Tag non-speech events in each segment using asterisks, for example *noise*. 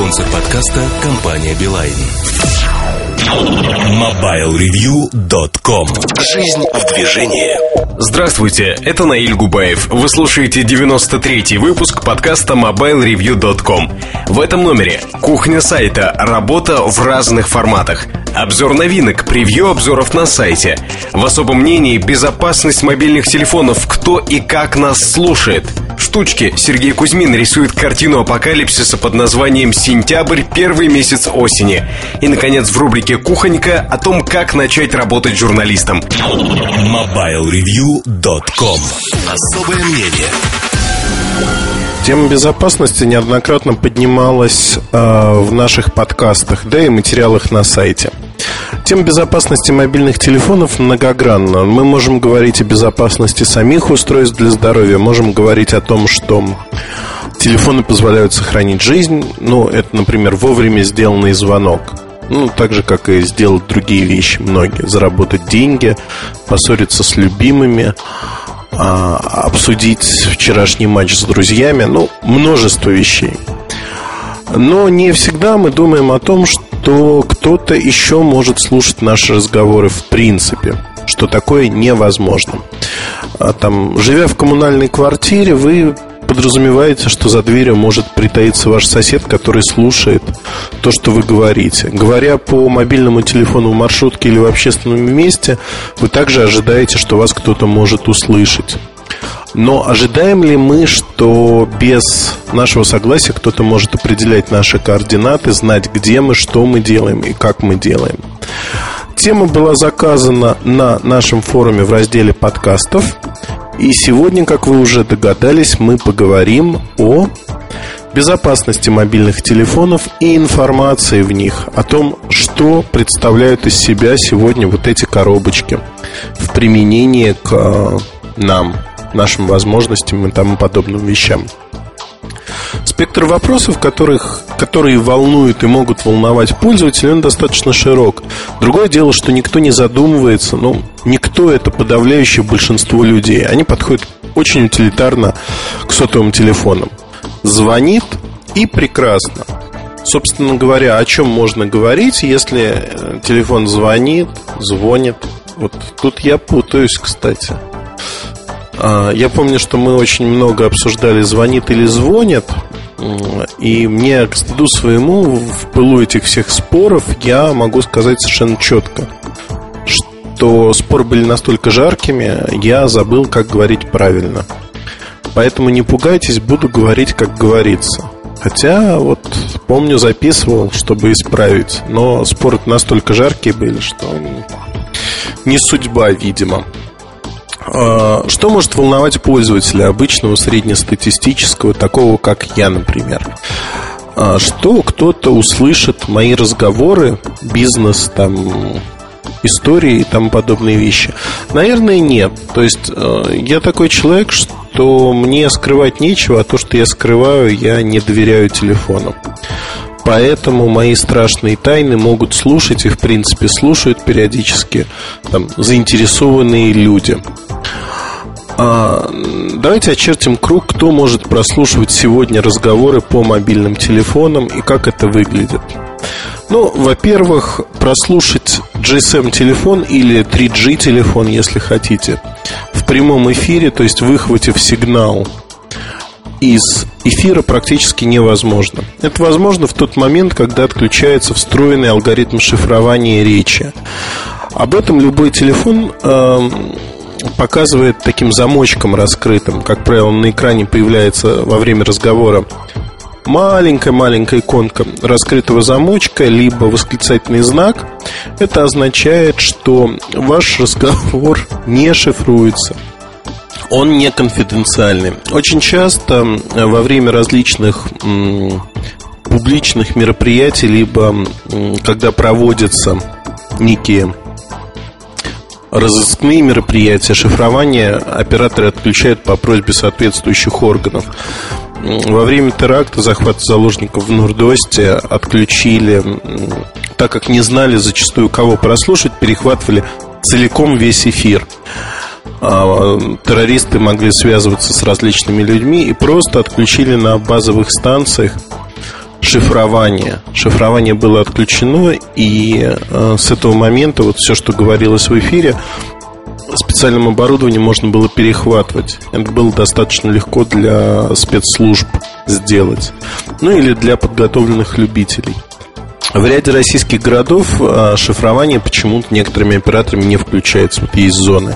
Спонсор подкаста – компания «Билайн». MobileReview.com Жизнь в движении Здравствуйте, это Наиль Губаев. Вы слушаете 93-й выпуск подкаста MobileReview.com. В этом номере кухня сайта, работа в разных форматах, обзор новинок, превью обзоров на сайте. В особом мнении безопасность мобильных телефонов, кто и как нас слушает – штучки Сергей Кузьмин рисует картину апокалипсиса под названием «Сентябрь. Первый месяц осени». И, наконец, в рубрике «Кухонька» о том, как начать работать журналистом. MobileReview.com Особое мнение Тема безопасности неоднократно поднималась э, в наших подкастах, да и материалах на сайте. Тема безопасности мобильных телефонов многогранна. Мы можем говорить о безопасности самих устройств для здоровья, можем говорить о том, что телефоны позволяют сохранить жизнь. Ну, это, например, вовремя сделанный звонок. Ну, так же, как и сделать другие вещи многие. Заработать деньги, поссориться с любимыми, а, обсудить вчерашний матч с друзьями. Ну, множество вещей. Но не всегда мы думаем о том, что кто-то еще может слушать наши разговоры в принципе, что такое невозможно. А там, живя в коммунальной квартире, вы подразумеваете, что за дверью может притаиться ваш сосед, который слушает то, что вы говорите. Говоря по мобильному телефону в маршрутке или в общественном месте, вы также ожидаете, что вас кто-то может услышать. Но ожидаем ли мы, что без нашего согласия кто-то может определять наши координаты, знать, где мы, что мы делаем и как мы делаем? Тема была заказана на нашем форуме в разделе подкастов. И сегодня, как вы уже догадались, мы поговорим о безопасности мобильных телефонов и информации в них, о том, что представляют из себя сегодня вот эти коробочки в применении к э, нам, нашим возможностям и тому подобным вещам. Спектр вопросов, которых, которые волнуют и могут волновать пользователя, он достаточно широк. Другое дело, что никто не задумывается, ну, никто это подавляющее большинство людей. Они подходят очень утилитарно к сотовым телефонам. Звонит и прекрасно. Собственно говоря, о чем можно говорить, если э, телефон звонит, звонит. Вот тут я путаюсь, кстати. А, я помню, что мы очень много обсуждали, звонит или звонит. И мне, к стыду своему, в пылу этих всех споров, я могу сказать совершенно четко, что споры были настолько жаркими, я забыл, как говорить правильно. Поэтому не пугайтесь, буду говорить, как говорится. Хотя, вот, помню, записывал, чтобы исправить. Но споры настолько жаркие были, что не судьба, видимо. А, что может волновать пользователя обычного среднестатистического, такого как я, например? А, что кто-то услышит мои разговоры, бизнес, там, истории и тому подобные вещи? Наверное, нет. То есть а, я такой человек, что мне скрывать нечего, а то, что я скрываю, я не доверяю телефону. Поэтому мои страшные тайны могут слушать и, в принципе, слушают периодически там, заинтересованные люди. А, давайте очертим круг, кто может прослушивать сегодня разговоры по мобильным телефонам и как это выглядит. Ну, во-первых, прослушать GSM-телефон или 3G-телефон, если хотите, в прямом эфире, то есть выхватив сигнал из эфира практически невозможно. Это возможно в тот момент, когда отключается встроенный алгоритм шифрования речи. Об этом любой телефон э, показывает таким замочком раскрытым. Как правило, на экране появляется во время разговора маленькая-маленькая иконка раскрытого замочка, либо восклицательный знак. Это означает, что ваш разговор не шифруется. Он не конфиденциальный. Очень часто во время различных публичных мероприятий, либо когда проводятся некие разыскные мероприятия, шифрование операторы отключают по просьбе соответствующих органов. Во время теракта, захвата заложников в Нурдосте отключили, так как не знали зачастую кого прослушать, перехватывали целиком весь эфир. А, террористы могли связываться с различными людьми и просто отключили на базовых станциях шифрование. Шифрование было отключено, и э, с этого момента вот все, что говорилось в эфире, специальным оборудованием можно было перехватывать. Это было достаточно легко для спецслужб сделать. Ну или для подготовленных любителей. В ряде российских городов э, шифрование почему-то некоторыми операторами не включается. Вот есть зоны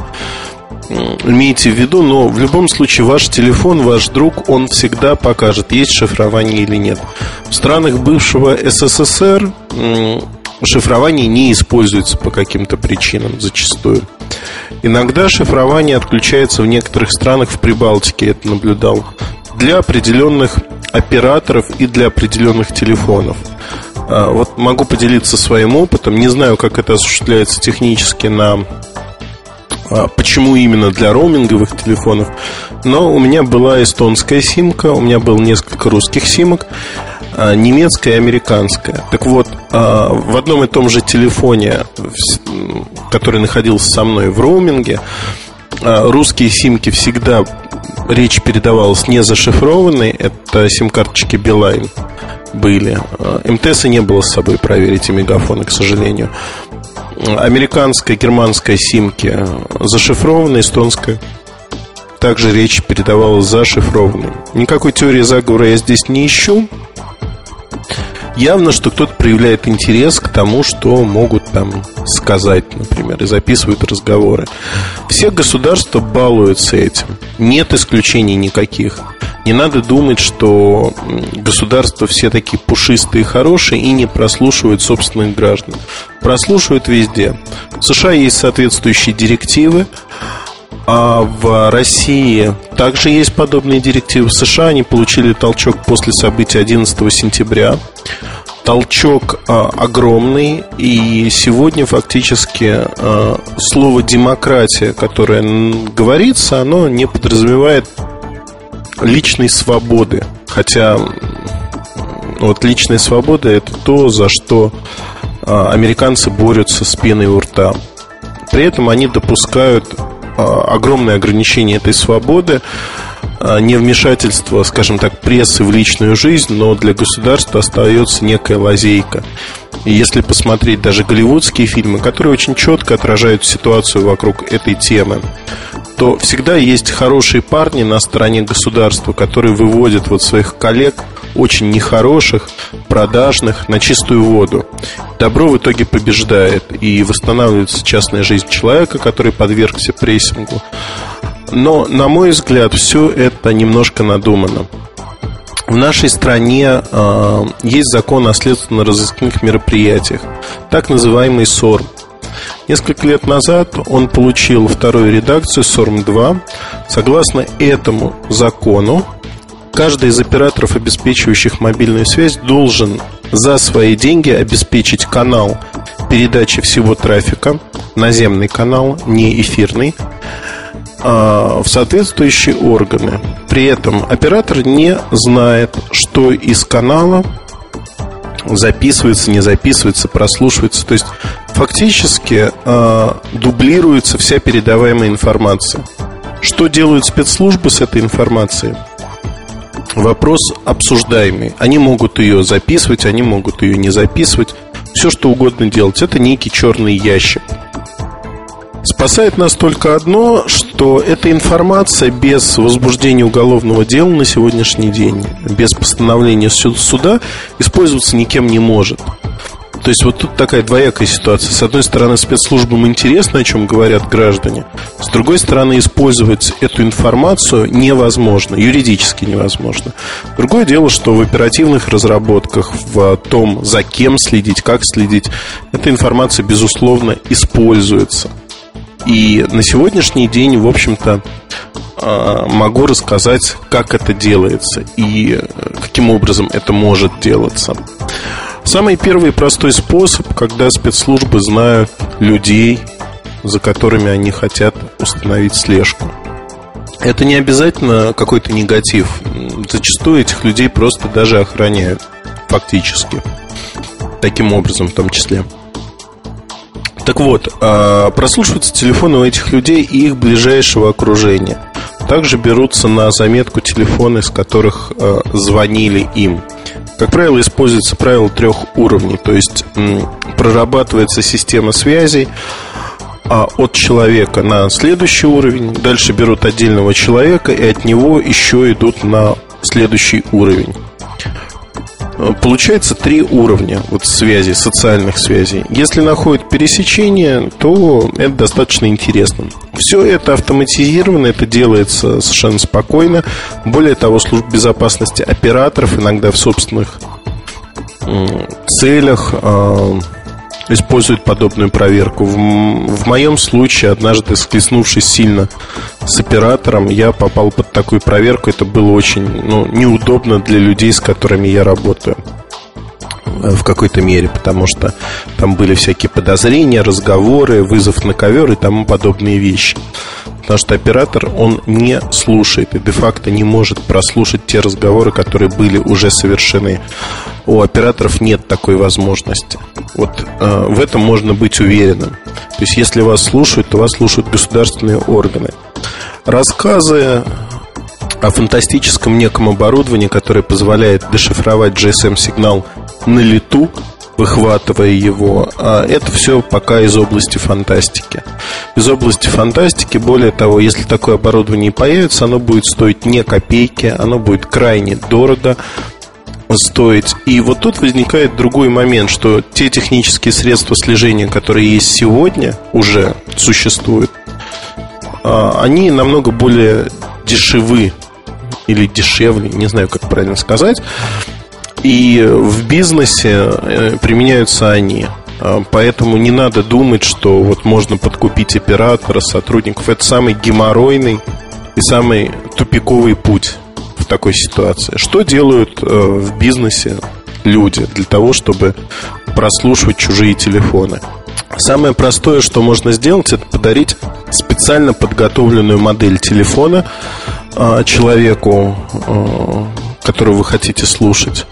имейте в виду, но в любом случае ваш телефон, ваш друг, он всегда покажет, есть шифрование или нет. В странах бывшего СССР шифрование не используется по каким-то причинам зачастую. Иногда шифрование отключается в некоторых странах в Прибалтике, это наблюдал, для определенных операторов и для определенных телефонов. А, вот могу поделиться своим опытом. Не знаю, как это осуществляется технически на почему именно для роуминговых телефонов. Но у меня была эстонская симка, у меня было несколько русских симок, а, немецкая и американская. Так вот, а, в одном и том же телефоне, который находился со мной в роуминге, русские симки всегда речь передавалась не зашифрованной, это сим-карточки Билайн были. МТС не было с собой проверить и мегафоны, к сожалению американская, германская симки зашифрованы, эстонская. Также речь передавалась зашифрованной. Никакой теории заговора я здесь не ищу. Явно, что кто-то проявляет интерес к тому, что могут там сказать, например, и записывают разговоры. Все государства балуются этим. Нет исключений никаких. Не надо думать, что государства все такие пушистые и хорошие и не прослушивают собственных граждан. Прослушивают везде. В США есть соответствующие директивы, а в России также есть подобные директивы. В США они получили толчок после событий 11 сентября. Толчок а, огромный, и сегодня фактически а, слово демократия, которое говорится, оно не подразумевает личной свободы. Хотя вот личная свобода это то, за что а, американцы борются с пеной у рта. При этом они допускают огромное ограничение этой свободы, а, не вмешательство, скажем так, прессы в личную жизнь, но для государства остается некая лазейка. И если посмотреть даже голливудские фильмы, которые очень четко отражают ситуацию вокруг этой темы, то всегда есть хорошие парни на стороне государства, которые выводят вот своих коллег очень нехороших, продажных, на чистую воду. Добро в итоге побеждает и восстанавливается частная жизнь человека, который подвергся прессингу. Но, на мой взгляд, все это немножко надумано. В нашей стране э, есть закон о следственно-розыскных мероприятиях, так называемый СОРМ. Несколько лет назад он получил вторую редакцию СОРМ-2. Согласно этому закону, каждый из операторов, обеспечивающих мобильную связь, должен за свои деньги обеспечить канал передачи всего трафика, наземный канал, не эфирный, а, в соответствующие органы. При этом оператор не знает, что из канала записывается, не записывается, прослушивается. То есть фактически э, дублируется вся передаваемая информация. Что делают спецслужбы с этой информацией? Вопрос обсуждаемый. Они могут ее записывать, они могут ее не записывать. Все, что угодно делать. Это некий черный ящик. Спасает нас только одно, что эта информация без возбуждения уголовного дела на сегодняшний день, без постановления суда, использоваться никем не может. То есть вот тут такая двоякая ситуация. С одной стороны, спецслужбам интересно, о чем говорят граждане. С другой стороны, использовать эту информацию невозможно, юридически невозможно. Другое дело, что в оперативных разработках, в том, за кем следить, как следить, эта информация, безусловно, используется. И на сегодняшний день, в общем-то, а, могу рассказать, как это делается и э, каким образом это может делаться. Самый первый простой способ, когда спецслужбы знают людей, за которыми они хотят установить слежку. Это не обязательно какой-то негатив. Зачастую этих людей просто даже охраняют, фактически. Таким образом, в том числе. Так вот, а, прослушиваются телефоны у этих людей и их ближайшего окружения. Также берутся на заметку телефоны, с которых а, звонили им. Как правило, используется правило трех уровней, то есть прорабатывается система связей а от человека на следующий уровень, дальше берут отдельного человека и от него еще идут на следующий уровень. Э, получается три уровня вот связи, социальных связей. Если находят пересечение, то это достаточно интересно. Все это автоматизировано, это делается совершенно спокойно. Более того, служба безопасности операторов иногда в собственных целях э, используют подобную проверку. В, в моем случае, однажды схлестнувшись сильно с оператором, я попал под такую проверку. Это было очень ну, неудобно для людей, с которыми я работаю э, в какой-то мере, потому что там были всякие подозрения, разговоры, вызов на ковер и тому подобные вещи. Потому что оператор, он не слушает и де-факто не может прослушать те разговоры, которые были уже совершены. У операторов нет такой возможности. Вот э, в этом можно быть уверенным. То есть, если вас слушают, то вас слушают государственные органы. Рассказы о фантастическом неком оборудовании, которое позволяет дешифровать GSM-сигнал на лету, выхватывая его. А это все пока из области фантастики. Из области фантастики, более того, если такое оборудование появится, оно будет стоить не копейки, оно будет крайне дорого стоить. И вот тут возникает другой момент, что те технические средства слежения, которые есть сегодня, уже существуют, а, они намного более дешевы или дешевле, не знаю, как правильно сказать, и в бизнесе э, применяются они. А, поэтому не надо думать, что вот можно подкупить оператора, сотрудников. Это самый геморройный и самый тупиковый путь в такой ситуации. Что делают э, в бизнесе люди для того, чтобы прослушивать чужие телефоны? Самое простое, что можно сделать, это подарить специально подготовленную модель телефона а, человеку, а, которую вы хотите слушать.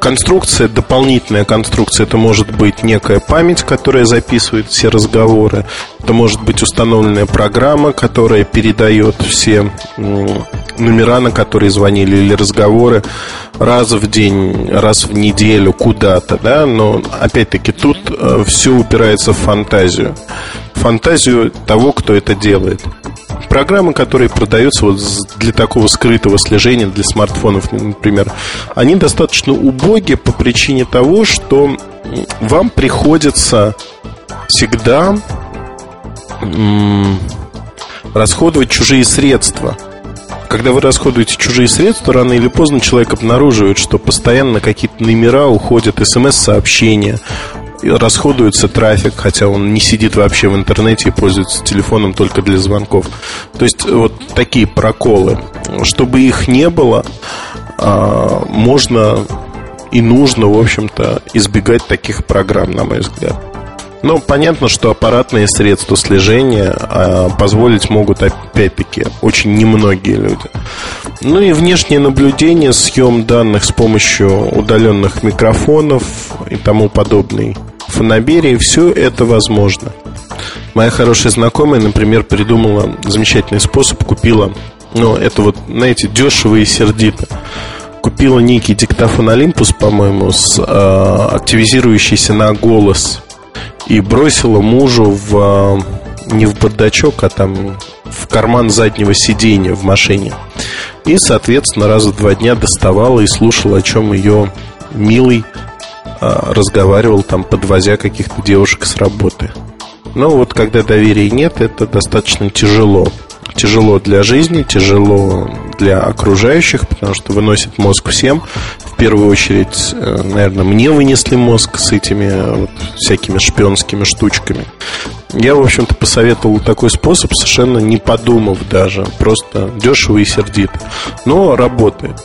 Конструкция, дополнительная конструкция, это может быть некая память, которая записывает все разговоры. Это может быть установленная программа, которая передает все номера, на которые звонили, или разговоры раз в день, раз в неделю куда-то, да, но опять-таки тут э, все упирается в фантазию. Фантазию того, кто это делает. Программы, которые продаются вот для такого скрытого слежения для смартфонов, например, они достаточно убогие по причине того, что вам приходится всегда расходовать чужие средства. Когда вы расходуете чужие средства, рано или поздно человек обнаруживает, что постоянно какие-то номера уходят, смс-сообщения, расходуется трафик, хотя он не сидит вообще в интернете и пользуется телефоном только для звонков. То есть вот такие проколы. Чтобы их не было, а, можно и нужно, в общем-то, избегать таких программ, на мой взгляд. Но понятно, что аппаратные средства слежения а, позволить могут, опять-таки, очень немногие люди. Ну и внешнее наблюдение, съем данных с помощью удаленных микрофонов и тому подобной фоноберии, все это возможно. Моя хорошая знакомая, например, придумала замечательный способ, купила, ну, это вот, знаете, дешево и сердито. Купила некий диктофон Olympus, по-моему, с э, активизирующийся на голос и бросила мужу в а, не в бардачок, а там в карман заднего сиденья в машине. И, соответственно, раз в два дня доставала и слушала, о чем ее милый а, разговаривал, там, подвозя каких-то девушек с работы. Но вот когда доверия нет, это достаточно тяжело. Тяжело для жизни, тяжело для окружающих, потому что выносит мозг всем. Первую очередь, э, наверное, мне вынесли мозг с этими э, вот всякими шпионскими штучками. Я, в общем-то, посоветовал такой способ, совершенно не подумав даже. Просто дешево и сердито. Но работает.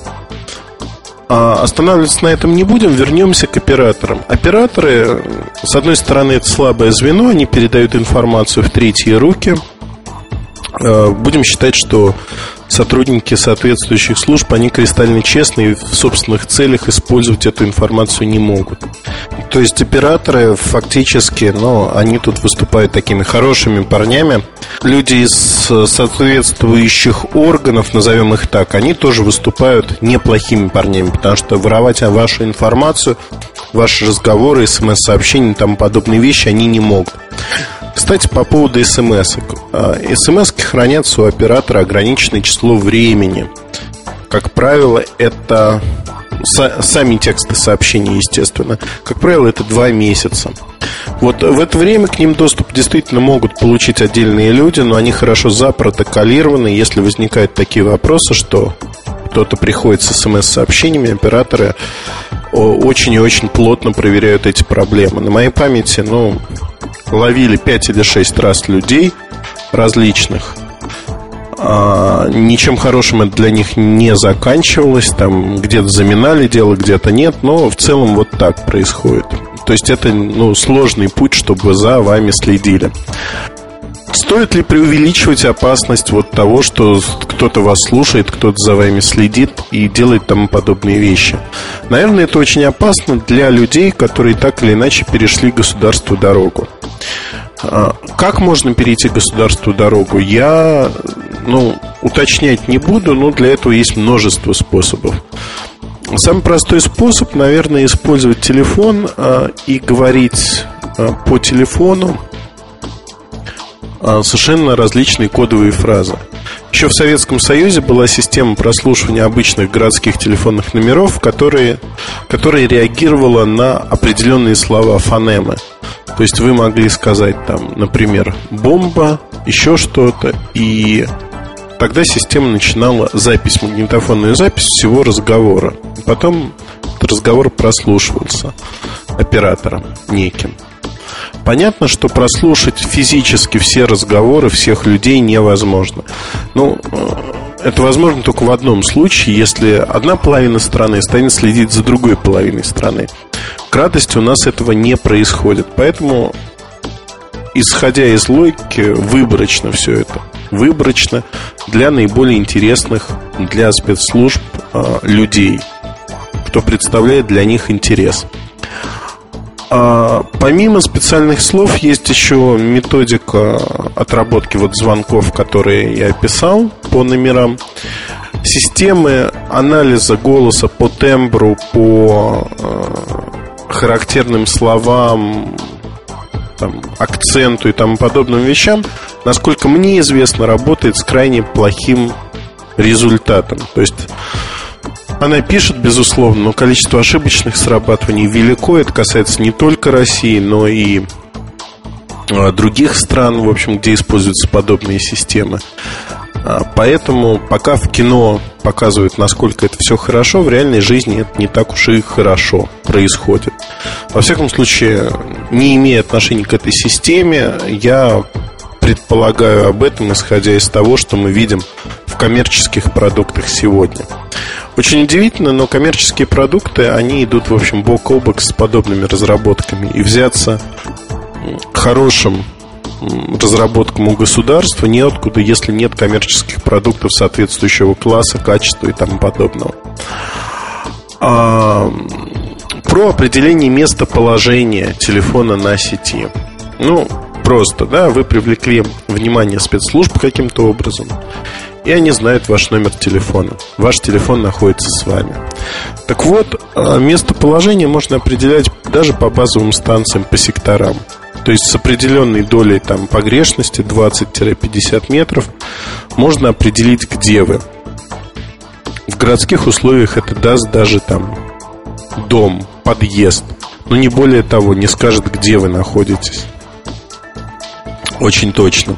А останавливаться на этом не будем, вернемся к операторам. Операторы, с одной стороны, это слабое звено, они передают информацию в третьи руки. Э, будем считать, что сотрудники соответствующих служб, они кристально честные и в собственных целях использовать эту информацию не могут. То есть операторы фактически, ну, они тут выступают такими хорошими парнями. Люди из соответствующих органов, назовем их так, они тоже выступают неплохими парнями, потому что воровать вашу информацию, ваши разговоры, смс-сообщения и тому подобные вещи они не могут. Кстати, по поводу смс. смс хранятся у оператора ограниченное число времени. Как правило, это сами тексты сообщений, естественно. Как правило, это два месяца. Вот в это время к ним доступ действительно могут получить отдельные люди, но они хорошо запротоколированы. Если возникают такие вопросы, что кто-то приходит с смс-сообщениями, операторы очень и очень плотно проверяют эти проблемы. На моей памяти, ну, ловили 5 или 6 раз людей различных. А, ничем хорошим это для них не заканчивалось. Там где-то заминали дело, где-то нет. Но в целом вот так происходит. То есть это ну, сложный путь, чтобы за вами следили. Стоит ли преувеличивать опасность вот того, что кто-то вас слушает, кто-то за вами следит и делает тому подобные вещи? Наверное, это очень опасно для людей, которые так или иначе перешли государству дорогу. А, как можно перейти государству дорогу? Я ну, уточнять не буду, но для этого есть множество способов. Самый простой способ, наверное, использовать телефон э, и говорить э, по телефону совершенно различные кодовые фразы. Еще в Советском Союзе была система прослушивания обычных городских телефонных номеров, которые, которая реагировала на определенные слова фонемы. То есть вы могли сказать там, например, бомба, еще что-то, и тогда система начинала запись, магнитофонную запись всего разговора. Потом этот разговор прослушивался оператором неким. Понятно, что прослушать физически все разговоры всех людей невозможно. Ну, э, это возможно только в одном случае, если одна половина страны станет следить за другой половиной страны. К радости у нас этого не происходит. Поэтому, исходя из логики, выборочно все это. Выборочно для наиболее интересных для спецслужб э, людей, кто представляет для них интерес. А, помимо специальных слов есть еще методика отработки вот звонков, которые я описал по номерам. Системы анализа голоса по тембру, по э, характерным словам, там, акценту и тому подобным вещам, насколько мне известно, работает с крайне плохим результатом. То есть она пишет, безусловно, но количество ошибочных срабатываний велико. Это касается не только России, но и а, других стран, в общем, где используются подобные системы. А, поэтому пока в кино показывают, насколько это все хорошо, в реальной жизни это не так уж и хорошо происходит. Во всяком случае, не имея отношения к этой системе, я предполагаю об этом, исходя из того, что мы видим в коммерческих продуктах сегодня. Очень удивительно, но коммерческие продукты, они идут, в общем, бок о бок с подобными разработками. И взяться хорошим разработкам у государства неоткуда, если нет коммерческих продуктов соответствующего класса, качества и тому подобного. А, про определение местоположения телефона на сети. Ну, просто, да, вы привлекли внимание спецслужб каким-то образом и они знают ваш номер телефона. Ваш телефон находится с вами. Так вот, а, местоположение можно определять даже по базовым станциям, по секторам. То есть с определенной долей там, погрешности 20-50 метров можно определить, где вы. В городских условиях это даст даже там дом, подъезд. Но не более того, не скажет, где вы находитесь. Очень точно.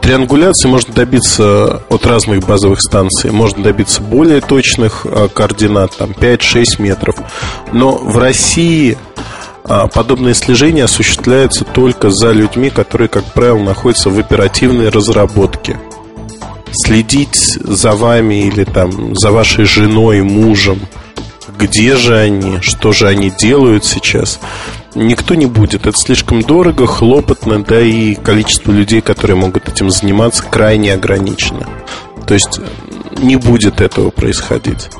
Триангуляции можно добиться от разных базовых станций. Можно добиться более точных а, координат, там 5-6 метров. Но в России а, подобное слежение осуществляется только за людьми, которые, как правило, находятся в оперативной разработке. Следить за вами или там за вашей женой, мужем, где же они, что же они делают сейчас, никто не будет. Это слишком дорого, хлопотно, да и количество людей, которые могут этим заниматься, крайне ограничено. То есть не будет этого происходить.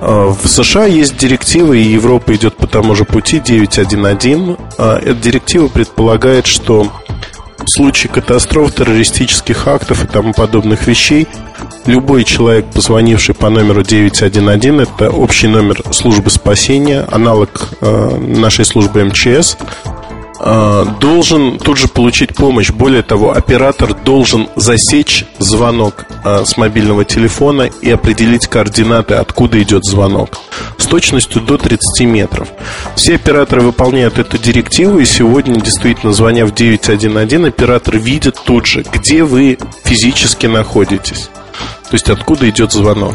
А, в США есть директива, и Европа идет по тому же пути 9.1.1. А, эта директива предполагает, что случае катастроф, террористических актов и тому подобных вещей любой человек, позвонивший по номеру 911, это общий номер службы спасения, аналог э, нашей службы МЧС, должен тут же получить помощь. Более того, оператор должен засечь звонок э, с мобильного телефона и определить координаты, откуда идет звонок, с точностью до 30 метров. Все операторы выполняют эту директиву, и сегодня, действительно, звоня в 911, оператор видит тут же, где вы физически находитесь. То есть откуда идет звонок.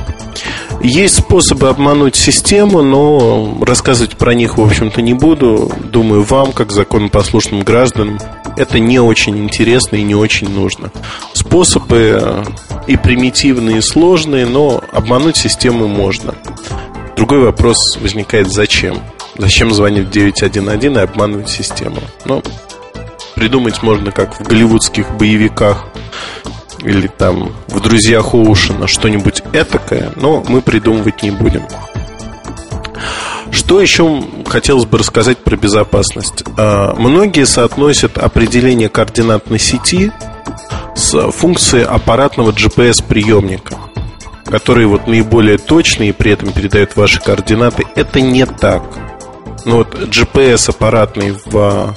Есть способы обмануть систему, но рассказывать про них, в общем-то, не буду. Думаю, вам, как законопослушным гражданам, это не очень интересно и не очень нужно. Способы э, и примитивные, и сложные, но обмануть систему можно. Другой вопрос возникает, зачем? Зачем звонить 911 и обманывать систему? Ну, придумать можно, как в голливудских боевиках или там в «Друзьях Оушена» что-нибудь этакое, но мы придумывать не будем. Что еще хотелось бы рассказать про безопасность? А, многие соотносят определение координатной сети с функцией аппаратного GPS-приемника, который вот наиболее точный и при этом передает ваши координаты. Это не так. Но вот GPS аппаратный в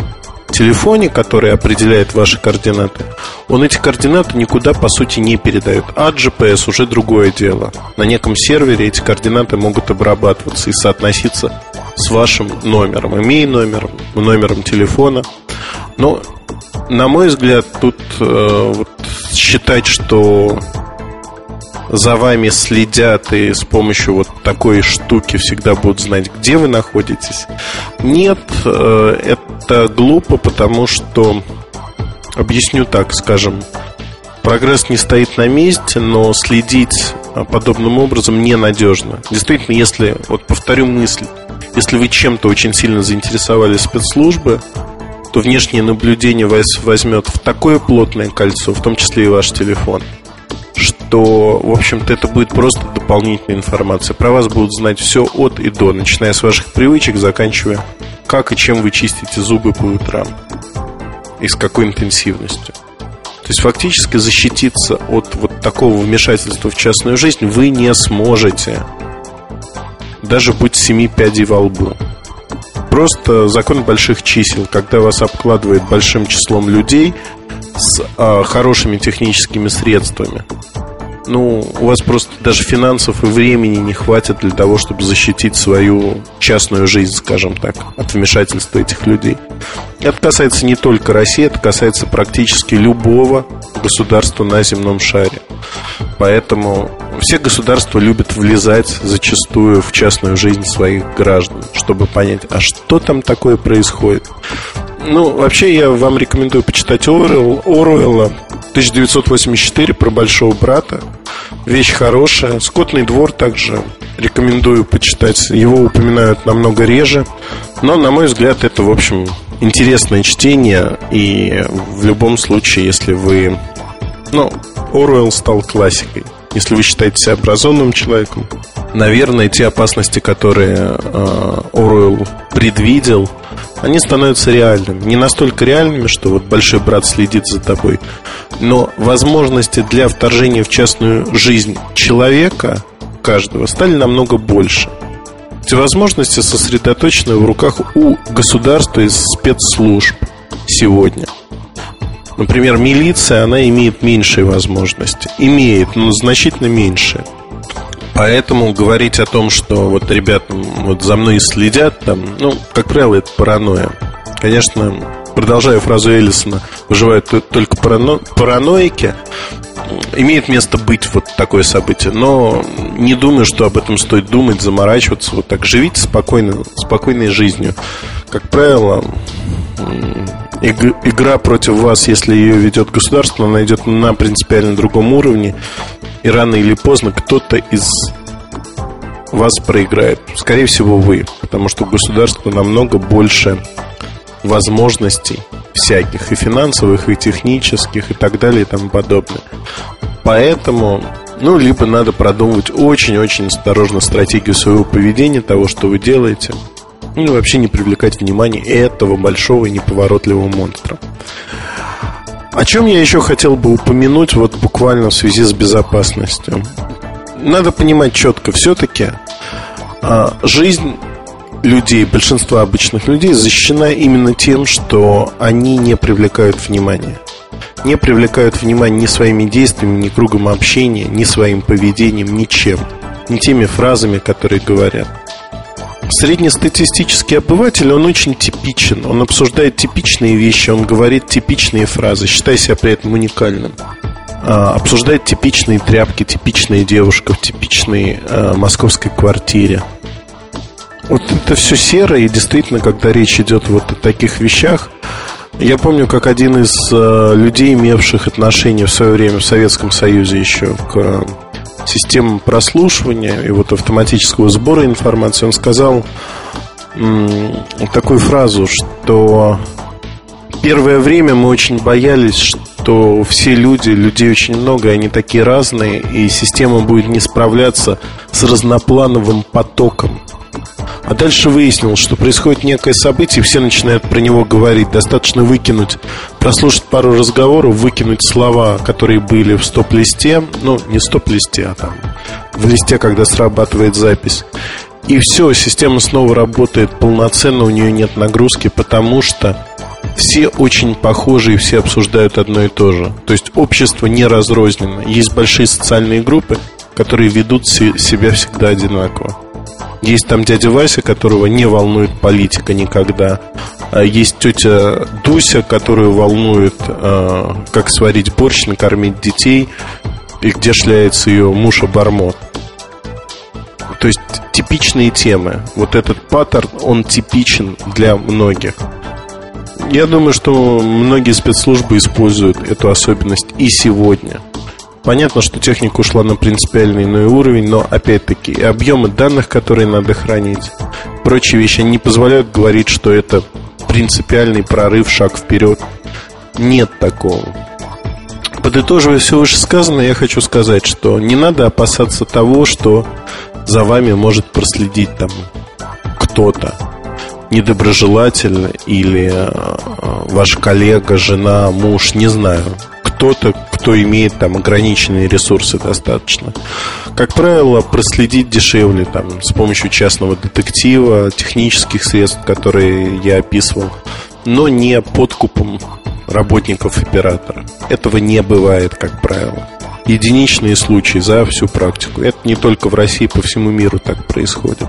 телефоне, который определяет ваши координаты, он эти координаты никуда по сути не передает. А GPS уже другое дело. На неком сервере эти координаты могут обрабатываться и соотноситься с вашим номером, имей номером, номером телефона. Но, на мой взгляд, тут э, вот, считать, что за вами следят и с помощью вот такой штуки всегда будут знать, где вы находитесь. Нет, э, это глупо, потому что, объясню так, скажем, прогресс не стоит на месте, но следить подобным образом ненадежно. Действительно, если, вот повторю мысль, если вы чем-то очень сильно заинтересовали спецслужбы, то внешнее наблюдение вас возьмет в такое плотное кольцо, в том числе и ваш телефон – что, в общем-то, это будет просто дополнительная информация. Про вас будут знать все от и до, начиная с ваших привычек, заканчивая как и чем вы чистите зубы по утрам и с какой интенсивностью. То есть фактически защититься от вот такого вмешательства в частную жизнь вы не сможете. Даже будь семи пядей во лбу. Просто закон больших чисел, когда вас обкладывает большим числом людей с а, хорошими техническими средствами ну, у вас просто даже финансов и времени не хватит для того, чтобы защитить свою частную жизнь, скажем так, от вмешательства этих людей. Это касается не только России, это касается практически любого государства на земном шаре. Поэтому все государства любят влезать зачастую в частную жизнь своих граждан, чтобы понять, а что там такое происходит. Ну, вообще я вам рекомендую почитать Оруэлла, Оруэлла 1984 про большого брата. Вещь хорошая. Скотный двор также рекомендую почитать. Его упоминают намного реже. Но, на мой взгляд, это, в общем, интересное чтение. И в любом случае, если вы... Ну, Оруэлл стал классикой. Если вы считаете себя образованным человеком, наверное, те опасности, которые э, Оруэлл предвидел, они становятся реальными. Не настолько реальными, что вот большой брат следит за тобой, но возможности для вторжения в частную жизнь человека, каждого, стали намного больше. Эти возможности сосредоточены в руках у государства и спецслужб сегодня. Например, милиция, она имеет меньшие возможности. Имеет, но значительно меньше. Поэтому говорить о том, что вот ребята вот за мной следят, там, ну, как правило, это паранойя. Конечно, продолжая фразу Эллисона, выживают только парано... параноики, имеет место быть вот такое событие. Но не думаю, что об этом стоит думать, заморачиваться. Вот так живите спокойно, спокойной жизнью. Как правило, игра против вас, если ее ведет государство, она идет на принципиально другом уровне и рано или поздно кто-то из вас проиграет. Скорее всего, вы, потому что у государства намного больше возможностей всяких, и финансовых, и технических, и так далее, и тому подобное. Поэтому Ну, либо надо продумывать очень-очень осторожно стратегию своего поведения, того, что вы делаете. Ну, вообще не привлекать внимание этого большого и неповоротливого монстра. О чем я еще хотел бы упомянуть, вот буквально в связи с безопасностью. Надо понимать четко, все-таки а, жизнь людей, большинства обычных людей защищена именно тем, что они не привлекают внимания не привлекают внимание ни своими действиями, ни кругом общения, ни своим поведением, ничем, ни теми фразами, которые говорят. Среднестатистический обыватель, он очень типичен. Он обсуждает типичные вещи, он говорит типичные фразы, считая себя при этом уникальным. А, обсуждает типичные тряпки, типичная девушка в типичной а, московской квартире. Вот это все серо, и действительно, когда речь идет вот о таких вещах, я помню, как один из э, людей, имевших отношение в свое время в Советском Союзе еще к системам прослушивания и вот автоматического сбора информации, он сказал такую фразу, что первое время мы очень боялись, что все люди, людей очень много, и они такие разные, и система будет не справляться с разноплановым потоком а дальше выяснилось, что происходит некое событие, все начинают про него говорить. Достаточно выкинуть, прослушать пару разговоров, выкинуть слова, которые были в стоп-листе. Ну, не стоп-листе, а там в листе, когда срабатывает запись. И все, система снова работает полноценно, у нее нет нагрузки, потому что все очень похожи и все обсуждают одно и то же. То есть общество не разрознено. Есть большие социальные группы, которые ведут себя всегда одинаково. Есть там дядя Вася, которого не волнует политика никогда. А есть тетя Дуся, которую волнует, э, как сварить борщ, накормить детей, и где шляется ее муж обормот. То есть типичные темы. Вот этот паттерн, он типичен для многих. Я думаю, что многие спецслужбы используют эту особенность и сегодня. Понятно, что техника ушла на принципиальный иной уровень, но опять-таки объемы данных, которые надо хранить, прочие вещи не позволяют говорить, что это принципиальный прорыв, шаг вперед. Нет такого. Подытоживая все вышесказанное, я хочу сказать, что не надо опасаться того, что за вами может проследить там кто-то недоброжелательно или э, ваш коллега, жена, муж, не знаю, кто-то, кто имеет там ограниченные ресурсы достаточно. Как правило, проследить дешевле там, с помощью частного детектива, технических средств, которые я описывал, но не подкупом работников оператора. Этого не бывает, как правило. Единичные случаи за всю практику. Это не только в России, по всему миру так происходит.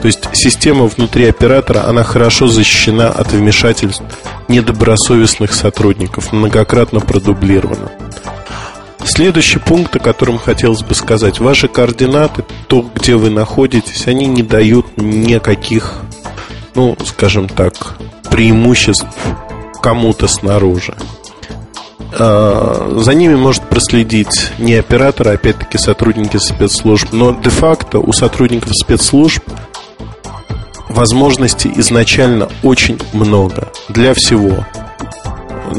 То есть система внутри оператора, она хорошо защищена от вмешательств недобросовестных сотрудников, многократно продублирована. Следующий пункт, о котором хотелось бы сказать. Ваши координаты, то, где вы находитесь, они не дают никаких, ну, скажем так, преимуществ кому-то снаружи. А, за ними может проследить не оператор, а опять-таки сотрудники спецслужб. Но де-факто у сотрудников спецслужб возможностей изначально очень много для всего.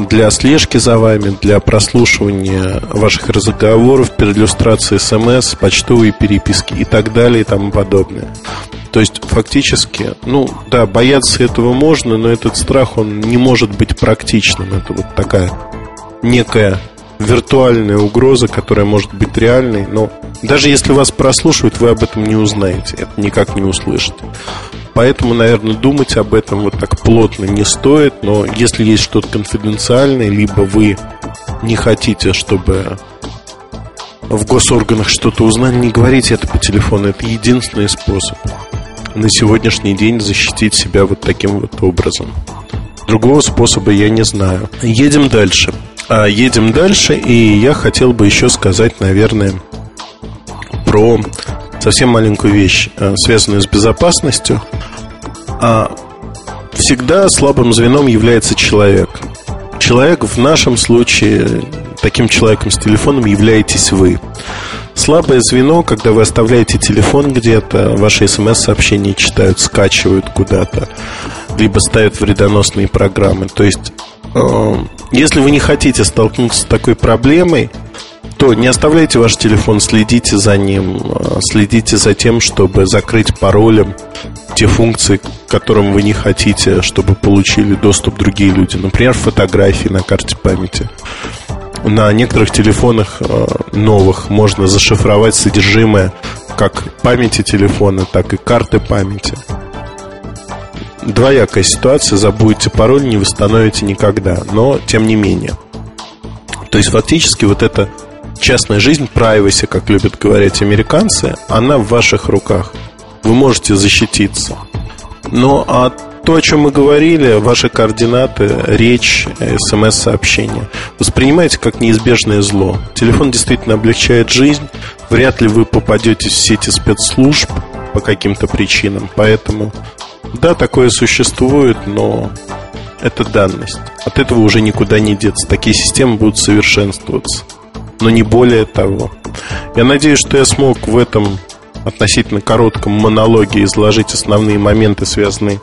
Для слежки за вами, для прослушивания ваших разговоров, переиллюстрации смс, почтовые переписки и так далее и тому подобное. То есть фактически, ну да, бояться этого можно, но этот страх, он не может быть практичным. Это вот такая некая виртуальная угроза, которая может быть реальной, но даже если вас прослушивают, вы об этом не узнаете, это никак не услышите. Поэтому, наверное, думать об этом вот так плотно не стоит, но если есть что-то конфиденциальное, либо вы не хотите, чтобы в госорганах что-то узнали, не говорите это по телефону. Это единственный способ на сегодняшний день защитить себя вот таким вот образом. Другого способа я не знаю. Едем дальше. А едем дальше, и я хотел бы еще сказать, наверное, про совсем маленькую вещь, э, связанную с безопасностью. А всегда слабым звеном является человек. Человек в нашем случае, таким человеком с телефоном являетесь вы. Слабое звено, когда вы оставляете телефон где-то, ваши смс-сообщения читают, скачивают куда-то, либо ставят вредоносные программы. То есть, э, если вы не хотите столкнуться с такой проблемой, то не оставляйте ваш телефон, следите за ним, э, следите за тем, чтобы закрыть паролем те функции, которым вы не хотите, чтобы получили доступ другие люди. Например, фотографии на карте памяти. На некоторых телефонах э, новых можно зашифровать содержимое как памяти телефона, так и карты памяти. Двоякая ситуация, забудете пароль, не восстановите никогда, но тем не менее. То есть фактически вот эта частная жизнь, privacy, как любят говорить американцы, она в ваших руках. Вы можете защититься. Но а то, о чем мы говорили, ваши координаты, речь, смс-сообщения, воспринимайте как неизбежное зло. Телефон действительно облегчает жизнь. Вряд ли вы попадете в сети спецслужб по каким-то причинам. Поэтому, да, такое существует, но это данность. От этого уже никуда не деться. Такие системы будут совершенствоваться. Но не более того. Я надеюсь, что я смог в этом относительно коротком монологе изложить основные моменты, связанные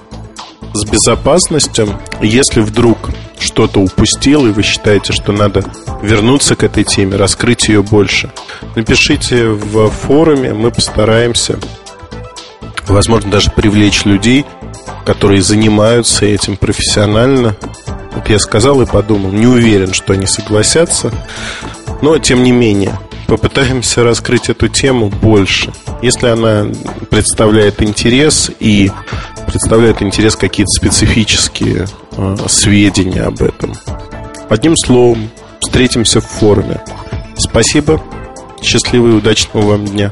с безопасностью. Если вдруг что-то упустил, и вы считаете, что надо вернуться к этой теме, раскрыть ее больше, напишите в форуме, мы постараемся, возможно, даже привлечь людей, которые занимаются этим профессионально. Вот я сказал и подумал, не уверен, что они согласятся, но тем не менее, попытаемся раскрыть эту тему больше. Если она представляет интерес и представляет интерес какие-то специфические э, сведения об этом. Одним словом, встретимся в форуме. Спасибо. Счастливого и удачного вам дня.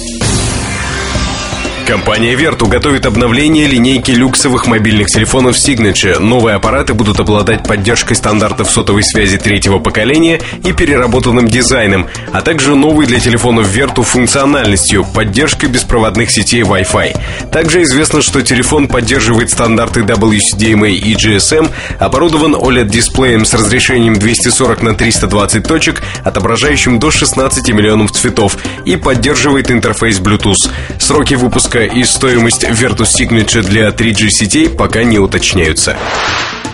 Компания Vertu готовит обновление линейки люксовых мобильных телефонов Signature. Новые аппараты будут обладать поддержкой стандартов сотовой связи третьего поколения и переработанным дизайном, а также новой для телефонов Vertu функциональностью, поддержкой беспроводных сетей Wi-Fi. Также известно, что телефон поддерживает стандарты WCDMA и GSM, оборудован OLED-дисплеем с разрешением 240 на 320 точек, отображающим до 16 миллионов цветов, и поддерживает интерфейс Bluetooth. Сроки выпуска и стоимость Vertus Signature для 3G сетей пока не уточняются.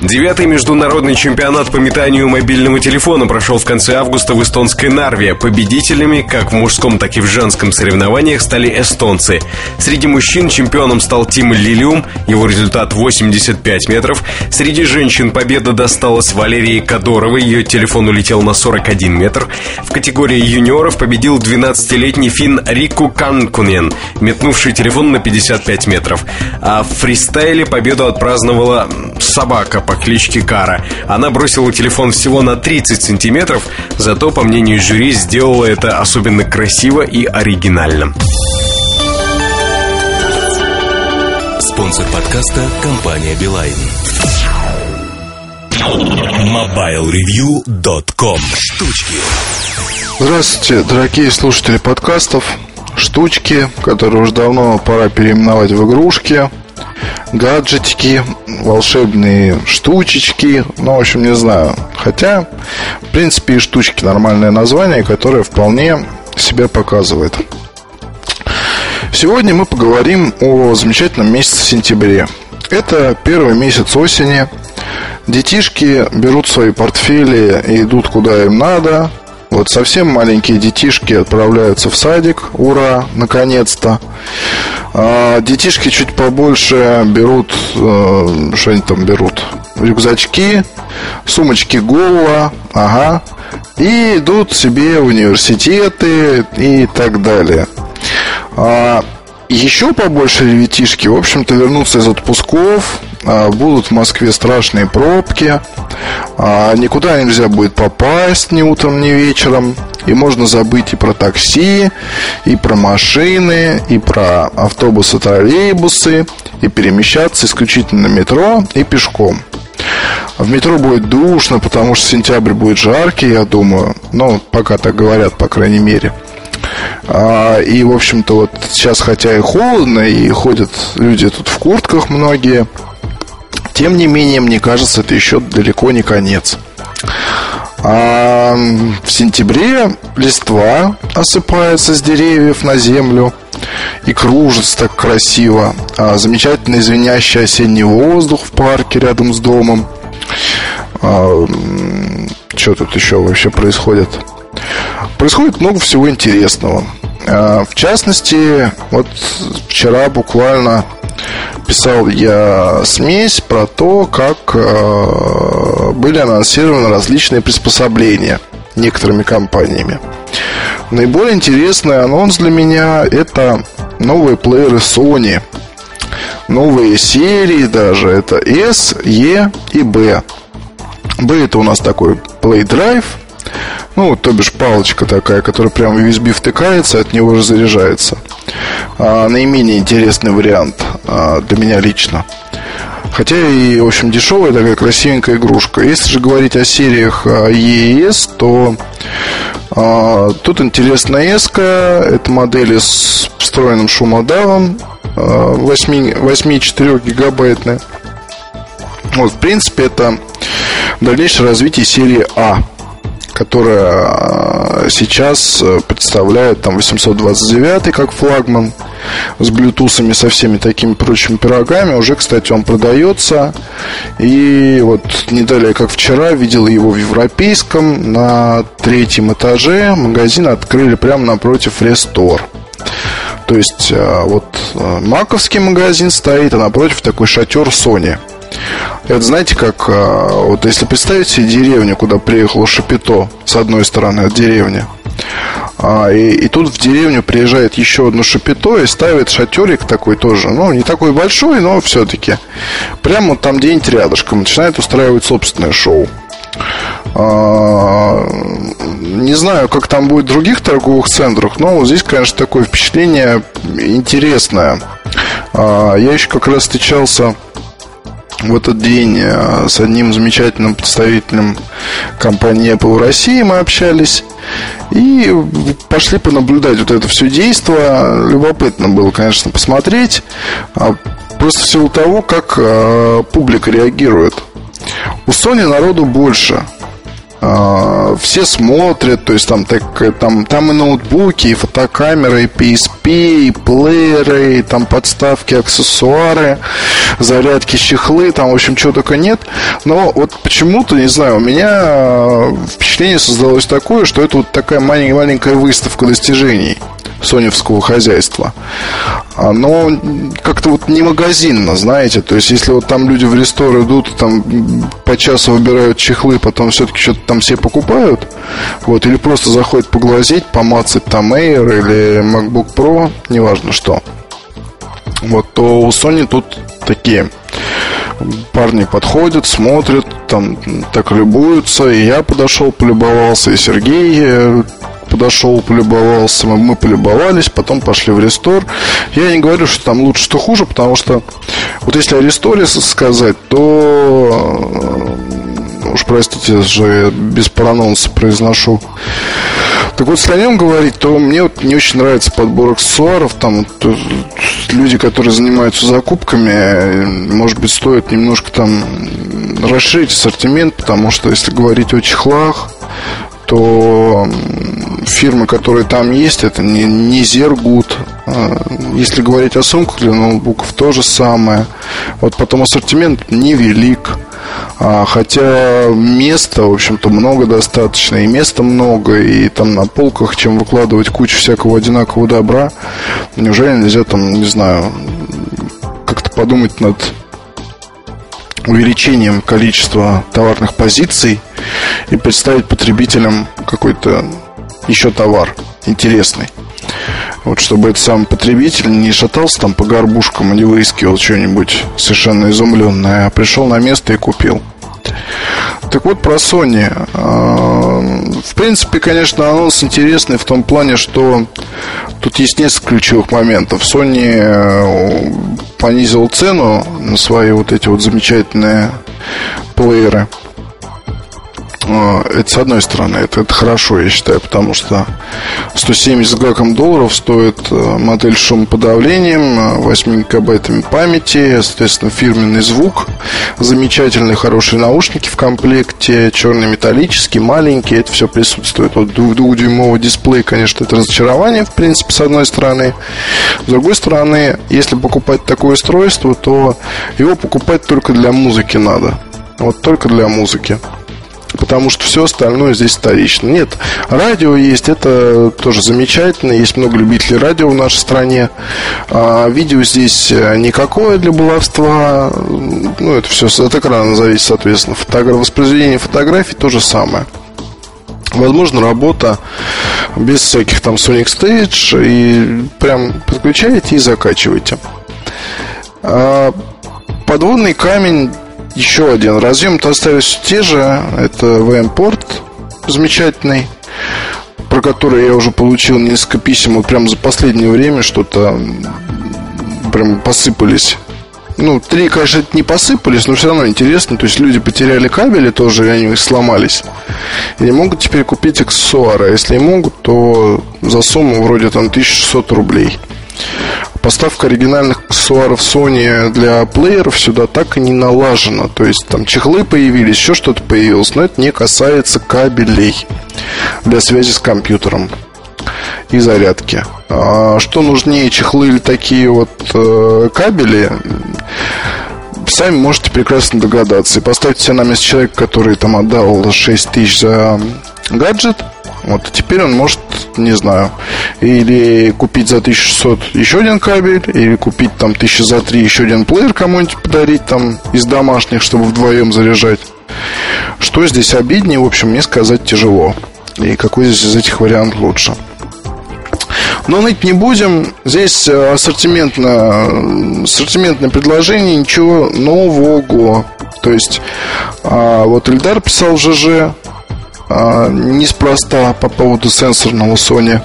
Девятый международный чемпионат по метанию мобильного телефона прошел в конце августа в эстонской Нарве. Победителями как в мужском, так и в женском соревнованиях стали эстонцы. Среди мужчин чемпионом стал Тим Лилиум, его результат 85 метров. Среди женщин победа досталась Валерии Кадоровой, ее телефон улетел на 41 метр. В категории юниоров победил 12-летний фин Рику Канкунен, метнувший телефон на 55 метров. А в фристайле победу отпраздновала собака по кличке Кара. Она бросила телефон всего на 30 сантиметров, зато, по мнению жюри, сделала это особенно красиво и оригинально. Спонсор подкаста – компания «Билайн». MobileReview.com Штучки Здравствуйте, дорогие слушатели подкастов. Штучки, которые уже давно пора переименовать в игрушки – гаджетики, волшебные штучечки, ну, в общем, не знаю. Хотя, в принципе, и штучки нормальное название, которое вполне себя показывает. Сегодня мы поговорим о замечательном месяце сентябре. Это первый месяц осени. Детишки берут свои портфели и идут куда им надо. Вот совсем маленькие детишки отправляются в садик. Ура, наконец-то. А детишки чуть побольше берут, э, что они там берут? Рюкзачки, сумочки голова, ага. И идут себе в университеты и так далее. А еще побольше ребятишки, в общем-то, вернутся из отпусков, будут в Москве страшные пробки, а, никуда нельзя будет попасть ни утром, ни вечером, и можно забыть и про такси, и про машины, и про автобусы, троллейбусы, и перемещаться исключительно на метро и пешком. В метро будет душно, потому что сентябрь будет жаркий, я думаю. Ну, пока так говорят, по крайней мере. А, и, в общем-то, вот сейчас, хотя и холодно, и ходят люди тут в куртках многие, тем не менее, мне кажется, это еще далеко не конец. А в сентябре листва осыпается с деревьев на землю и кружится так красиво. А замечательный звенящий осенний воздух в парке рядом с домом. А, что тут еще вообще происходит? Происходит много всего интересного. А, в частности, вот вчера буквально писал я смесь про то, как а, были анонсированы различные приспособления некоторыми компаниями. Наиболее интересный анонс для меня это новые плееры Sony. Новые серии даже. Это S, E и B. B это у нас такой Play Drive. Ну, то бишь палочка такая, которая прямо в USB втыкается, от него же заряжается. А, наименее интересный вариант а, для меня лично. Хотя и, в общем, дешевая такая красивенькая игрушка. Если же говорить о сериях EES, то а, тут интересная S. Это модели с встроенным шумодавом 8,4 гигабайтная. Вот, в принципе, это дальнейшее развитие серии А которая а, сейчас э, представляет там 829 как флагман с блютусами, со всеми такими прочими пирогами. Уже, кстати, он продается. И вот не далее, как вчера, видел его в европейском на третьем этаже. Магазин открыли прямо напротив Рестор. То есть э, вот э, маковский магазин стоит, а напротив такой шатер Sony. Это знаете, как вот если представить себе деревню, куда приехало Шапито с одной стороны от деревни, а, и, и тут в деревню приезжает еще одно шапито и ставит шатерик такой тоже. Ну, не такой большой, но все-таки. Прямо там где-нибудь рядышком. Начинает устраивать собственное шоу. А, не знаю, как там будет в других торговых центрах, но здесь, конечно, такое впечатление интересное. А, я еще как раз встречался в этот день э, с одним замечательным представителем компании Apple в России мы общались и пошли понаблюдать вот это все действие. Любопытно было, конечно, посмотреть. А, просто в силу того, как э, публика реагирует. У Sony народу больше – все смотрят, то есть там, так, там, там и ноутбуки, и фотокамеры, и PSP, и плееры, и там подставки, аксессуары, зарядки, чехлы, там, в общем, чего только нет. Но вот почему-то, не знаю, у меня впечатление создалось такое, что это вот такая маленькая выставка достижений соневского хозяйства. Но как-то вот не магазинно, знаете. То есть, если вот там люди в ресторан идут, там по часу выбирают чехлы, потом все-таки что-то там все покупают, вот, или просто заходят поглазеть, помацать там Air или MacBook Pro, неважно что. Вот, то у Sony тут такие парни подходят, смотрят, там так любуются. И я подошел, полюбовался, и Сергей э, подошел, полюбовался, мы полюбовались, потом пошли в рестор. Я не говорю, что там лучше, что хуже, потому что вот если о ресторе сказать, то э, уж простите, же без прононса произношу. Так вот, если о нем говорить, то мне вот не очень нравится подбор аксессуаров. Там вот, люди, которые занимаются закупками, может быть, стоит немножко там расширить ассортимент, потому что если говорить о чехлах, то фирмы, которые там есть, это не, не Зергут. А, если говорить о сумках для ноутбуков, то же самое. Вот потом ассортимент невелик. А, хотя места, в общем-то, много достаточно, и места много, и там на полках, чем выкладывать кучу всякого одинакового добра, неужели нельзя там, не знаю, как-то подумать над увеличением количества товарных позиций и представить потребителям какой-то еще товар интересный. Вот чтобы этот самый потребитель не шатался там по горбушкам и не выискивал что-нибудь совершенно изумленное, а пришел на место и купил. Так вот, про Sony. А, в принципе, конечно, анонс интересный в том плане, что тут есть несколько ключевых моментов. Sony э, понизил цену на свои вот эти вот замечательные плееры. Это с одной стороны, это, это хорошо, я считаю, потому что 170 с гаком долларов стоит э, модель с шумоподавлением, 8 э, гигабайтами памяти, соответственно, фирменный звук, замечательные хорошие наушники в комплекте, черный металлический, маленький, это все присутствует. Вот двухдюймовый дисплей, конечно, это разочарование, в принципе, с одной стороны. С другой стороны, если покупать такое устройство, то его покупать только для музыки надо. Вот только для музыки потому что все остальное здесь вторично. Нет, радио есть, это тоже замечательно, есть много любителей радио в нашей стране. А, видео здесь э, никакое для баловства, ну, это все от экрана зависит, соответственно. Фотограф... Воспроизведение фотографий то же самое. Возможно, работа без всяких там Sonic Stage и прям подключаете и закачиваете. А, подводный камень еще один. Разъем-то остались те же. Это VM-порт замечательный, про который я уже получил несколько писем. Вот прям за последнее время что-то прям посыпались. Ну, три, конечно, не посыпались, но все равно интересно. То есть люди потеряли кабели тоже, и они их сломались. И не могут теперь купить аксессуары. Если могут, то за сумму вроде там 1600 рублей. Поставка оригинальных аксессуаров Sony для плееров сюда так и не налажена. То есть там чехлы появились, еще что-то появилось, но это не касается кабелей для связи с компьютером и зарядки. А что нужнее, чехлы или такие вот э, кабели? Сами можете прекрасно догадаться. И поставьте себя на место человека, который там отдал 6 тысяч за гаджет – вот теперь он может, не знаю, или купить за 1600 еще один кабель, или купить там 1000 за 3 еще один плеер кому-нибудь подарить там из домашних, чтобы вдвоем заряжать. Что здесь обиднее, в общем, мне сказать тяжело. И какой здесь из этих вариантов лучше. Но ныть не будем. Здесь э, ассортиментное, ассортиментное предложение, ничего нового. То есть, а, вот Эльдар писал в ЖЖ, а, неспроста по поводу сенсорного Sony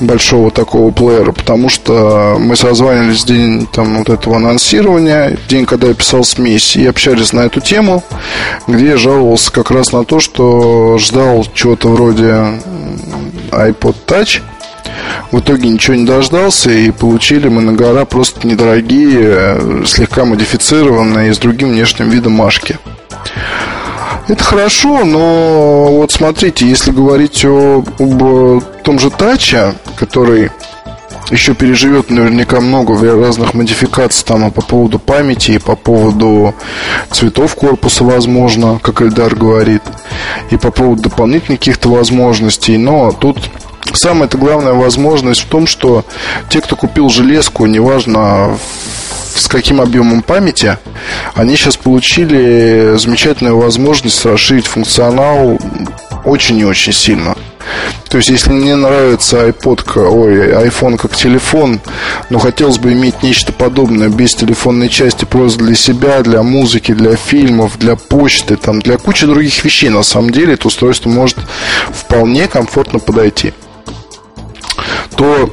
большого такого плеера, потому что мы созванивались в день там, вот этого анонсирования, день, когда я писал смесь, и общались на эту тему, где я жаловался как раз на то, что ждал чего-то вроде iPod Touch, в итоге ничего не дождался, и получили мы на гора просто недорогие, слегка модифицированные с другим внешним видом машки. Это хорошо, но вот смотрите, если говорить о, об том же Таче, который еще переживет наверняка много разных модификаций там по поводу памяти, и по поводу цветов корпуса, возможно, как Эльдар говорит, и по поводу дополнительных каких-то возможностей. Но тут самая главная возможность в том, что те, кто купил железку, неважно с каким объемом памяти, они сейчас получили замечательную возможность расширить функционал очень и очень сильно. То есть, если мне нравится iPod, ой, iPhone как телефон, но хотелось бы иметь нечто подобное без телефонной части просто для себя, для музыки, для фильмов, для почты, там, для кучи других вещей, на самом деле это устройство может вполне комфортно подойти. То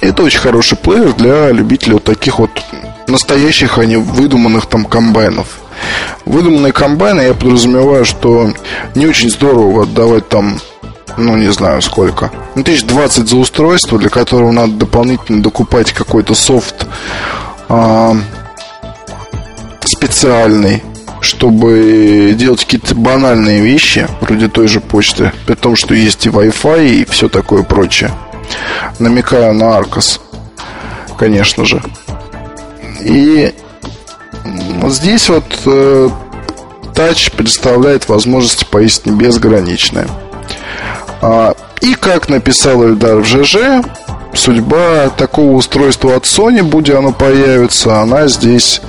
это очень хороший плеер для любителей вот таких вот настоящих, а не выдуманных там комбайнов. Выдуманные комбайны, я подразумеваю, что не очень здорово отдавать там, ну, не знаю сколько. Ну, тысяч двадцать за устройство, для которого надо дополнительно докупать какой-то софт а, специальный, чтобы делать какие-то банальные вещи, вроде той же почты, при том, что есть и Wi-Fi и все такое прочее. Намекаю на Arcos, конечно же. И здесь вот э, Touch представляет возможности поистине безграничные. А, и как написал Эльдар в ЖЖ, судьба такого устройства от Sony, будь оно появится, она здесь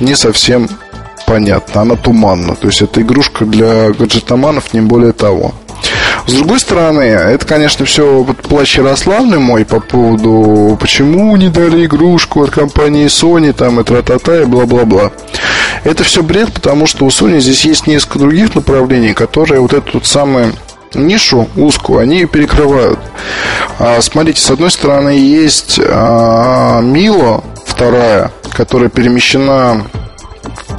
не совсем понятна, она туманна. То есть это игрушка для гаджетоманов, не более того. С другой стороны, это, конечно, все вот плащ Ярославный мой по поводу, почему не дали игрушку от компании Sony, там, и тра-та-та, и бла-бла-бла. Это все бред, потому что у Sony здесь есть несколько других направлений, которые вот эту вот самую нишу узкую, они перекрывают. А, смотрите, с одной стороны есть а, Мило, вторая, которая перемещена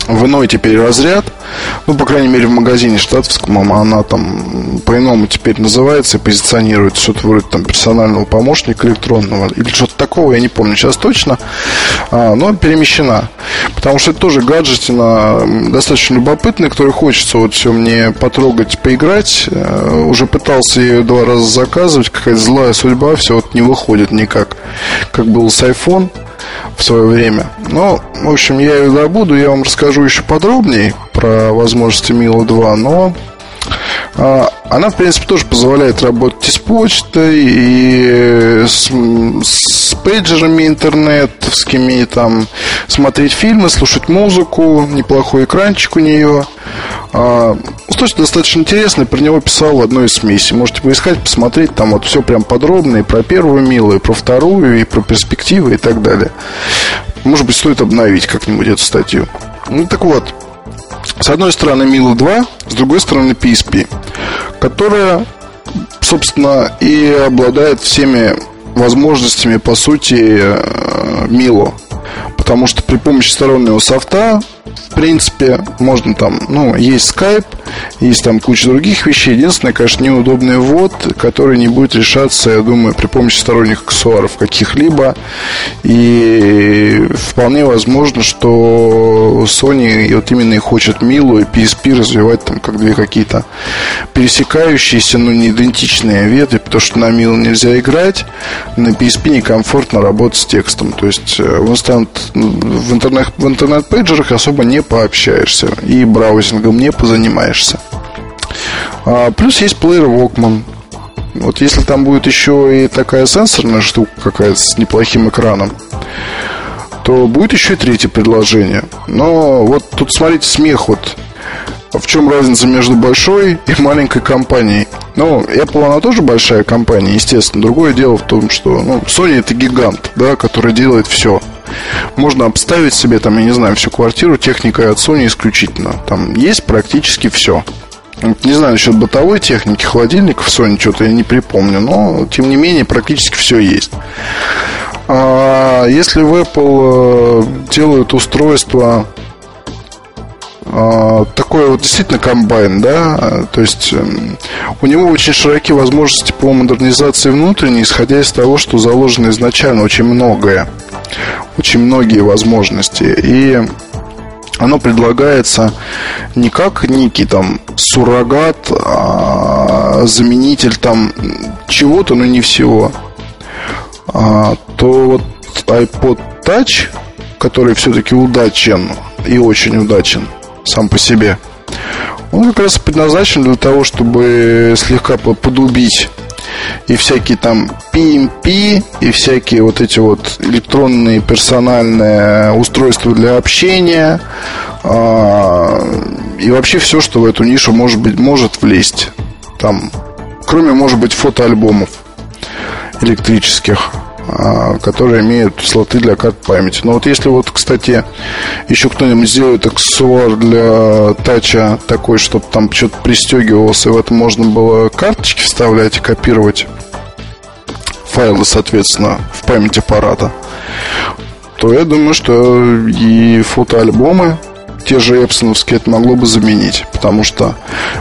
в иной теперь разряд. Ну, по крайней мере, в магазине штатовском она там по-иному теперь называется и позиционирует что-то вроде там персонального помощника электронного или что-то такого, я не помню сейчас точно, а, но перемещена. Потому что это тоже гаджетина достаточно любопытная, который хочется вот все мне потрогать, поиграть. Э, уже пытался ее два раза заказывать, какая-то злая судьба, все вот не выходит никак, как было с iPhone. В свое время. Но, в общем, я ее добуду, я вам расскажу еще подробнее про возможности Мила 2, но она, в принципе, тоже позволяет работать с почтой, и с, с пейджерами интернетовскими, там, смотреть фильмы, слушать музыку, неплохой экранчик у нее. А, устройство достаточно интересное, про него писал в одной из смесей. Можете поискать, посмотреть, там вот все прям подробно, и про первую милую, и про вторую, и про перспективы и так далее. Может быть, стоит обновить как-нибудь эту статью. Ну, так вот, с одной стороны Мила 2, с другой стороны PSP, которая, собственно, и обладает всеми возможностями, по сути, Мило. Потому что при помощи стороннего софта в принципе, можно там, ну, есть Skype, есть там куча других вещей. Единственное, конечно, неудобный ввод, который не будет решаться, я думаю, при помощи сторонних аксессуаров каких-либо. И вполне возможно, что Sony вот именно и хочет Милу и PSP развивать там как две какие-то пересекающиеся, но не идентичные ветви, потому что на Милу нельзя играть, на PSP некомфортно работать с текстом. То есть э, в, интернет, в интернет-пейджерах особо не пообщаешься и браузингом не позанимаешься. А, плюс есть плеер Walkman. Вот если там будет еще и такая сенсорная штука какая-то с неплохим экраном, то будет еще и третье предложение. Но вот тут смотрите смех вот в чем разница между большой и маленькой компанией? Ну, Apple, она тоже большая компания, естественно. Другое дело в том, что ну, Sony это гигант, да, который делает все. Можно обставить себе, там, я не знаю, всю квартиру техникой от Sony исключительно. Там есть практически все. Не знаю насчет бытовой техники, холодильников Sony, что-то я не припомню, но тем не менее практически все есть. А если в Apple э, делают устройство такой вот действительно комбайн, да, то есть эм, у него очень широкие возможности по модернизации внутренней, исходя из того, что заложено изначально очень многое, очень многие возможности, и оно предлагается не как некий там суррогат, а заменитель там чего-то, но не всего, а, то вот iPod Touch, который все-таки удачен и очень удачен – сам по себе. Он как раз предназначен для того, чтобы слегка подубить и всякие там PMP, и всякие вот эти вот электронные персональные устройства для общения, а, и вообще все, что в эту нишу может быть, может влезть. Там, кроме, может быть, фотоальбомов электрических. А, которые имеют слоты для карт памяти. Но вот если вот, кстати, еще кто-нибудь сделает аксессуар для тача такой, чтобы там что-то пристегивалось, и в этом можно было карточки вставлять и копировать файлы, соответственно, в память аппарата, то я думаю, что и фотоальбомы те же эпсоновские это могло бы заменить. Потому что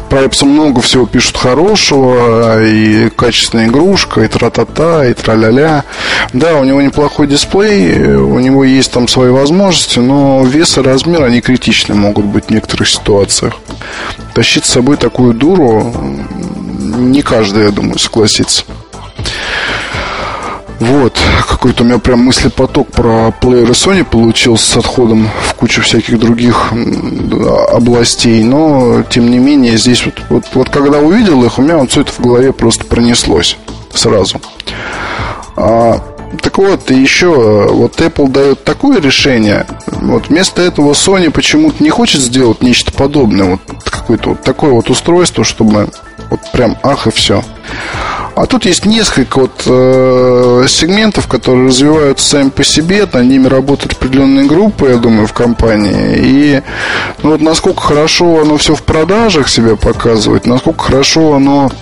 про Эпсон много всего пишут хорошего, и качественная игрушка, и тра-та-та, и тра-ля-ля. Да, у него неплохой дисплей, у него есть там свои возможности, но вес и размер, они критичны могут быть в некоторых ситуациях. Тащить с собой такую дуру не каждый, я думаю, согласится. Вот, какой-то у меня прям мыслепоток про плееры Sony получился с отходом в кучу всяких других областей, но тем не менее здесь вот, вот, вот когда увидел их, у меня вот все это в голове просто пронеслось сразу. А, так вот, и еще, вот Apple дает такое решение, вот вместо этого Sony почему-то не хочет сделать нечто подобное, вот какое-то вот такое вот устройство, чтобы вот прям ах и все. А тут есть несколько вот, э, сегментов, которые развиваются сами по себе, над ними работают определенные группы, я думаю, в компании. И ну, вот насколько хорошо оно все в продажах себя показывает, насколько хорошо оно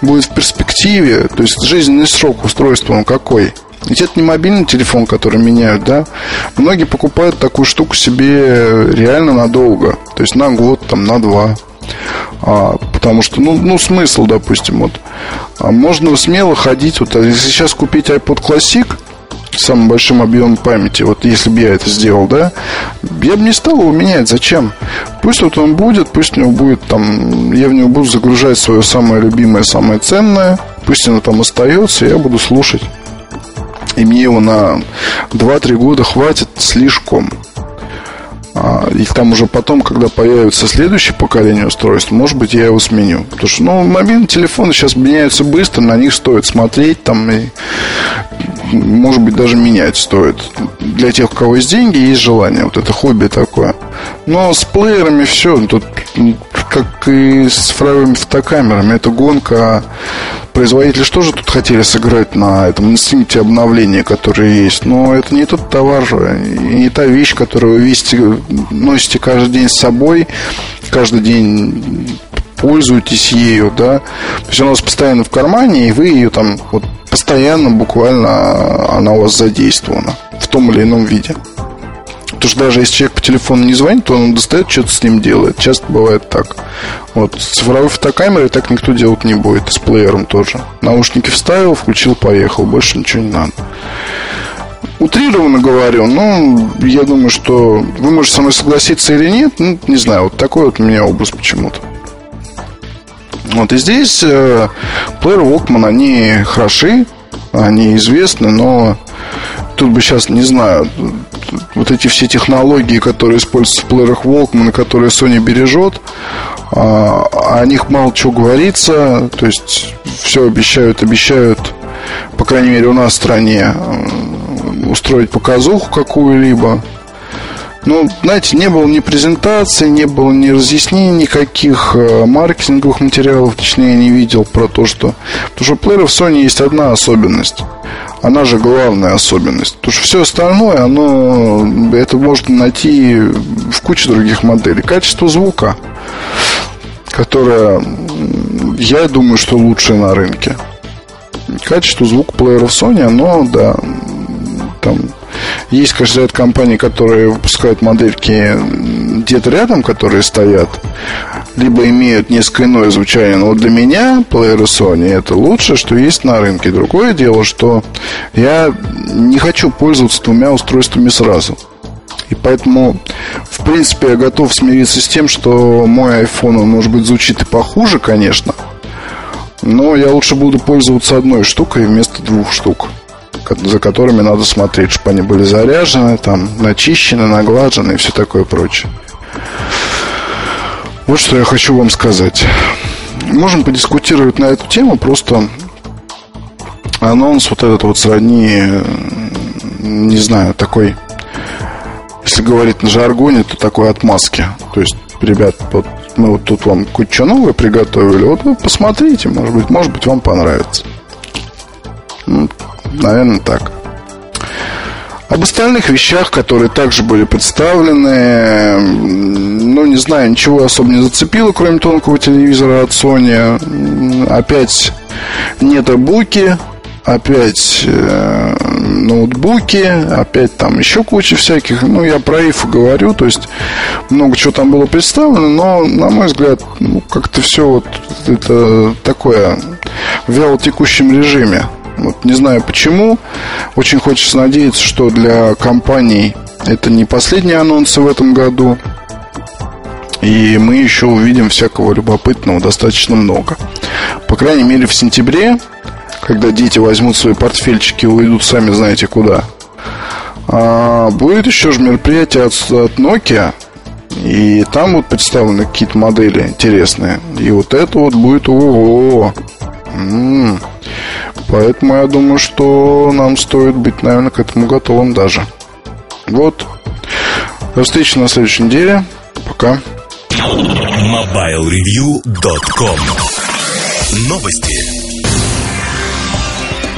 будет в перспективе, то есть жизненный срок устройства он какой. Ведь это не мобильный телефон, который меняют, да. Многие покупают такую штуку себе реально надолго. То есть на год, там, на два. А, потому что, ну, ну, смысл, допустим, вот. А можно смело ходить, вот, а если сейчас купить iPod Classic, с самым большим объемом памяти, вот если бы я это сделал, да, я бы не стал его менять. Зачем? Пусть вот он будет, пусть у него будет там, я в него буду загружать свое самое любимое, самое ценное, пусть оно там остается, я буду слушать И мне его на 2-3 года хватит слишком. А, и там уже потом, когда появится следующее поколение устройств, может быть, я его сменю. Потому что, ну, мобильные телефоны сейчас меняются быстро, на них стоит смотреть там и, может быть, даже менять стоит. Для тех, у кого есть деньги, есть желание. Вот это хобби такое. Но с плеерами все. Тут как и с цифровыми фотокамерами. Это гонка. Производители что же тут хотели сыграть на этом инстинкте обновления, который есть? Но это не тот товар, не та вещь, которую вы весите, носите каждый день с собой, каждый день пользуетесь ею, да. То есть она у вас постоянно в кармане, и вы ее там вот постоянно буквально она у вас задействована в том или ином виде. Потому что даже если человек по телефону не звонит, то он достает, что-то с ним делает. Часто бывает так. Вот с цифровой фотокамерой так никто делать не будет. С плеером тоже. Наушники вставил, включил, поехал. Больше ничего не надо. Утрированно говорю, но я думаю, что вы можете со мной согласиться или нет. Ну, не знаю, вот такой вот у меня образ почему-то. Вот и здесь э, плеер Walkman, они хороши, они известны, но тут бы сейчас, не знаю, вот эти все технологии, которые используются в плеерах Walkman, которые Sony бережет, а, о них мало чего говорится. То есть все обещают, обещают, по крайней мере у нас в стране, устроить показуху какую-либо. Ну, знаете, не было ни презентации, не было ни разъяснений никаких э, маркетинговых материалов, точнее, я не видел про то, что... Потому что у плееров Sony есть одна особенность – она же главная особенность. Потому что все остальное, оно, это можно найти в куче других моделей. Качество звука, которое, я думаю, что лучшее на рынке. Качество звука плееров Sony, оно, да, там есть, конечно, ряд компаний, которые выпускают модельки где-то рядом, которые стоят либо имеют несколько иное звучание. Но для меня плееры Sony это лучшее, что есть на рынке. Другое дело, что я не хочу пользоваться двумя устройствами сразу. И поэтому, в принципе, я готов смириться с тем, что мой iPhone, он, может быть, звучит и похуже, конечно. Но я лучше буду пользоваться одной штукой вместо двух штук за которыми надо смотреть, чтобы они были заряжены, там, начищены, наглажены и все такое прочее. Вот что я хочу вам сказать. Можем подискутировать на эту тему, просто анонс вот этот вот сродни, не знаю, такой, если говорить на жаргоне, то такой отмазки. То есть, ребят, вот мы вот тут вам кое-что новое приготовили, вот вы посмотрите, может быть, может быть, вам понравится. Наверное, так. Об остальных вещах, которые также были представлены, ну, не знаю, ничего особо не зацепило, кроме тонкого телевизора от Sony. Опять нетабуки, опять э, ноутбуки, опять там еще куча всяких. Ну, я про IFA говорю, то есть много чего там было представлено, но, на мой взгляд, ну, как-то все вот это такое в вялотекущем режиме. Вот не знаю почему. Очень хочется надеяться, что для компаний это не последние анонсы в этом году. И мы еще увидим всякого любопытного достаточно много. По крайней мере, в сентябре, когда дети возьмут свои портфельчики и уйдут сами знаете куда, а, будет еще же мероприятие от, от Nokia. И там будут представлены какие-то модели интересные. И вот это вот будет ого. М-м. Поэтому я думаю, что нам стоит быть, наверное, к этому готовым даже. Вот. До встречи на следующей неделе. Пока. MobileReview.com Новости.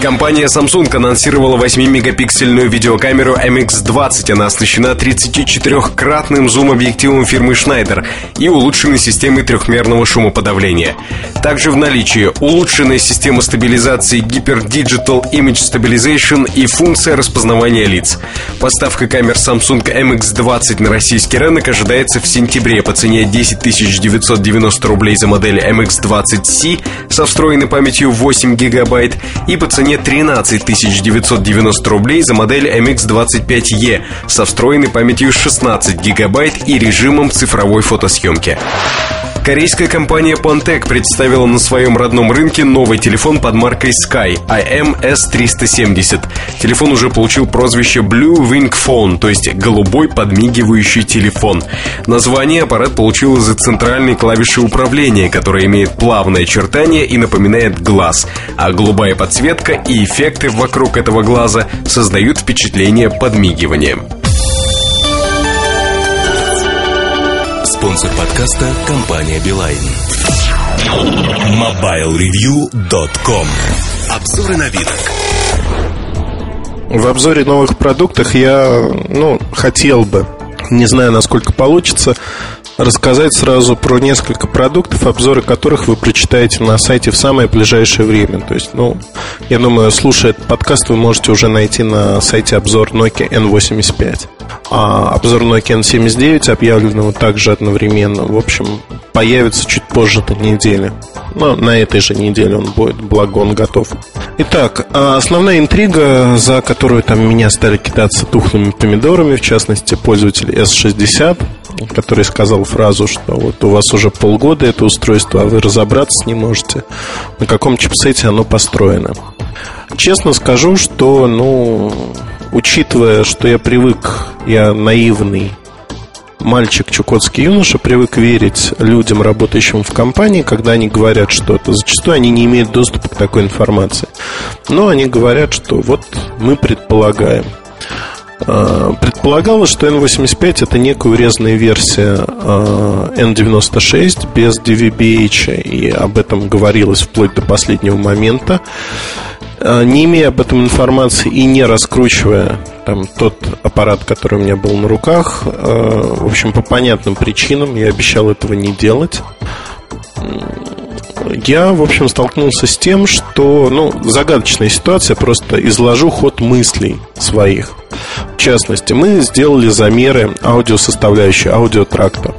Компания Samsung анонсировала 8-мегапиксельную видеокамеру MX20. Она оснащена 34-кратным зум-объективом фирмы Schneider и улучшенной системой трехмерного шумоподавления. Также в наличии улучшенная система стабилизации Hyper Digital Image Stabilization и функция распознавания лиц. Поставка камер Samsung MX20 на российский рынок ожидается в сентябре по цене 10 990 рублей за модель MX20C со встроенной памятью 8 гигабайт и по цене цене 13 990 рублей за модель MX25E со встроенной памятью 16 гигабайт и режимом цифровой фотосъемки. Корейская компания Pontec представила на своем родном рынке новый телефон под маркой Sky IM-S370. Телефон уже получил прозвище Blue Wing Phone, то есть голубой подмигивающий телефон. Название аппарат получил из-за центральной клавиши управления, которая имеет плавное очертание и напоминает глаз, а голубая подсветка и эффекты вокруг этого глаза создают впечатление подмигивания. Спонсор подкаста – компания «Билайн». MobileReview.com Обзоры новинок В обзоре новых продуктов я, ну, хотел бы, не знаю, насколько получится, рассказать сразу про несколько продуктов, обзоры которых вы прочитаете на сайте в самое ближайшее время. То есть, ну, я думаю, слушая этот подкаст, вы можете уже найти на сайте обзор Nokia N85. А обзор Nokia N79 объявленного также одновременно. В общем, появится чуть позже на неделе. Но на этой же неделе он будет, благо он готов. Итак, а основная интрига, за которую там меня стали кидаться тухлыми помидорами, в частности, пользователь S60, который сказал фразу, что вот у вас уже полгода это устройство, а вы разобраться не можете, на каком чипсете оно построено. Честно скажу, что, ну, учитывая, что я привык, я наивный мальчик, чукотский юноша, привык верить людям, работающим в компании, когда они говорят что-то. Зачастую они не имеют доступа к такой информации. Но они говорят, что вот мы предполагаем. А, предполагалось, что N85 это некая урезанная версия N96 а, без DVB-H, и об этом говорилось вплоть до последнего момента. А, не имея об этом информации и не раскручивая там, тот аппарат, который у меня был на руках, в общем, по понятным причинам я обещал этого не делать я, в общем, столкнулся с тем, что, ну, загадочная ситуация, просто изложу ход мыслей своих. В частности, мы сделали замеры аудиосоставляющей, аудиотракта.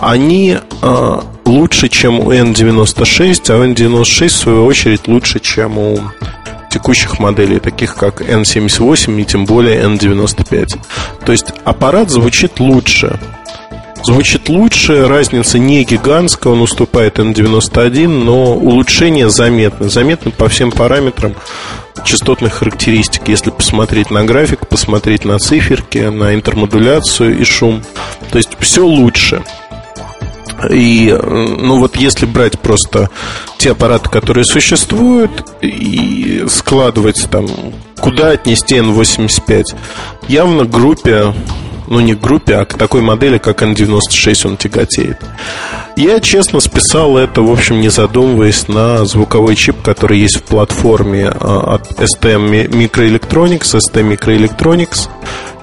Они э, лучше, чем у N96, а у N96, в свою очередь, лучше, чем у текущих моделей, таких как N78 и тем более N95. То есть аппарат звучит лучше. Звучит лучше, разница не гигантская, он уступает N91, но улучшение заметно. Заметно по всем параметрам частотных характеристик. Если посмотреть на график, посмотреть на циферки, на интермодуляцию и шум. То есть все лучше. И, ну вот если брать просто те аппараты, которые существуют, и складывать там, куда отнести N85, явно группе ну не к группе, а к такой модели, как N96 он тяготеет. Я честно списал это, в общем, не задумываясь на звуковой чип, который есть в платформе а, от STM Microelectronics, ST Microelectronics,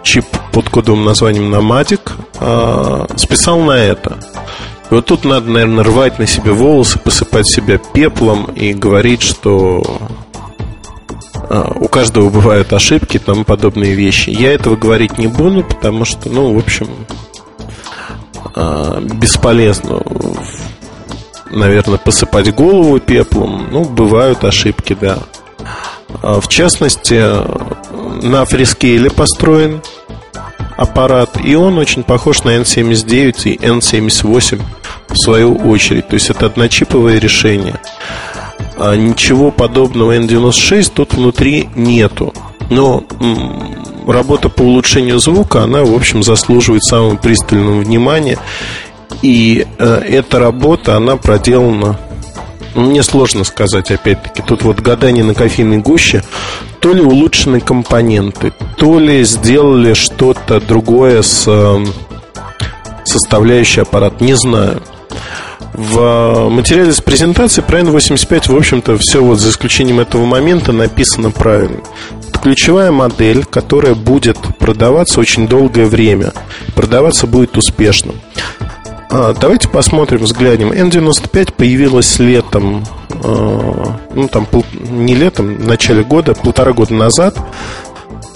чип под кодовым названием Nomadic, а, списал на это. И вот тут надо, наверное, рвать на себе волосы, посыпать себя пеплом и говорить, что у каждого бывают ошибки тому подобные вещи. Я этого говорить не буду, потому что, ну, в общем, а, бесполезно, наверное, посыпать голову пеплом. Ну, бывают ошибки, да. А, в частности, на фрискейле построен аппарат, и он очень похож на N79 и N78 в свою очередь. То есть это одночиповое решение. А ничего подобного N96 тут внутри нету. Но работа по улучшению звука, она, в общем, заслуживает самого пристального внимания. И э, эта работа, она проделана ну, мне сложно сказать, опять-таки. Тут вот гадание на кофейной гуще. То ли улучшены компоненты, то ли сделали что-то другое с э, составляющей аппарат. Не знаю. В материале с презентацией про N85, в общем-то, все вот за исключением этого момента написано правильно. Это ключевая модель, которая будет продаваться очень долгое время. Продаваться будет успешно. А, давайте посмотрим, взглянем. N95 появилась летом, а, ну там не летом, в начале года, полтора года назад.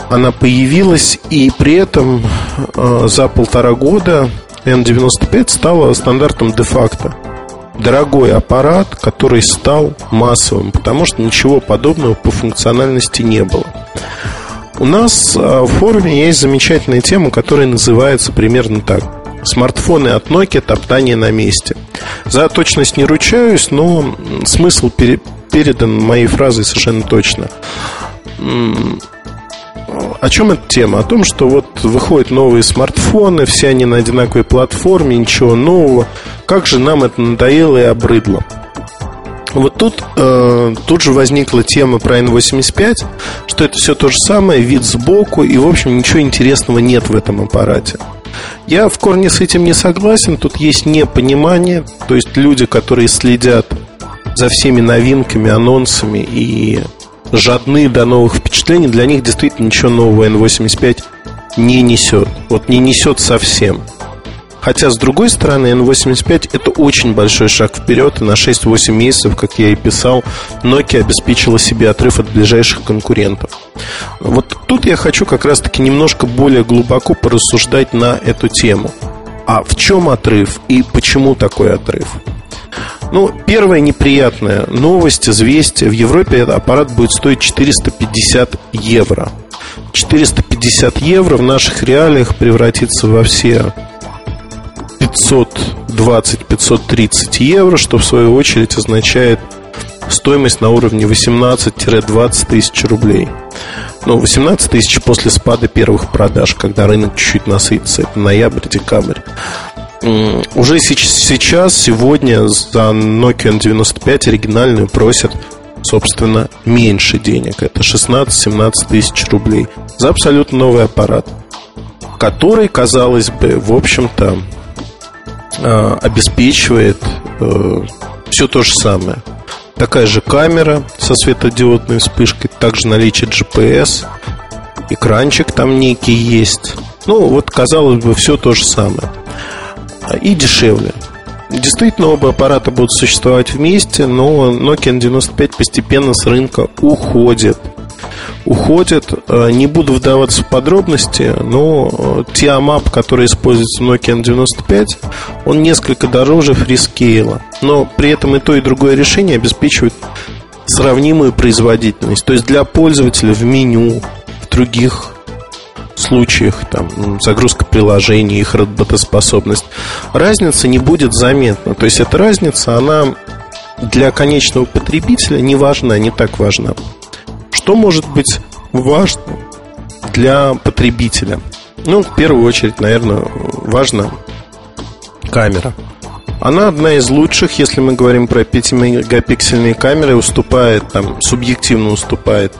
Она появилась, и при этом а, за полтора года N95 стала стандартом де-факто дорогой аппарат, который стал массовым, потому что ничего подобного по функциональности не было. У нас а, в форуме есть замечательная тема, которая называется примерно так. Смартфоны от Nokia топтание на месте. За точность не ручаюсь, но смысл пере, передан моей фразой совершенно точно. О чем эта тема? О том, что вот выходят новые смартфоны, все они на одинаковой платформе, ничего нового. Как же нам это надоело и обрыдло. Вот тут, э, тут же возникла тема про N85, что это все то же самое, вид сбоку, и, в общем, ничего интересного нет в этом аппарате. Я в корне с этим не согласен, тут есть непонимание, то есть люди, которые следят за всеми новинками, анонсами и жадны до новых впечатлений, для них действительно ничего нового N85 не несет. Вот не несет совсем. Хотя, с другой стороны, N85 это очень большой шаг вперед, и на 6-8 месяцев, как я и писал, Nokia обеспечила себе отрыв от ближайших конкурентов. Вот тут я хочу как раз-таки немножко более глубоко порассуждать на эту тему. А в чем отрыв и почему такой отрыв? Ну, первая неприятная новость, известие. В Европе этот аппарат будет стоить 450 евро. 450 евро в наших реалиях превратится во все 520-530 евро, что в свою очередь означает стоимость на уровне 18-20 тысяч рублей. Ну, 18 тысяч после спада первых продаж, когда рынок чуть-чуть насытится. Это ноябрь-декабрь. Уже сейчас, сегодня за Nokia N95 оригинальную просят, собственно, меньше денег. Это 16-17 тысяч рублей за абсолютно новый аппарат, который, казалось бы, в общем-то, Э, обеспечивает э, все то же самое. Такая же камера со светодиодной вспышкой, также наличие GPS, экранчик там некий есть. Ну, вот, казалось бы, все то же самое. И дешевле. Действительно, оба аппарата будут существовать вместе, но Nokia N95 постепенно с рынка уходит – уходят. Э, не буду вдаваться в подробности, но э, Tiamap, который используется в Nokia N95, он несколько дороже фрискейла. Но при этом и то, и другое решение обеспечивает сравнимую производительность. То есть для пользователя в меню, в других случаях, там, загрузка приложений, их работоспособность, разница не будет заметна. То есть эта разница, она для конечного потребителя не важна, не так важна. Что может быть важно для потребителя? Ну, в первую очередь, наверное, важна камера. Она одна из лучших, если мы говорим про 5-мегапиксельные камеры, уступает, там, субъективно уступает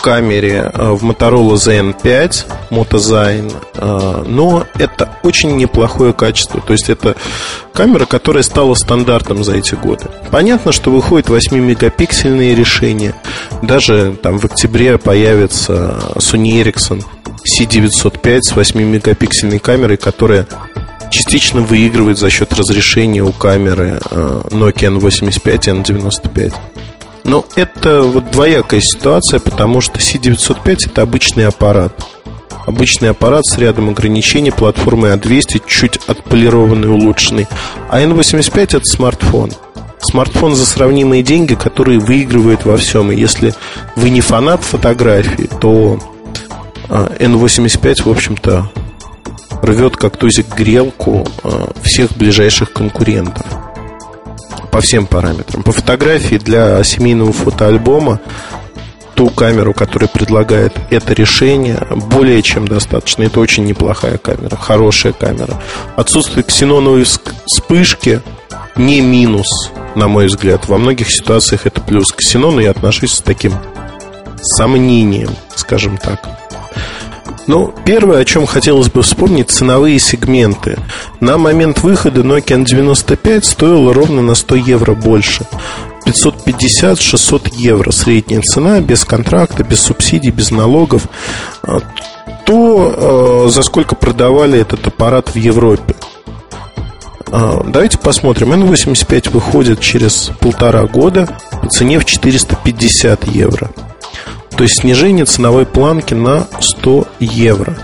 камере э, в Motorola ZN5 Motozyne, э, но это очень неплохое качество. То есть это камера, которая стала стандартом за эти годы. Понятно, что выходят 8-мегапиксельные решения. Даже там в октябре появится Sony Ericsson C905 с 8-мегапиксельной камерой, которая частично выигрывает за счет разрешения у камеры э, Nokia N85 и N95. Но это вот двоякая ситуация, потому что C905 это обычный аппарат. Обычный аппарат с рядом ограничений, платформой А200, чуть отполированный, улучшенный. А N85 это смартфон. Смартфон за сравнимые деньги, который выигрывает во всем. И если вы не фанат фотографии, то N85, а, в общем-то, рвет как тузик грелку а, всех ближайших конкурентов по всем параметрам. По фотографии для семейного фотоальбома ту камеру, которая предлагает это решение, более чем достаточно. Это очень неплохая камера, хорошая камера. Отсутствие ксеноновой вспышки не минус, на мой взгляд. Во многих ситуациях это плюс. К ксенону я отношусь с таким сомнением, скажем так. Ну, первое, о чем хотелось бы вспомнить, ценовые сегменты. На момент выхода Nokia N95 стоила ровно на 100 евро больше. 550-600 евро средняя цена, без контракта, без субсидий, без налогов. А, то, э, за сколько продавали этот аппарат в Европе. А, давайте посмотрим. N85 выходит через полтора года по цене в 450 евро. То есть снижение ценовой планки на 100 евро.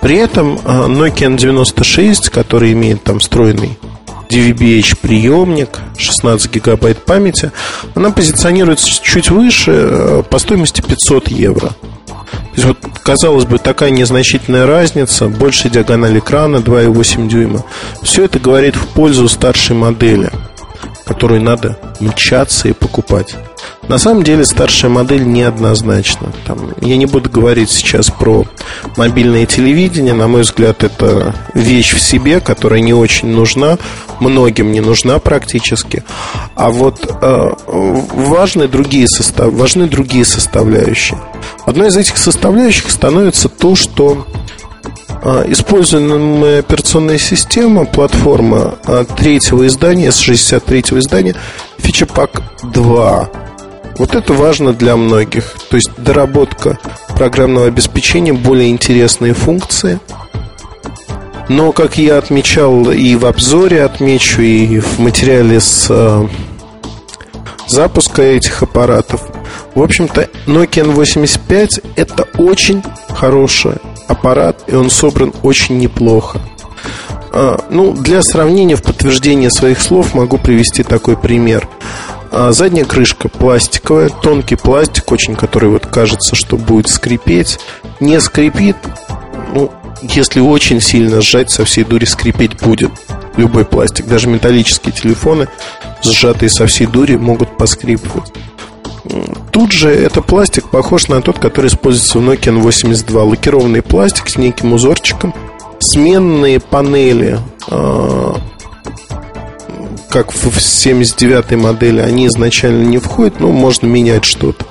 При этом а, Nokia N96, который имеет там встроенный DVB-H приемник, 16 гигабайт памяти, она позиционируется чуть выше а, по стоимости 500 евро. есть, вот, казалось бы, такая незначительная разница, больше диагональ экрана, 2,8 дюйма. Все это говорит в пользу старшей модели, которую надо мчаться и покупать. На самом деле старшая модель неоднозначна. Там, я не буду говорить сейчас про мобильное телевидение. На мой взгляд, это вещь в себе, которая не очень нужна, многим не нужна практически. А вот э, важны, другие состав, важны другие составляющие. Одной из этих составляющих становится то, что э, используемая операционная система, платформа э, третьего издания, с 63-го издания, фичепак 2 вот это важно для многих. То есть доработка программного обеспечения, более интересные функции. Но, как я отмечал и в обзоре отмечу, и в материале с э, запуска этих аппаратов, в общем-то, Nokia N85 это очень хороший аппарат, и он собран очень неплохо. А, ну, для сравнения, в подтверждение своих слов могу привести такой пример. А задняя крышка пластиковая, тонкий пластик, очень который вот кажется, что будет скрипеть. Не скрипит, ну, если очень сильно сжать, со всей дури скрипеть будет любой пластик. Даже металлические телефоны, сжатые со всей дури, могут поскрипывать. Тут же это пластик похож на тот, который используется в Nokia N82. Лакированный пластик с неким узорчиком. Сменные панели а, как в 79-й модели, они изначально не входят, но можно менять что-то.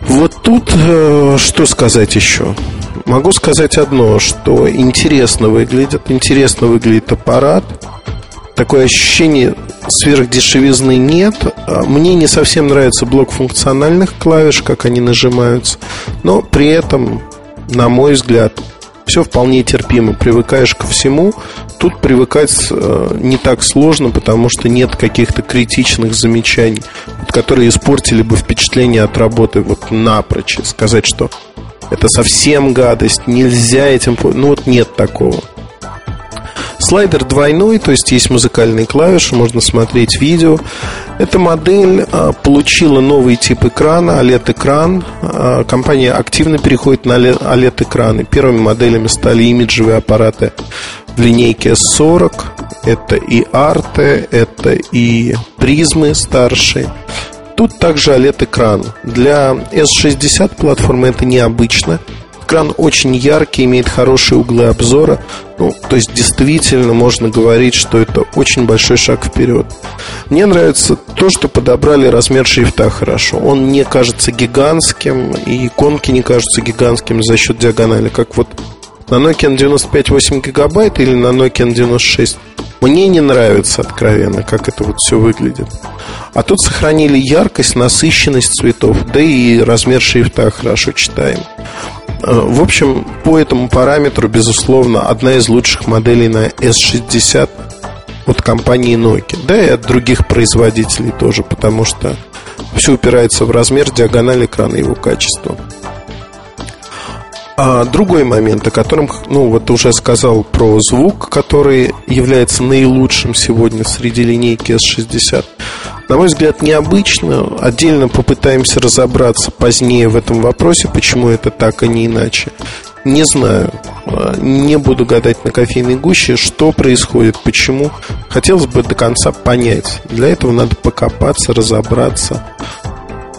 Вот тут э, что сказать еще? Могу сказать одно, что интересно выглядит, интересно выглядит аппарат. Такое ощущение сверхдешевизны нет. А мне не совсем нравится блок функциональных клавиш, как они нажимаются. Но при этом, на мой взгляд, все вполне терпимо. Привыкаешь ко всему. Тут привыкать э, не так сложно, потому что нет каких-то критичных замечаний, которые испортили бы впечатление от работы вот напрочь. Сказать, что это совсем гадость, нельзя этим... Ну вот нет такого. Слайдер двойной, то есть есть музыкальные клавиши, можно смотреть видео. Эта модель а, получила новый тип экрана, OLED-экран. А, компания активно переходит на OLED-экраны. Первыми моделями стали имиджевые аппараты в линейке S40. Это и арты, это и призмы старшие. Тут также OLED-экран. Для S60 платформы это необычно. Экран очень яркий, имеет хорошие углы обзора. Ну, то есть действительно можно говорить, что это очень большой шаг вперед. Мне нравится то, что подобрали размер шрифта хорошо. Он не кажется гигантским, и иконки не кажутся гигантскими за счет диагонали, как вот на Nokia 95 8 гигабайт или на Nokia 96. Мне не нравится откровенно, как это вот все выглядит. А тут сохранили яркость, насыщенность цветов, да и размер шрифта хорошо читаем. Э, в общем, по этому параметру, безусловно, одна из лучших моделей на S60 от компании Nokia. Да и от других производителей тоже, потому что все упирается в размер, диагональ экрана и его качество. А другой момент, о котором, ну, вот уже сказал про звук, который является наилучшим сегодня среди линейки S60. На мой взгляд, необычно. Отдельно попытаемся разобраться позднее в этом вопросе, почему это так, а не иначе. Не знаю. А, не буду гадать на кофейной гуще, что происходит, почему. Хотелось бы до конца понять. Для этого надо покопаться, разобраться,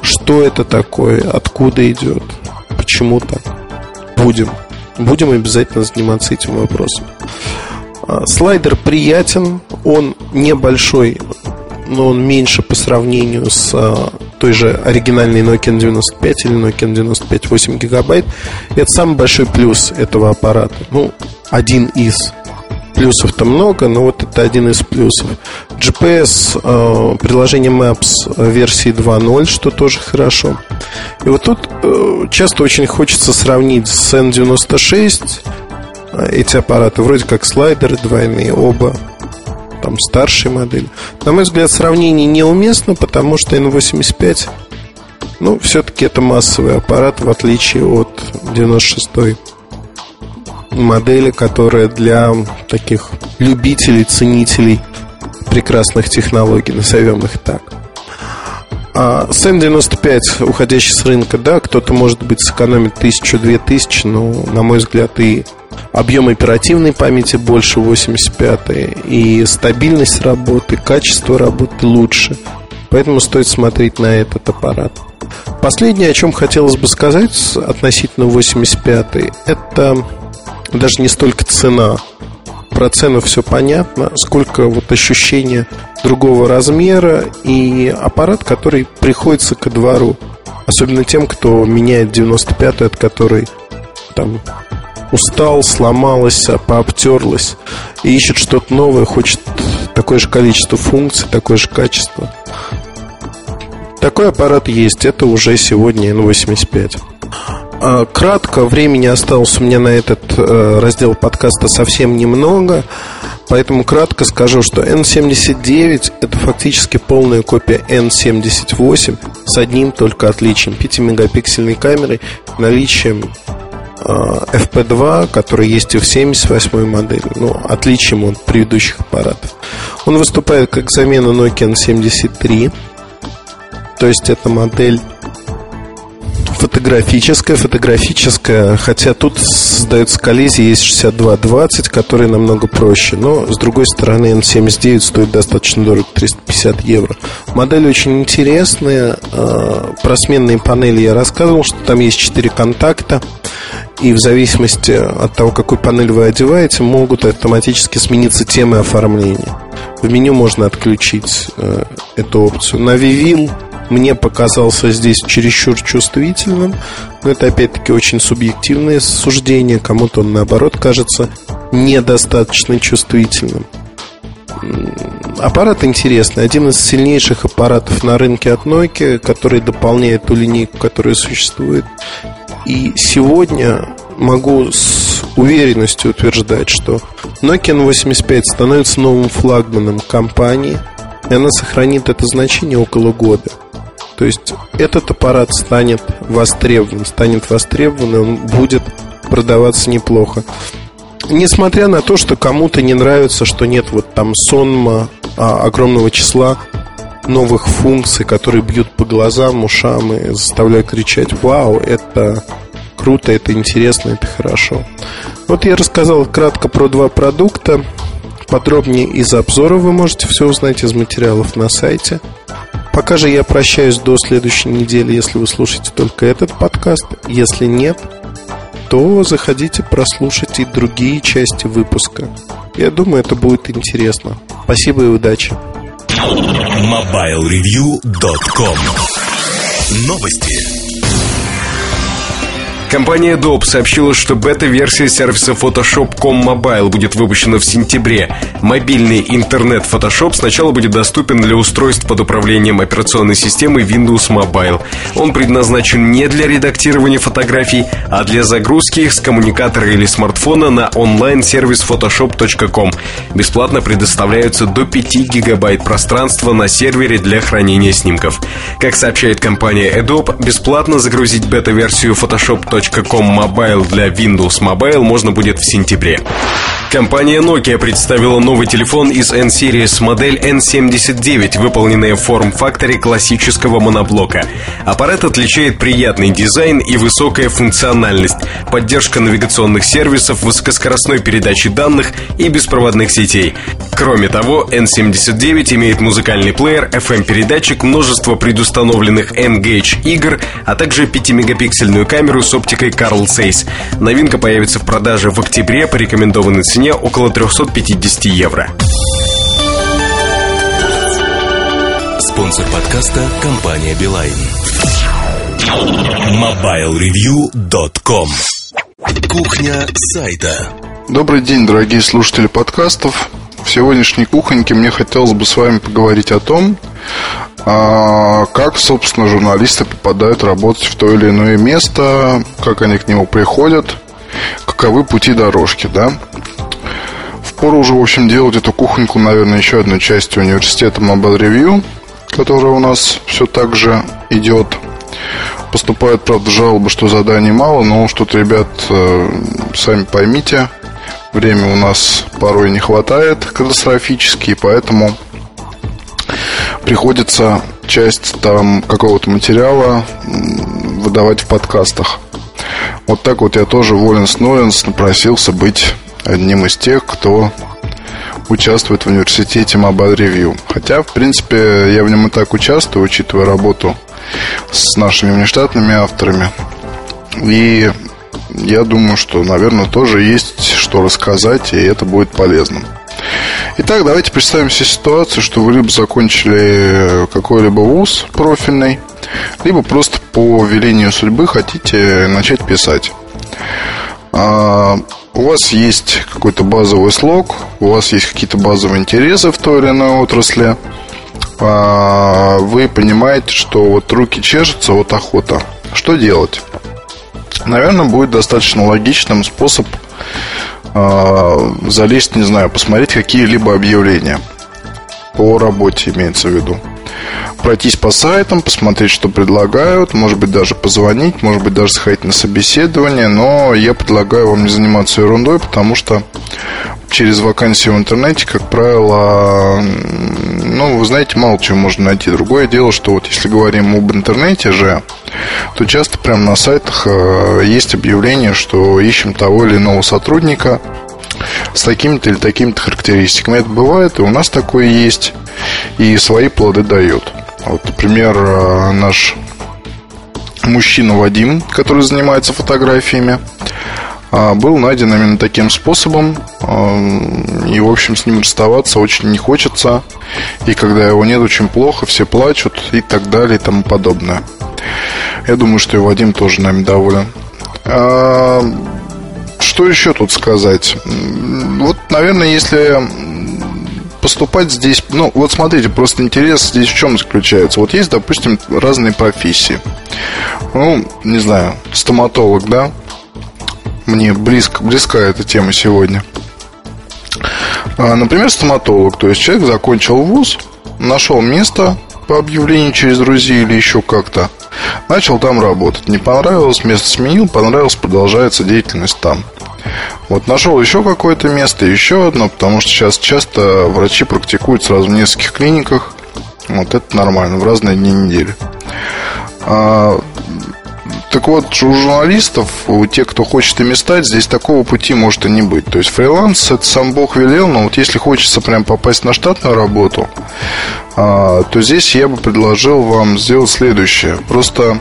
что это такое, откуда идет, почему так. Будем. Будем обязательно заниматься этим вопросом. А, слайдер приятен, он небольшой, но он меньше по сравнению с а, той же оригинальной Nokia 95 или Nokia 95 8 гигабайт. Это самый большой плюс этого аппарата. Ну, один из плюсов-то много, но вот это один из плюсов. GPS, э, приложение Maps версии 2.0, что тоже хорошо. И вот тут э, часто очень хочется сравнить с N96 э, эти аппараты, вроде как слайдеры двойные, оба там старшей модели. На мой взгляд, сравнение неуместно, потому что N85 ну, все-таки это массовый аппарат, в отличие от 96 модели, которая для таких любителей, ценителей прекрасных технологий, назовем их так. А Сэн-95, уходящий с рынка, да, кто-то, может быть, сэкономит тысячу-две тысячи, но, на мой взгляд, и объем оперативной памяти больше 85 и стабильность работы, качество работы лучше. Поэтому стоит смотреть на этот аппарат. Последнее, о чем хотелось бы сказать относительно 85 это даже не столько цена. Про цену все понятно, сколько вот ощущения другого размера и аппарат, который приходится ко двору. Особенно тем, кто меняет 95-ю, от которой там устал, сломалась, пообтерлась и ищет что-то новое, хочет такое же количество функций, такое же качество. Такой аппарат есть, это уже сегодня N85. А, кратко, времени осталось у меня на этот э, раздел подкаста совсем немного, поэтому кратко скажу, что N79 это фактически полная копия N78 с одним только отличием 5-мегапиксельной камерой, наличием а, FP2, который есть и в 78 модели, ну, отличием от предыдущих аппаратов. Он выступает как замена Nokia N73, то есть это модель фотографическая, фотографическая, хотя тут создается коллизия, есть 6220, который намного проще, но с другой стороны N79 стоит достаточно дорого, 350 евро. Модель очень интересная, а, про сменные панели я рассказывал, что там есть 4 контакта, и в зависимости от того, какую панель вы одеваете, могут автоматически смениться темы оформления. В меню можно отключить э, эту опцию. На Vivil мне показался здесь чересчур чувствительным. Но это опять-таки очень субъективное суждение. Кому-то он наоборот кажется недостаточно чувствительным. Аппарат интересный. Один из сильнейших аппаратов на рынке от Nokia, который дополняет ту линейку, которая существует. И сегодня могу с уверенностью утверждать, что Nokia N85 становится новым флагманом компании, и она сохранит это значение около года. То есть этот аппарат станет востребован, станет востребован, он будет продаваться неплохо. Несмотря на то, что кому-то не нравится, что нет вот там сонма а, огромного числа новых функций, которые бьют по глазам, ушам и заставляют кричать «Вау, это круто, это интересно, это хорошо». Вот я рассказал кратко про два продукта. Подробнее из обзора вы можете все узнать из материалов на сайте. Пока же я прощаюсь до следующей недели, если вы слушаете только этот подкаст. Если нет, то заходите прослушать и другие части выпуска. Я думаю, это будет интересно. Спасибо и удачи. MobileReview.com Новости. Компания Adobe сообщила, что бета-версия сервиса Photoshop.com Mobile будет выпущена в сентябре. Мобильный интернет Photoshop сначала будет доступен для устройств под управлением операционной системы Windows Mobile. Он предназначен не для редактирования фотографий, а для загрузки их с коммуникатора или смартфона на онлайн-сервис photoshop.com. Бесплатно предоставляются до 5 гигабайт пространства на сервере для хранения снимков. Как сообщает компания Adobe, бесплатно загрузить бета-версию Photoshop.com Nokia.com Mobile для Windows Mobile можно будет в сентябре. Компания Nokia представила новый телефон из N-Series модель N79, выполненная в форм-факторе классического моноблока. Аппарат отличает приятный дизайн и высокая функциональность, поддержка навигационных сервисов, высокоскоростной передачи данных и беспроводных сетей. Кроме того, N79 имеет музыкальный плеер, FM-передатчик, множество предустановленных N-Gage игр, а также 5-мегапиксельную камеру с оптикой Carl Zeiss. Новинка появится в продаже в октябре по рекомендованной цене цене около 350 евро. Спонсор подкаста – компания «Билайн». MobileReview.com Кухня сайта Добрый день, дорогие слушатели подкастов. В сегодняшней кухоньке мне хотелось бы с вами поговорить о том, а, как, собственно, журналисты попадают работать в то или иное место, как они к нему приходят, каковы пути дорожки, да. Пора уже, в общем, делать эту кухоньку, наверное, еще одной частью университета Mobile Review, которая у нас все так же идет. Поступают, правда, жалобы, что заданий мало, но что-то, ребят, э, сами поймите, времени у нас порой не хватает катастрофически, поэтому приходится часть там какого-то материала выдавать в подкастах. Вот так вот я тоже Воленс Ноленс напросился быть одним из тех, кто участвует в университете Mobile Review. Хотя, в принципе, я в нем и так участвую, учитывая работу с нашими внештатными авторами. И я думаю, что, наверное, тоже есть что рассказать, и это будет полезным. Итак, давайте представим себе ситуацию, что вы либо закончили какой-либо вуз профильный, либо просто по велению судьбы хотите начать писать. А, у вас есть какой-то базовый слог, у вас есть какие-то базовые интересы в той или иной отрасли, а, вы понимаете, что вот руки чешутся, вот охота. Что делать? Наверное, будет достаточно логичным способ э, залезть, не знаю, посмотреть какие-либо объявления. По работе имеется в виду пройтись по сайтам, посмотреть, что предлагают, может быть, даже позвонить, может быть, даже сходить на собеседование, но я предлагаю вам не заниматься ерундой, потому что через вакансии в интернете, как правило, ну, вы знаете, мало чего можно найти. Другое дело, что вот если говорим об интернете же, то часто прямо на сайтах э, есть объявление, что ищем того или иного сотрудника с такими-то или такими-то характеристиками. Это бывает, и у нас такое есть, и свои плоды дает. Вот, например, э, наш мужчина Вадим, который занимается фотографиями, э, был найден именно таким способом. Э, и, в общем, с ним расставаться очень не хочется. И когда его нет, очень плохо, все плачут и так далее и тому подобное. Я думаю, что и Вадим тоже нами доволен. Что еще тут сказать? Вот, наверное, если поступать здесь, ну, вот смотрите, просто интерес здесь в чем заключается. Вот есть, допустим, разные профессии. Ну, не знаю, стоматолог, да? Мне близко, близка эта тема сегодня. А, например, стоматолог, то есть человек закончил вуз, нашел место по объявлению через друзей или еще как-то, начал там работать. Не понравилось, место сменил, понравилось, продолжается деятельность там. Вот нашел еще какое-то место, еще одно, потому что сейчас часто врачи практикуют сразу в нескольких клиниках. Вот это нормально, в разные дни недели. А, так вот, у журналистов, у тех, кто хочет ими стать, здесь такого пути может и не быть. То есть фриланс, это сам Бог велел, но вот если хочется прям попасть на штатную работу, а, то здесь я бы предложил вам сделать следующее. Просто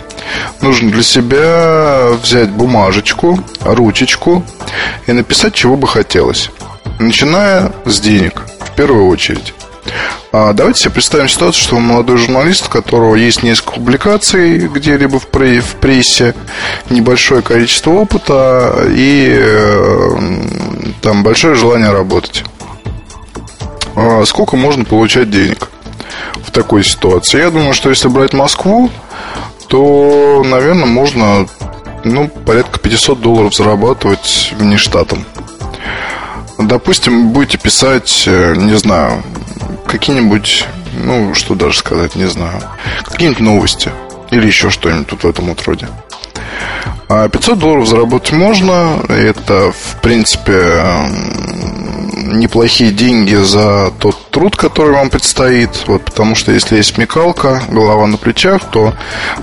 нужно для себя взять бумажечку, ручечку и написать, чего бы хотелось. Начиная с денег, в первую очередь. А давайте себе представим ситуацию, что молодой журналист, у которого есть несколько публикаций где-либо в, прессе, небольшое количество опыта и э, там большое желание работать. А сколько можно получать денег в такой ситуации? Я думаю, что если брать Москву, то, наверное, можно ну, порядка 500 долларов зарабатывать вне штатом. Допустим, будете писать, э, не знаю, какие-нибудь, ну, что даже сказать, не знаю, какие-нибудь новости или еще что-нибудь тут в этом вот роде. 500 а долларов заработать можно. Это, в принципе, неплохие деньги за тот труд, который вам предстоит. Вот, потому что если есть смекалка, голова на плечах, то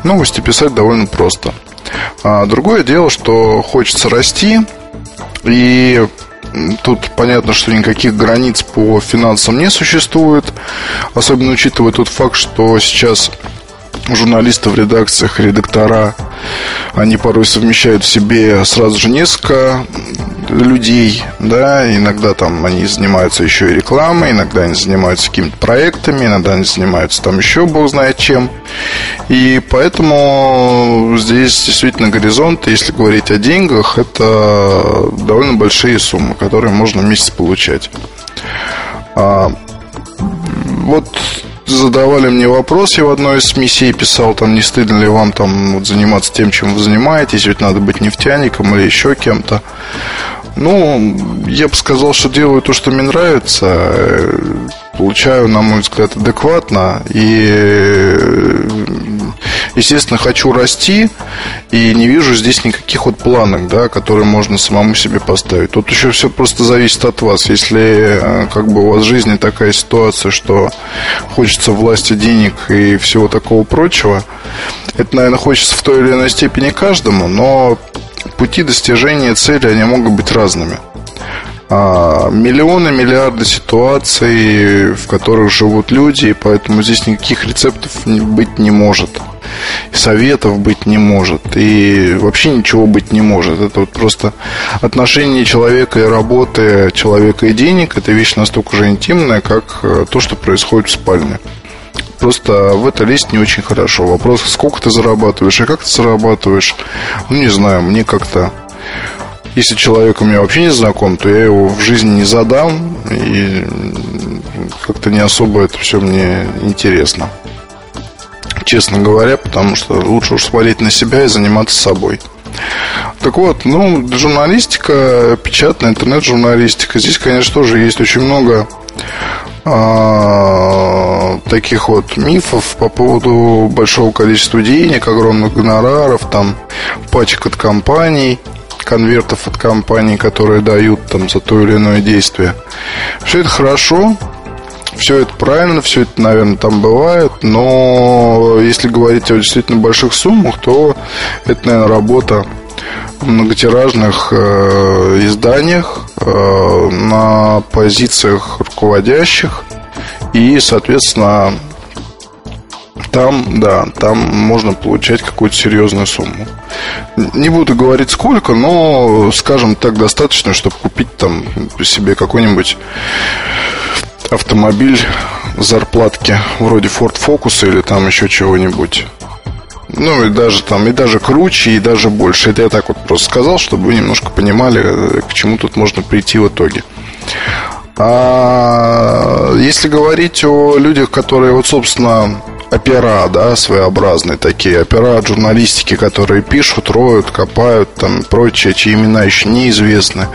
новости писать довольно просто. А другое дело, что хочется расти, и Тут понятно, что никаких границ по финансам не существует, особенно учитывая тот факт, что сейчас журналисты в редакциях, редактора, они порой совмещают в себе сразу же несколько людей, да, иногда там они занимаются еще и рекламой, иногда они занимаются какими-то проектами, иногда они занимаются там еще бог знает чем. И поэтому здесь действительно горизонт, если говорить о деньгах, это довольно большие суммы, которые можно в месяц получать. А, вот задавали мне вопрос, я в одной из миссий писал, там, не стыдно ли вам там вот, заниматься тем, чем вы занимаетесь, ведь надо быть нефтяником или еще кем-то. Ну, я бы сказал, что делаю то, что мне нравится, получаю, на мой взгляд, адекватно, и естественно, хочу расти и не вижу здесь никаких вот планок, да, которые можно самому себе поставить. Тут еще все просто зависит от вас. Если э, как бы у вас в жизни такая ситуация, что хочется власти денег и всего такого прочего, это, наверное, хочется в той или иной степени каждому, но пути достижения цели, они могут быть разными. А, миллионы, миллиарды ситуаций, в которых живут люди, и поэтому здесь никаких рецептов быть не может. Советов быть не может. И вообще ничего быть не может. Это вот просто отношение человека и работы, человека и денег, это вещь настолько же интимная, как э, то, что происходит в спальне. Просто в это лезть не очень хорошо. Вопрос, сколько ты зарабатываешь и как ты зарабатываешь, ну, не знаю, мне как-то если человек у меня вообще не знаком, то я его в жизни не задам, и как-то не особо это все мне интересно. Честно говоря, потому что лучше уж смотреть на себя и заниматься собой. Так вот, ну, журналистика, печатная интернет-журналистика. Здесь, конечно, тоже есть очень много а, таких вот мифов по поводу большого количества денег, огромных гонораров, там, пачек от компаний – конвертов от компаний, которые дают там за то или иное действие. Все это хорошо, все это правильно, все это, наверное, там бывает, но если говорить о действительно больших суммах, то это, наверное, работа в многотиражных э, изданиях э, на позициях руководящих и, соответственно, там, да, там можно получать какую-то серьезную сумму. Не буду говорить сколько, но, скажем так, достаточно, чтобы купить там себе какой-нибудь автомобиль зарплатки вроде Ford Focus или там еще чего-нибудь. Ну и даже там, и даже круче, и даже больше. Это я так вот просто сказал, чтобы вы немножко понимали, к чему тут можно прийти в итоге. А если говорить о людях, которые вот, собственно, опера, да, своеобразные такие, опера от журналистики, которые пишут, роют, копают, там, прочее, чьи имена еще неизвестны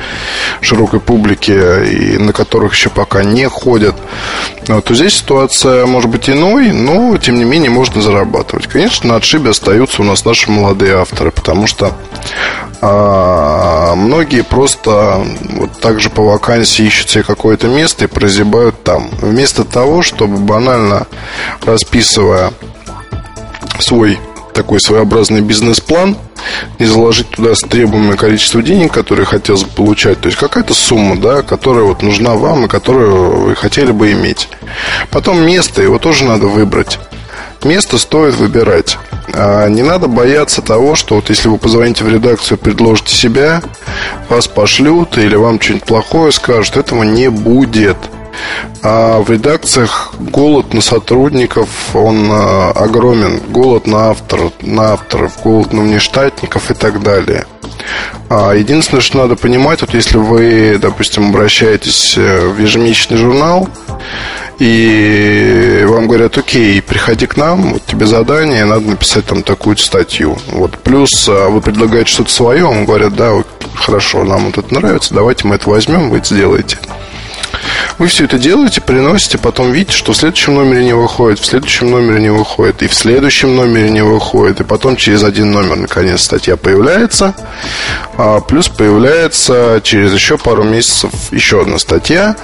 широкой публике и на которых еще пока не ходят, вот, то здесь ситуация может быть иной, но, тем не менее, можно зарабатывать. Конечно, на отшибе остаются у нас наши молодые авторы, потому что а, многие просто вот так же по вакансии ищут себе какое-то место и прозябают там. Вместо того, чтобы банально расписывая свой такой своеобразный бизнес-план и заложить туда требуемое количество денег, которые хотелось бы получать. То есть какая-то сумма, да, которая вот нужна вам и которую вы хотели бы иметь. Потом место, его тоже надо выбрать. Место стоит выбирать. А не надо бояться того, что вот если вы позвоните в редакцию, предложите себя, вас пошлют или вам что-нибудь плохое скажут, этого не будет. А в редакциях голод на сотрудников, он а, огромен. Голод на, автор, на авторов, голод на внештатников и так далее. А единственное, что надо понимать, вот если вы, допустим, обращаетесь э, в ежемесячный журнал, и вам говорят, окей, приходи к нам, вот тебе задание, надо написать там такую статью. Вот плюс а, вы предлагаете что-то свое, вам говорят, да, хорошо, нам вот это нравится, давайте мы это возьмем, вы это сделаете. Вы все это делаете, приносите, потом видите, что в следующем номере не выходит, в следующем номере не выходит, и в следующем номере не выходит, и потом через один номер наконец статья появляется, а плюс появляется через еще пару месяцев еще одна статья,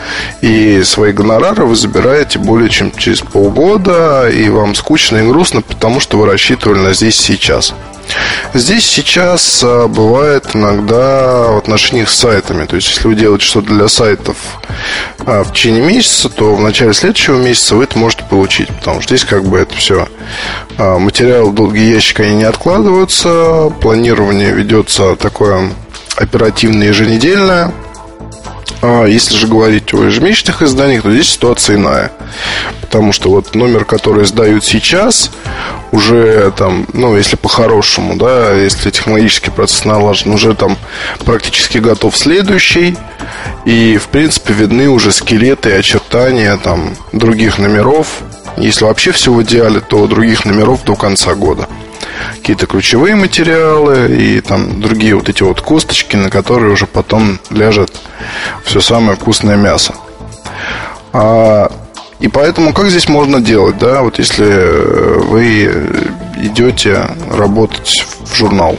и свои гонорары вы забираете более чем через полгода, и вам скучно и грустно, потому что вы рассчитывали на здесь сейчас. Здесь сейчас а, бывает иногда в отношениях с сайтами. То есть, если вы делаете что-то для сайтов а, в течение месяца, то в начале следующего месяца вы это можете получить. Потому что здесь как бы это все а, материалы в долгий ящик, они не откладываются. Планирование ведется такое оперативное еженедельное. Если же говорить о ежемесячных изданиях, то здесь ситуация иная. Потому что вот номер, который сдают сейчас, уже там, ну, если по-хорошему, да, если технологический процесс налажен, уже там практически готов следующий. И, в принципе, видны уже скелеты очертания там других номеров. Если вообще все в идеале, то других номеров до конца года. Какие-то ключевые материалы и там другие вот эти вот косточки, на которые уже потом ляжет все самое вкусное мясо. А И поэтому как здесь можно делать, да, вот если вы идете работать в журнал,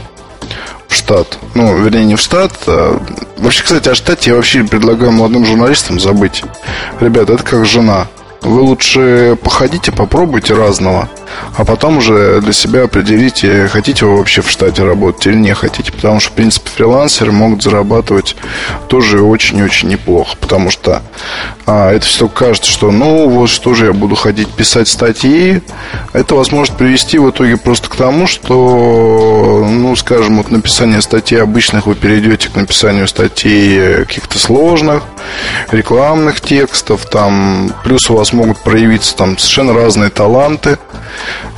в штат, ну, вернее, не в штат, а... Вообще, кстати, о штате я вообще предлагаю молодым журналистам забыть. Ребята, это как жена. Вы лучше походите, попробуйте разного, а потом уже для себя определите, хотите вы вообще в штате работать или не хотите. Потому что, в принципе, фрилансеры могут зарабатывать тоже очень-очень неплохо. Потому что а, это все кажется, что ну вот что же я буду ходить писать статьи. Это вас может привести в итоге просто к тому, что, ну, скажем, вот написание статей обычных вы перейдете к написанию статей каких-то сложных, рекламных текстов, там, плюс у вас вас могут проявиться там совершенно разные таланты,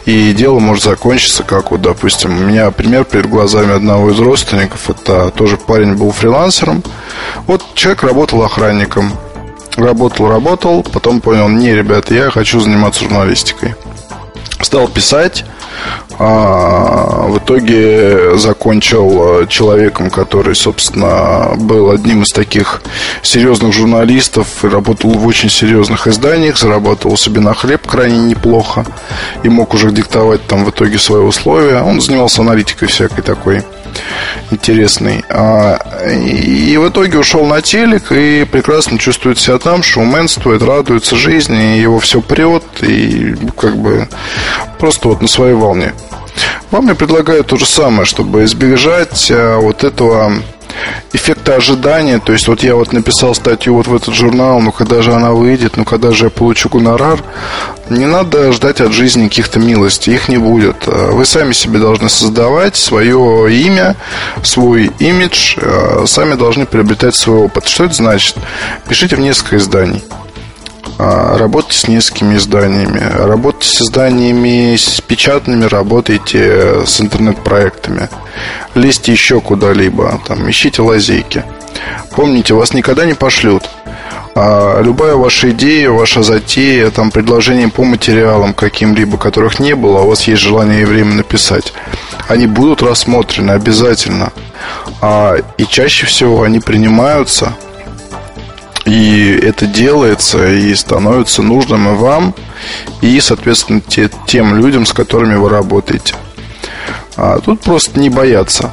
и дело может закончиться, как вот, допустим, у меня пример перед глазами одного из родственников, это тоже парень был фрилансером, вот человек работал охранником, работал, работал, потом понял, не, ребята, я хочу заниматься журналистикой. Стал писать, а, в итоге закончил э, человеком, который, собственно, был одним из таких серьезных журналистов работал в очень серьезных изданиях, зарабатывал себе на хлеб крайне неплохо и мог уже диктовать там в итоге свои условия. Он занимался аналитикой всякой такой интересный. А, и в итоге ушел на телек и прекрасно чувствует себя там, шоуменствует, радуется жизни, его все прет и как бы просто вот на своей волне. Вам я предлагаю то же самое, чтобы избежать а, вот этого эффекта ожидания. То есть вот я вот написал статью вот в этот журнал, ну когда же она выйдет, ну когда же я получу гонорар. Не надо ждать от жизни каких-то милостей, их не будет. Вы сами себе должны создавать свое имя, свой имидж, а, сами должны приобретать свой опыт. Что это значит? Пишите в несколько изданий. А, работайте с несколькими изданиями. Работайте с изданиями с печатными, работайте с интернет-проектами. Лезьте еще куда-либо, там, ищите лазейки. Помните, вас никогда не пошлют. А любая ваша идея, ваша затея, там, предложение по материалам каким-либо, которых не было, у вас есть желание и время написать, они будут рассмотрены обязательно. А, и чаще всего они принимаются – и это делается и становится нужным и вам, и, соответственно, те, тем людям, с которыми вы работаете. А тут просто не бояться.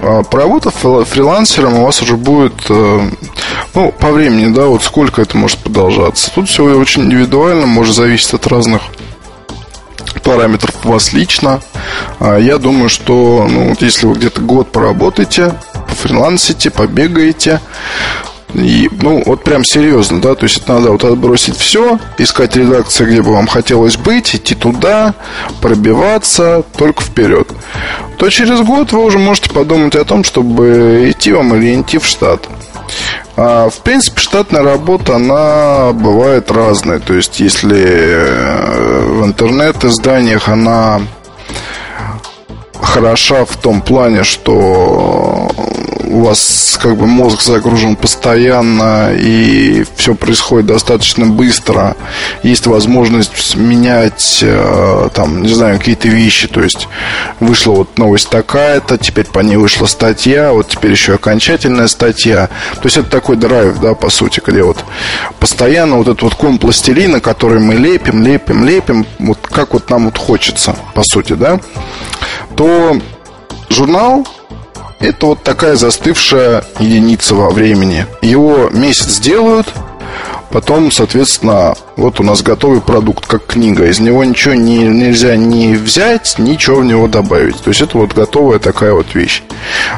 А, Поработав фрилансером, у вас уже будет, э, ну, по времени, да, вот сколько это может продолжаться. Тут все очень индивидуально, может зависеть от разных параметров у вас лично. А, я думаю, что, ну, вот если вы где-то год поработаете, пофрилансите, побегаете, и, ну, вот прям серьезно, да, то есть это надо вот отбросить все, искать редакции, где бы вам хотелось быть, идти туда, пробиваться только вперед. То через год вы уже можете подумать о том, чтобы идти вам или идти в штат. А, в принципе, штатная работа, она бывает разная. То есть, если э, в интернет-изданиях она хороша в том плане, что у вас как бы мозг загружен постоянно и все происходит достаточно быстро. Есть возможность менять э, там, не знаю, какие-то вещи. То есть вышла вот новость такая-то, теперь по ней вышла статья, вот теперь еще окончательная статья. То есть это такой драйв, да, по сути, где вот постоянно вот этот вот ком пластилина, который мы лепим, лепим, лепим, вот как вот нам вот хочется, по сути, да, то журнал это вот такая застывшая единица во времени. Его месяц делают, Потом, соответственно, вот у нас готовый продукт, как книга. Из него ничего не, нельзя ни взять, ничего в него добавить. То есть это вот готовая такая вот вещь.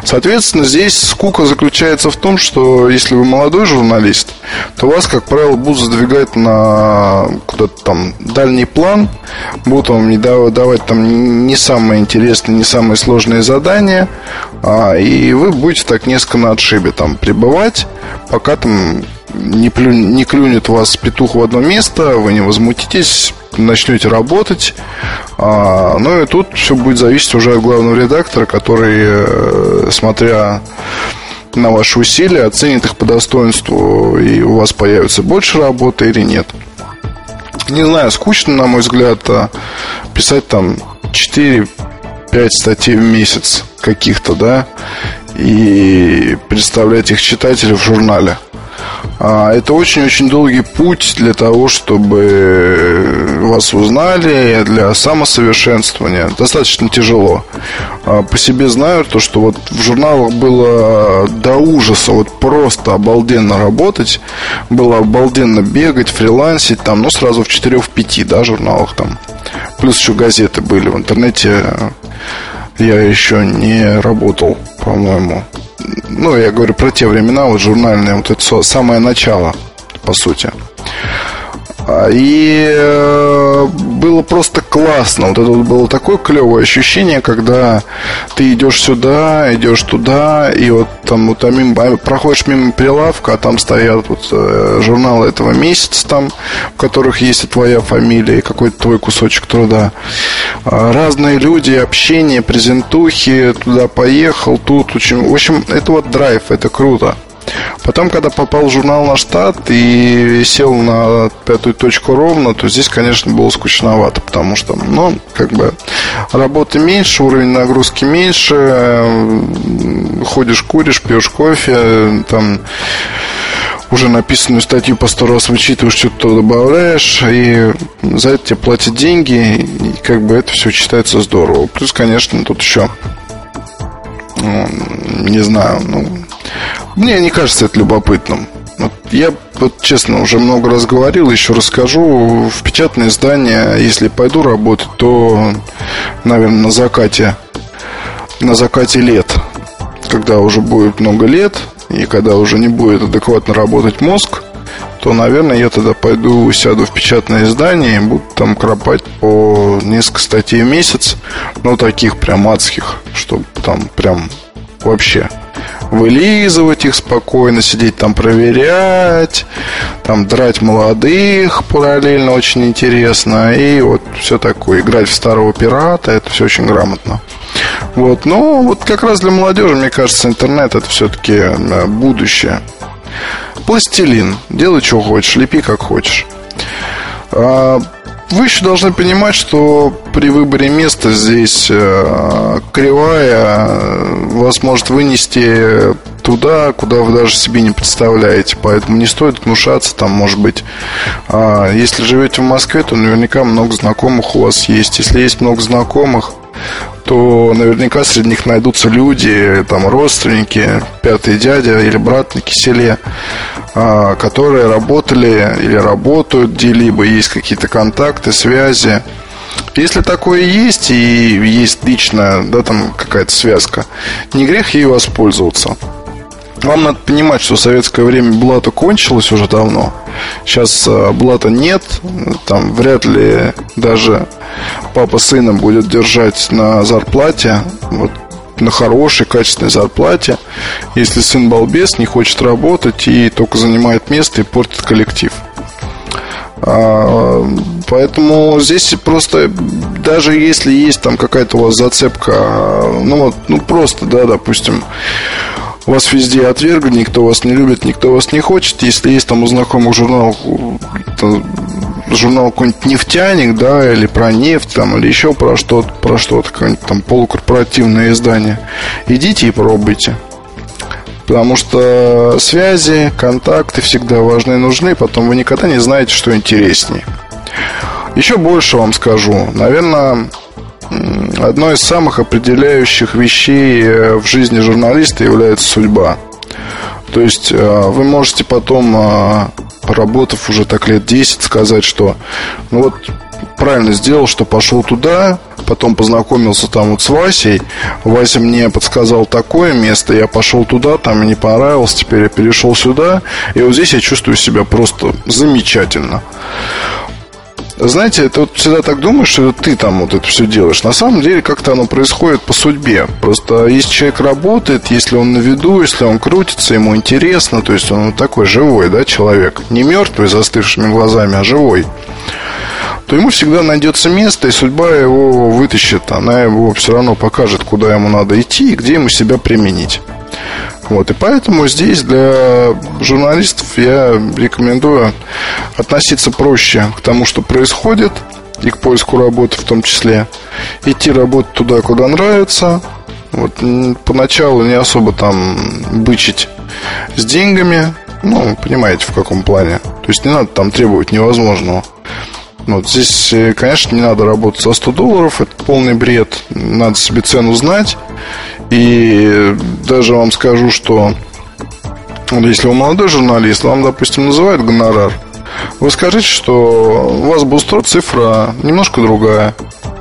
Соответственно, здесь скука заключается в том, что если вы молодой журналист, то вас, как правило, будут задвигать на куда-то там дальний план, будут вам не давать там не самые интересные, не самые сложные задания, а, и вы будете так несколько на отшибе там пребывать, пока там не, плю, не клюнет вас петух в одно место, вы не возмутитесь, начнете работать. А, ну и тут все будет зависеть уже от главного редактора, который, э, смотря на ваши усилия, оценит их по достоинству, и у вас появится больше работы или нет. Не знаю, скучно, на мой взгляд, а писать там 4-5 статей в месяц каких-то, да, и представлять их читателю в журнале. А, это очень-очень долгий путь для того, чтобы вас узнали, для самосовершенствования. Достаточно тяжело. А, по себе знаю то, что вот в журналах было до ужаса, вот просто обалденно работать, было обалденно бегать, фрилансить, там, ну, сразу в 4-5, да, журналах там. Плюс еще газеты были в интернете. Я еще не работал, по-моему ну, я говорю про те времена, вот журнальные, вот это самое начало, по сути. А, и э, было просто классно. Вот это вот было такое клевое ощущение, когда ты идешь сюда, идешь туда, и вот там вот там мимо, проходишь мимо прилавка, а там стоят вот э, журналы этого месяца, там, в которых есть и твоя фамилия, и какой-то твой кусочек труда. А, разные люди, общение, презентухи, туда поехал, тут очень. В общем, это вот драйв, это круто. Потом, когда попал в журнал на штат и сел на пятую точку ровно, то здесь, конечно, было скучновато, потому что, ну, как бы работы меньше, уровень нагрузки меньше, ходишь, куришь, пьешь кофе, там уже написанную статью по сто раз вычитываешь, что-то добавляешь, и за это тебе платят деньги, и как бы это все считается здорово. Плюс, конечно, тут еще, не знаю, ну, мне не кажется это любопытным. Вот я, вот честно, уже много раз говорил, еще расскажу. В печатное издание, если пойду работать, то, наверное, на закате, на закате лет, когда уже будет много лет, и когда уже не будет адекватно работать мозг, то, наверное, я тогда пойду сяду в печатное издание и буду там кропать по несколько статей в месяц, ну, таких прям адских, чтобы там прям вообще вылизывать их спокойно, сидеть там проверять, там драть молодых параллельно очень интересно. И вот все такое. Играть в старого пирата, это все очень грамотно. Вот, но вот как раз для молодежи, мне кажется, интернет это все-таки э, будущее. Пластилин. Делай, что хочешь, лепи, как хочешь. А, вы еще должны понимать, что при выборе места здесь э, кривая э, вас может вынести туда, куда вы даже себе не представляете. Поэтому не стоит внушаться, там, может быть, а, если живете в Москве, то наверняка много знакомых у вас есть. Если есть много знакомых, то наверняка среди них найдутся люди, там, родственники, пятый дядя или брат на киселе, а, которые работали или работают где-либо, есть какие-то контакты, связи. Если такое есть и есть личная, да, там какая-то связка, не грех ей воспользоваться. Вам надо понимать, что советское время блата кончилось уже давно. Сейчас а, блата нет. Там вряд ли даже папа сына будет держать на зарплате. Вот на хорошей, качественной зарплате, если сын балбес, не хочет работать и только занимает место и портит коллектив. А, поэтому здесь просто даже если есть там какая-то у вас зацепка, ну вот, ну просто, да, допустим, вас везде отвергли, никто вас не любит, никто вас не хочет. Если есть там у знакомых журнал, журнал какой-нибудь нефтяник, да, или про нефть, там, или еще про что-то, про что-то, какое-нибудь там полукорпоративное издание, идите и пробуйте. Потому что связи, контакты всегда важны и нужны, потом вы никогда не знаете, что интереснее. Еще больше вам скажу. Наверное, одной из самых определяющих вещей э, в жизни журналиста является судьба. То есть э, вы можете потом, э, поработав уже так лет 10, сказать, что ну вот правильно сделал, что пошел туда, потом познакомился там вот с Васей. Вася мне подсказал такое место, я пошел туда, там мне не понравилось, теперь я перешел сюда, и вот здесь я чувствую себя просто замечательно. Знаете, ты вот всегда так думаешь, что ты там вот это все делаешь. На самом деле как-то оно происходит по судьбе. Просто если человек работает, если он на виду, если он крутится, ему интересно, то есть он такой живой, да, человек. Не мертвый, застывшими глазами, а живой то ему всегда найдется место, и судьба его вытащит. Она его все равно покажет, куда ему надо идти и где ему себя применить. Вот, и поэтому здесь для журналистов я рекомендую относиться проще к тому, что происходит, и к поиску работы в том числе. Идти работать туда, куда нравится. Вот, поначалу не особо там бычить с деньгами, Ну, понимаете, в каком плане. То есть не надо там требовать невозможного. Вот здесь, э, конечно, не надо работать за 100 долларов, это полный бред. Надо себе цену знать. И даже вам скажу, что если вы молодой журналист, вам, допустим, называют гонорар, вы скажите, что у вас будет устроит цифра немножко другая.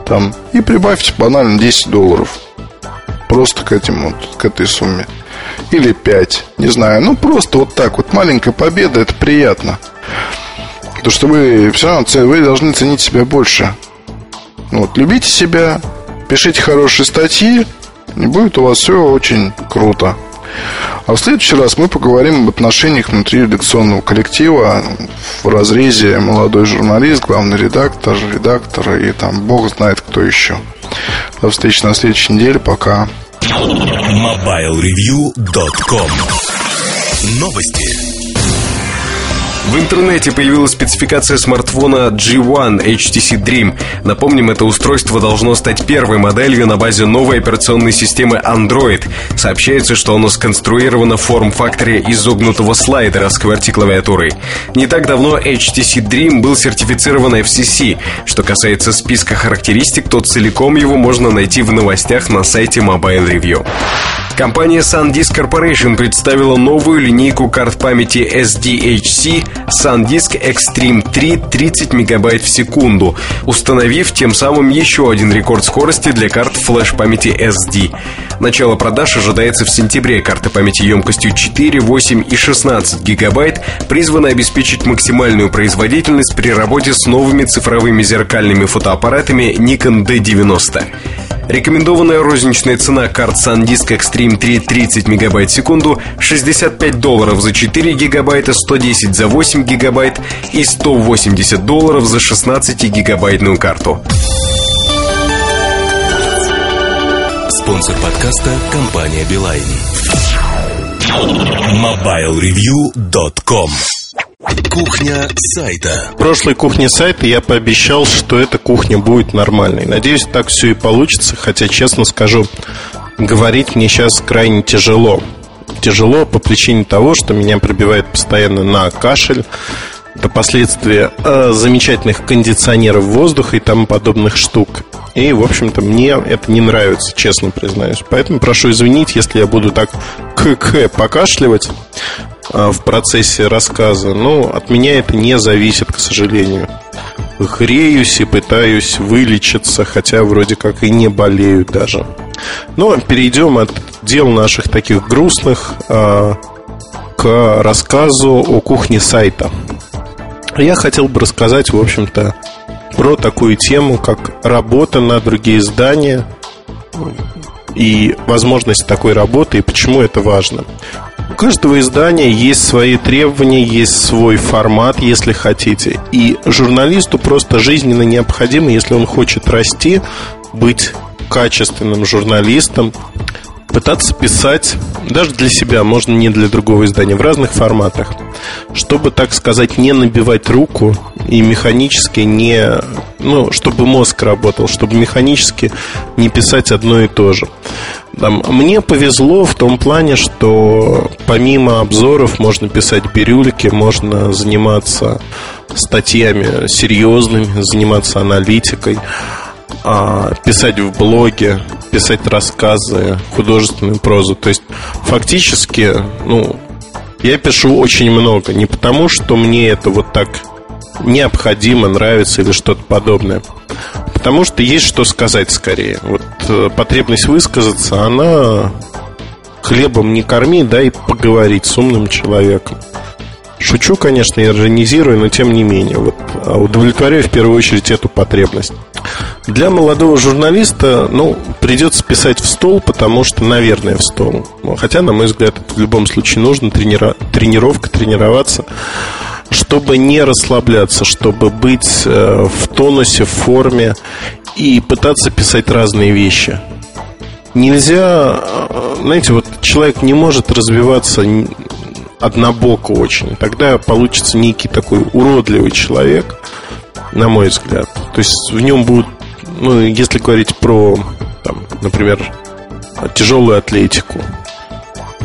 Там, и прибавьте банально 10 долларов. Просто к этим вот, к этой сумме. Или 5, не знаю. Ну, просто вот так вот. Маленькая победа, это приятно. Потому что вы все равно вы должны ценить себя больше. Вот, любите себя, пишите хорошие статьи, и будет у вас все очень круто. А в следующий раз мы поговорим об отношениях внутри редакционного коллектива в разрезе молодой журналист, главный редактор, редактор и там бог знает кто еще. До встречи на следующей неделе. Пока. MobileReview.com Новости. В интернете появилась спецификация смартфона G1 HTC Dream. Напомним, это устройство должно стать первой моделью на базе новой операционной системы Android. Сообщается, что оно сконструировано в форм-факторе изогнутого слайдера с QWERTY-клавиатурой. Не так давно HTC Dream был сертифицирован FCC. Что касается списка характеристик, то целиком его можно найти в новостях на сайте Mobile Review. Компания SanDisk Corporation представила новую линейку карт памяти SDHC SanDisk Extreme 3 30 мегабайт в секунду, установив тем самым еще один рекорд скорости для карт флеш-памяти SD. Начало продаж ожидается в сентябре. Карты памяти емкостью 4, 8 и 16 гигабайт призваны обеспечить максимальную производительность при работе с новыми цифровыми зеркальными фотоаппаратами Nikon D90. Рекомендованная розничная цена карт SanDisk Extreme 3 30 мегабайт в секунду 65 долларов за 4 гигабайта, 110 за 8 гигабайт и 180 долларов за 16 гигабайтную карту. Спонсор подкаста – компания «Билайн». MobileReview.com Кухня сайта. В прошлой кухне сайта я пообещал, что эта кухня будет нормальной. Надеюсь, так все и получится, хотя, честно скажу, говорить мне сейчас крайне тяжело. Тяжело по причине того, что меня пробивает постоянно на кашель. Это последствия э, замечательных кондиционеров воздуха и тому подобных штук. И, в общем-то, мне это не нравится, честно признаюсь. Поэтому прошу извинить, если я буду так к покашливать. А, в процессе рассказа, но от меня это не зависит, к сожалению. Греюсь и пытаюсь вылечиться, хотя вроде как и не болею даже. Но перейдем от дел наших таких грустных а, к рассказу о кухне сайта. Я хотел бы рассказать, в общем-то, про такую тему, как работа на другие издания и возможность такой работы и почему это важно. У каждого издания есть свои требования, есть свой формат, если хотите. И журналисту просто жизненно необходимо, если он хочет расти, быть качественным журналистом, пытаться писать даже для себя, можно не для другого издания, в разных форматах, чтобы, так сказать, не набивать руку и механически не, ну, чтобы мозг работал, чтобы механически не писать одно и то же. Там, мне повезло в том плане, что помимо обзоров можно писать бирюльки, можно заниматься статьями серьезными, заниматься аналитикой, писать в блоге, писать рассказы, художественную прозу. То есть фактически, ну, я пишу очень много. Не потому, что мне это вот так необходимо, нравится или что-то подобное. Потому что есть что сказать скорее. Вот э, потребность высказаться, она хлебом не корми, дай поговорить с умным человеком. Шучу, конечно, иронизирую, но тем не менее, вот, а удовлетворяю в первую очередь эту потребность. Для молодого журналиста, ну, придется писать в стол, потому что, наверное, в стол. Хотя, на мой взгляд, это в любом случае нужно, тренира... тренировка, тренироваться чтобы не расслабляться, чтобы быть э, в тонусе, в форме и пытаться писать разные вещи. Нельзя, э, знаете, вот человек не может развиваться однобоко очень. Тогда получится некий такой уродливый человек, на мой взгляд. То есть в нем будут, ну, если говорить про, там, например, тяжелую атлетику,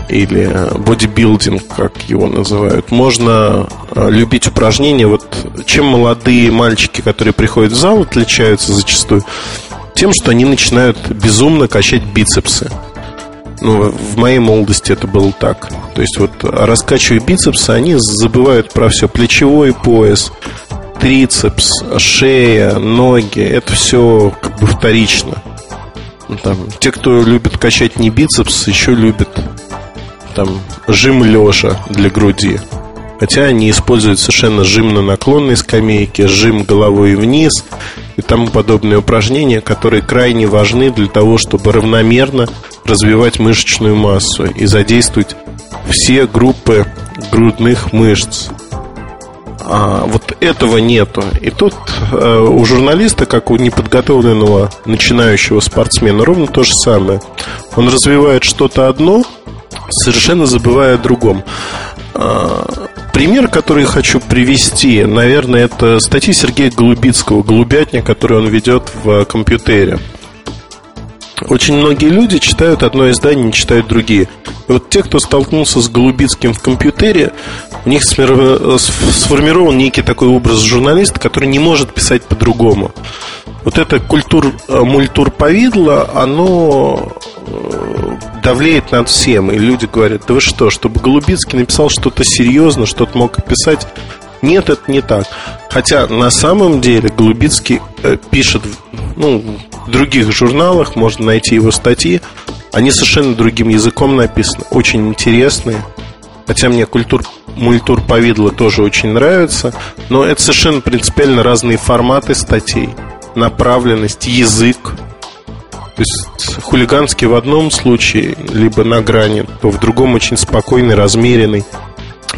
или бодибилдинг, как его называют. Можно э, любить упражнения. Вот чем молодые мальчики, которые приходят в зал, отличаются зачастую? Тем, что они начинают безумно качать бицепсы. Ну, в моей молодости это было так. То есть вот раскачивая бицепсы, они забывают про все. Плечевой пояс, трицепс, шея, ноги. Это все как бы вторично. Ну, там, те, кто любит качать не бицепс, еще любят там жим лежа для груди. Хотя они используют совершенно жим на наклонной скамейке, жим головой вниз и тому подобные упражнения, которые крайне важны для того, чтобы равномерно развивать мышечную массу и задействовать все группы грудных мышц. А вот этого нету. И тут э, у журналиста, как у неподготовленного начинающего спортсмена, ровно то же самое. Он развивает что-то одно, совершенно забывая о другом. А, пример, который я хочу привести, наверное, это статьи Сергея Голубицкого «Голубятня», который он ведет в компьютере. Очень многие люди читают одно издание, не читают другие. И вот те, кто столкнулся с Голубицким в компьютере, у них сформирован некий такой образ журналиста, который не может писать по-другому. Вот это культур, э, мультур повидло, оно э, давлеет над всем. И люди говорят, да вы что, чтобы Голубицкий написал что-то серьезно, что-то мог писать, нет, это не так. Хотя на самом деле Голубицкий э, пишет ну, в других журналах, можно найти его статьи. Они совершенно другим языком написаны, очень интересные. Хотя мне культур, мультур повидло тоже очень нравится. Но это совершенно принципиально разные форматы статей, направленность, язык. То есть хулиганский в одном случае, либо на грани, то в другом очень спокойный, размеренный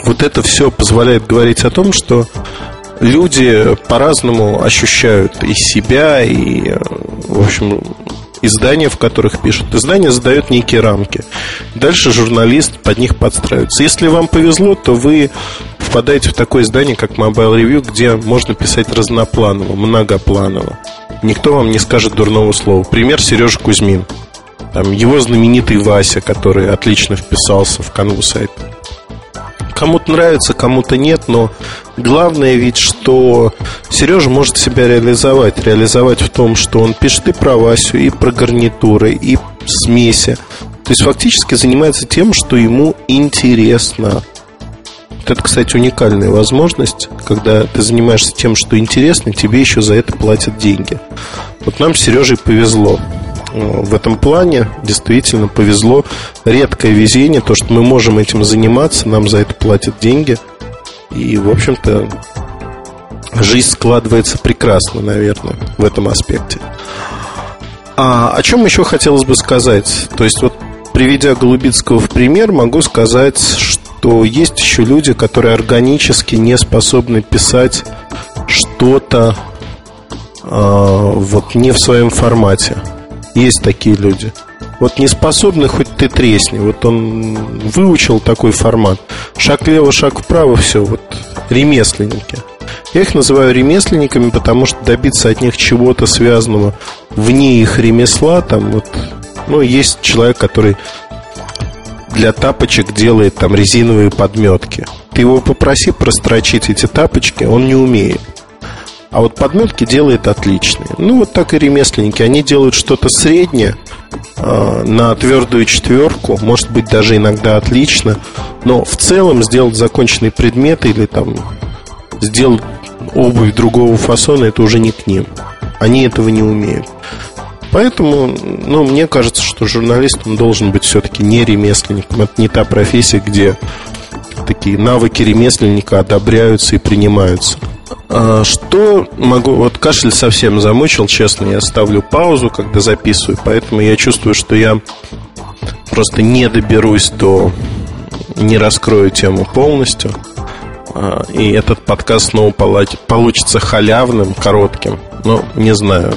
вот это все позволяет говорить о том, что люди по-разному ощущают и себя, и, в общем, издания, в которых пишут. Издание задает некие рамки. Дальше журналист под них подстраивается. Если вам повезло, то вы впадаете в такое издание, как Mobile Review, где можно писать разнопланово, многопланово. Никто вам не скажет дурного слова. Пример Сережа Кузьмин. Там его знаменитый Вася, который отлично вписался в канву сайта. Кому-то нравится, кому-то нет, но главное ведь, что Сережа может себя реализовать. Реализовать в том, что он пишет и про Васю, и про гарнитуры, и смеси. То есть фактически занимается тем, что ему интересно. Вот это, кстати, уникальная возможность, когда ты занимаешься тем, что интересно, тебе еще за это платят деньги. Вот нам с Сережей повезло. Э, в этом плане действительно повезло. Редкое везение, то, что мы можем этим заниматься, нам за это платят деньги. И, в общем-то, жизнь складывается прекрасно, наверное, в этом аспекте. А о чем еще хотелось бы сказать? То есть, вот приведя Голубицкого в пример, могу сказать, что есть еще люди, которые органически не способны писать что-то э, вот не в своем формате. Есть такие люди. Вот не способны, хоть ты тресни. Вот он выучил такой формат. Шаг влево, шаг вправо, все. Вот ремесленники. Я их называю ремесленниками, потому что добиться от них чего-то связанного вне их ремесла, там вот, ну, есть человек, который для тапочек делает там резиновые подметки. Ты его попроси прострочить эти тапочки, он не умеет. А вот подметки делает отличные. Ну, вот так и ремесленники. Они делают что-то среднее э, на твердую четверку. Может быть, даже иногда отлично. Но в целом сделать законченный предмет или там сделать обувь другого фасона, это уже не к ним. Они этого не умеют. Поэтому, ну, мне кажется, что журналист он должен быть все-таки не ремесленником. Это не та профессия, где такие навыки ремесленника одобряются и принимаются. А, что могу... Вот кашель совсем замучил, честно. Я ставлю паузу, когда записываю. Поэтому я чувствую, что я просто не доберусь до... Не раскрою тему полностью. А, и этот подкаст снова получится халявным, коротким. Но не знаю.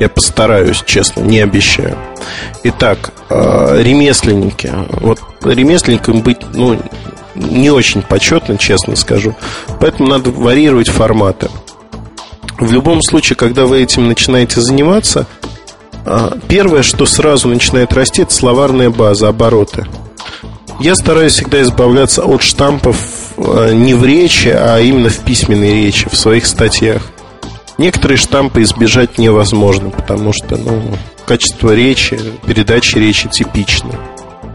Я постараюсь, честно, не обещаю. Итак, а, ремесленники. Вот ремесленником быть, ну, не очень почетно, честно скажу. Поэтому надо варьировать форматы. В любом случае, когда вы этим начинаете заниматься, а, первое, что сразу начинает расти, это словарная база, обороты. Я стараюсь всегда избавляться от штампов э, не в речи, а именно в письменной речи, в своих статьях. Некоторые штампы избежать невозможно, потому что ну, качество речи, передачи речи типично.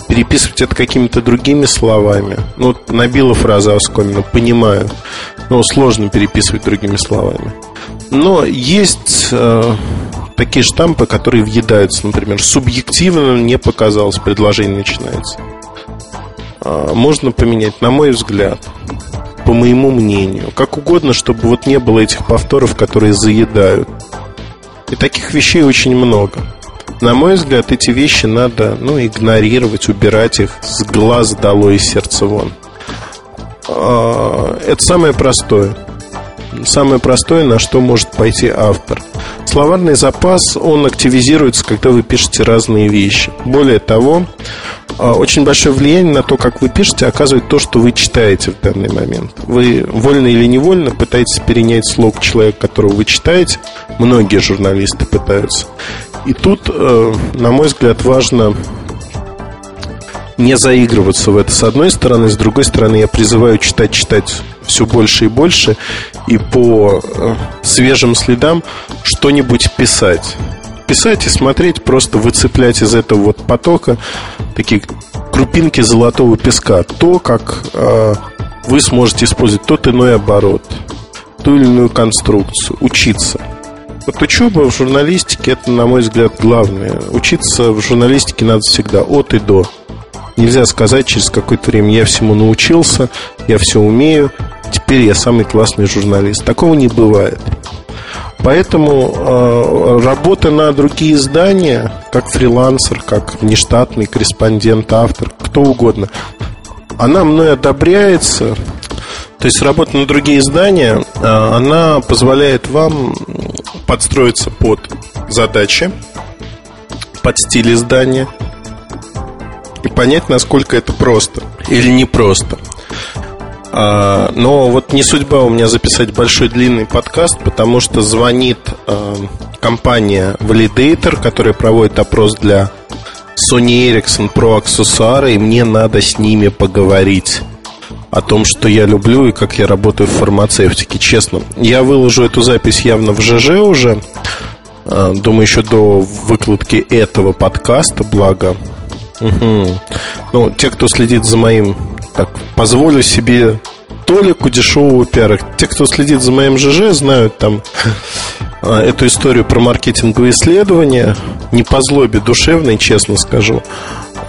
Переписывать это какими-то другими словами. Ну, вот набила фраза оскомина, понимаю. Но сложно переписывать другими словами. Но есть э, такие штампы, которые въедаются. Например, субъективно мне показалось, предложение начинается. А, можно поменять, на мой взгляд, по моему мнению, как угодно, чтобы вот не было этих повторов, которые заедают. И таких вещей очень много. На мой взгляд, эти вещи надо ну, игнорировать, убирать их с глаз долой и сердца вон. А, это самое простое. Самое простое, на что может пойти автор. Словарный запас, он активизируется, когда вы пишете разные вещи. Более того, а, очень большое влияние на то, как вы пишете, оказывает то, что вы читаете в данный момент. Вы вольно или невольно пытаетесь перенять слог человека, которого вы читаете. Многие журналисты пытаются. И тут, э, на мой взгляд, важно не заигрываться в это с одной стороны, с другой стороны я призываю читать, читать все больше и больше и по э, свежим следам что-нибудь писать писать и смотреть, просто выцеплять из этого вот потока такие крупинки золотого песка. То, как э, вы сможете использовать тот иной оборот, ту или иную конструкцию, учиться. Вот учеба в журналистике это, на мой взгляд, главное. Учиться в журналистике надо всегда от и до. Нельзя сказать через какое-то время я всему научился, я все умею, теперь я самый классный журналист. Такого не бывает. Поэтому э, работа на другие издания, как фрилансер, как внештатный корреспондент, автор, кто угодно, она мной одобряется. То есть работа на другие издания, э, она позволяет вам подстроиться под задачи, под стиль издания и понять, насколько это просто или непросто. А, но вот не судьба у меня записать большой длинный подкаст, потому что звонит а, компания Validator, которая проводит опрос для Sony Ericsson Pro аксессуары, и мне надо с ними поговорить о том, что я люблю и как я работаю в фармацевтике. Честно, я выложу эту запись явно в ЖЖ уже. А, думаю, еще до выкладки этого подкаста, благо. Угу. Ну, те, кто следит за моим так, позволю себе толику дешевого пиара. Те, кто следит за моим ЖЖ, знают там *laughs* а, эту историю про маркетинговые исследования. Не по злобе душевной, честно скажу,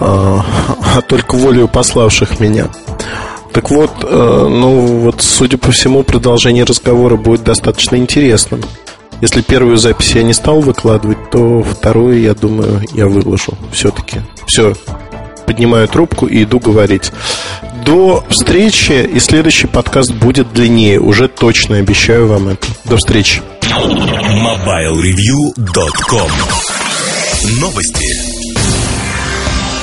а, а только волею пославших меня. Так вот, э, ну вот, судя по всему, продолжение разговора будет достаточно интересным. Если первую запись я не стал выкладывать, то вторую, я думаю, я выложу все-таки. Все, поднимаю трубку и иду говорить. До встречи, и следующий подкаст будет длиннее. Уже точно обещаю вам это. До встречи. MobileReview.com Новости.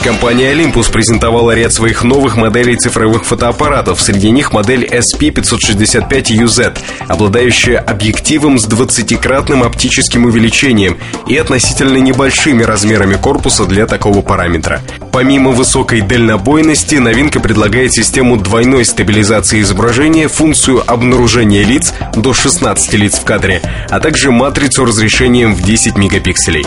Компания Olympus презентовала ряд своих новых моделей цифровых фотоаппаратов. Среди них модель SP565UZ, обладающая объективом с 20-кратным оптическим увеличением и относительно небольшими размерами корпуса для такого параметра. Помимо высокой дальнобойности, новинка предлагает систему двойной стабилизации изображения, функцию обнаружения лиц до 16 лиц в кадре, а также матрицу разрешением в 10 мегапикселей.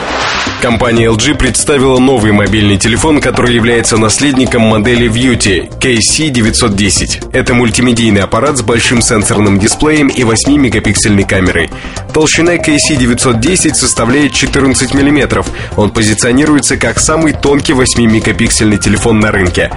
Компания LG представила новый мобильный телефон, который является наследником модели View KC910. Это мультимедийный аппарат с большим сенсорным дисплеем и 8-мегапиксельной камерой. Толщина KC910 составляет 14 мм. Он позиционируется как самый тонкий 8-мегапиксельный телефон на рынке.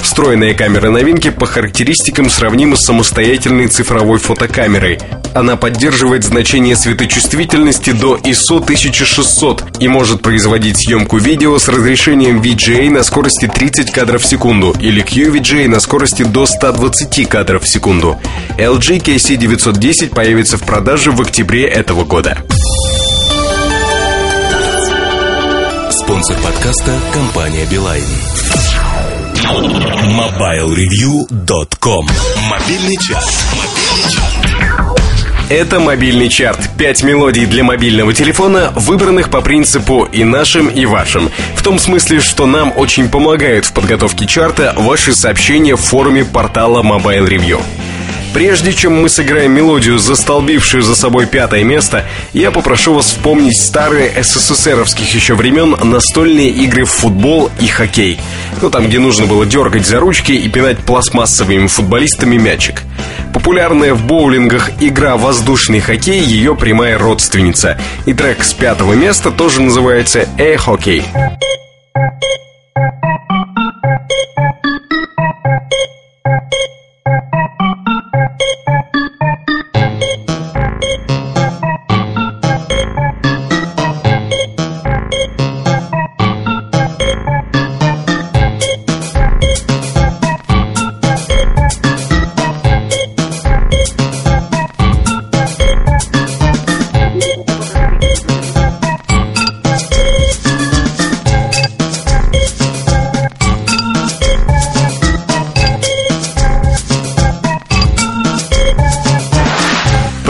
Встроенная камера новинки по характеристикам сравнима с самостоятельной цифровой фотокамерой. Она поддерживает значение светочувствительности до ISO 1600 и может производить съемку видео с разрешением VGA на скорости 30 кадров в секунду или QVGA на скорости до 120 кадров в секунду. LG KC910 появится в продаже в октябре этого года. Спонсор подкаста – компания «Билайн». MobileReview.com Мобильный час. Это мобильный чарт. Пять мелодий для мобильного телефона, выбранных по принципу и нашим, и вашим. В том смысле, что нам очень помогают в подготовке чарта ваши сообщения в форуме портала Mobile Review. Прежде чем мы сыграем мелодию, застолбившую за собой пятое место, я попрошу вас вспомнить старые СССРовских еще времен настольные игры в футбол и хоккей. Ну, там, где нужно было дергать за ручки и пинать пластмассовыми футболистами мячик. Популярная в боулингах игра «Воздушный хоккей» ее прямая родственница. И трек с пятого места тоже называется «Э-хоккей».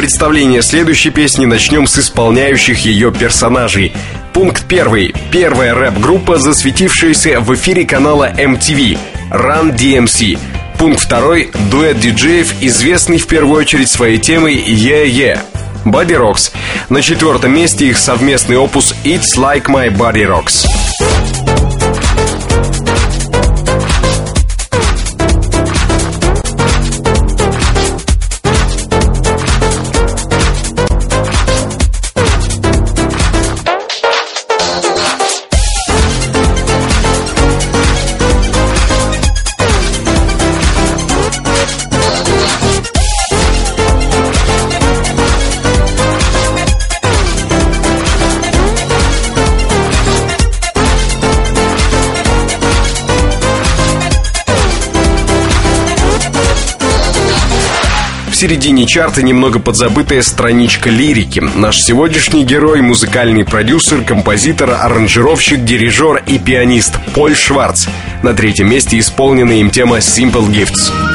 Представление следующей песни начнем с исполняющих ее персонажей. Пункт первый. Первая рэп-группа, засветившаяся в эфире канала MTV. Run DMC. Пункт второй. Дуэт диджеев, известный в первую очередь своей темой Yeah Yeah. Body Rocks. На четвертом месте их совместный опус It's Like My Body Rocks. Середине чарта немного подзабытая страничка лирики. Наш сегодняшний герой – музыкальный продюсер, композитор, аранжировщик, дирижер и пианист Поль Шварц. На третьем месте исполнена им тема «Simple Gifts».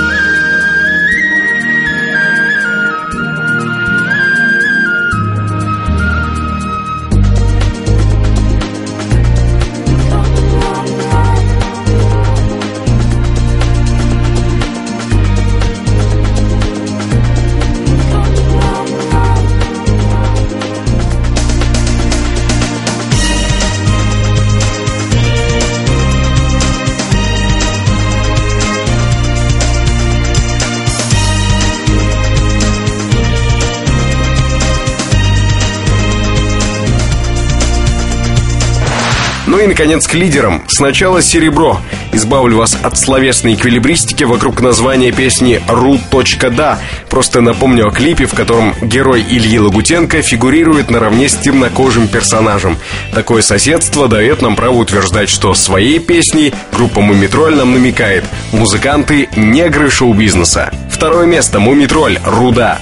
Ну и, наконец, к лидерам. Сначала «Серебро». Избавлю вас от словесной эквилибристики вокруг названия песни «Ру.да». Просто напомню о клипе, в котором герой Ильи Лагутенко фигурирует наравне с темнокожим персонажем. Такое соседство дает нам право утверждать, что своей песней группа «Мумитроль» нам намекает «Музыканты – негры шоу-бизнеса». Второе место «Мумитроль. Руда».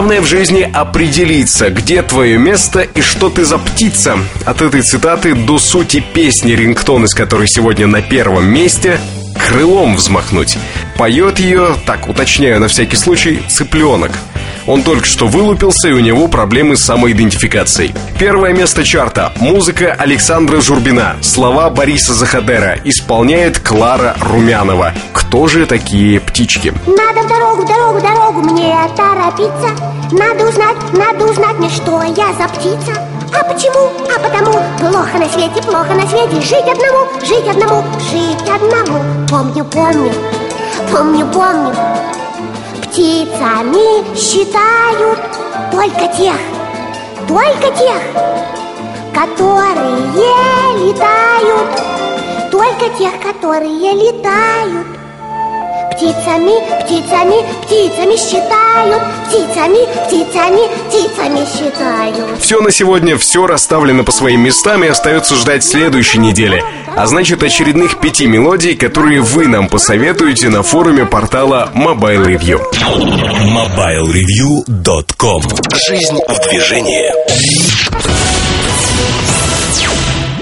Главное в жизни определиться, где твое место и что ты за птица. От этой цитаты до сути песни рингтон, из которой сегодня на первом месте крылом взмахнуть. Поет ее, так уточняю на всякий случай, цыпленок. Он только что вылупился, и у него проблемы с самоидентификацией. Первое место чарта. Музыка Александра Журбина. Слова Бориса Захадера. Исполняет Клара Румянова. Кто же такие птички? Надо в дорогу, дорогу, дорогу мне торопиться. Надо узнать, надо узнать мне, что я за птица. А почему? А потому плохо на свете, плохо на свете Жить одному, жить одному, жить одному Помню, помню, помню, помню Птицами считают только тех, только тех Которые летают Только тех, которые летают птицами, птицами, птицами считают, птицами, птицами, птицами считают. Все на сегодня, все расставлено по своим местам и остается ждать следующей недели. А значит, очередных пяти мелодий, которые вы нам посоветуете на форуме портала Mobile Review. MobileReview.com Жизнь в движении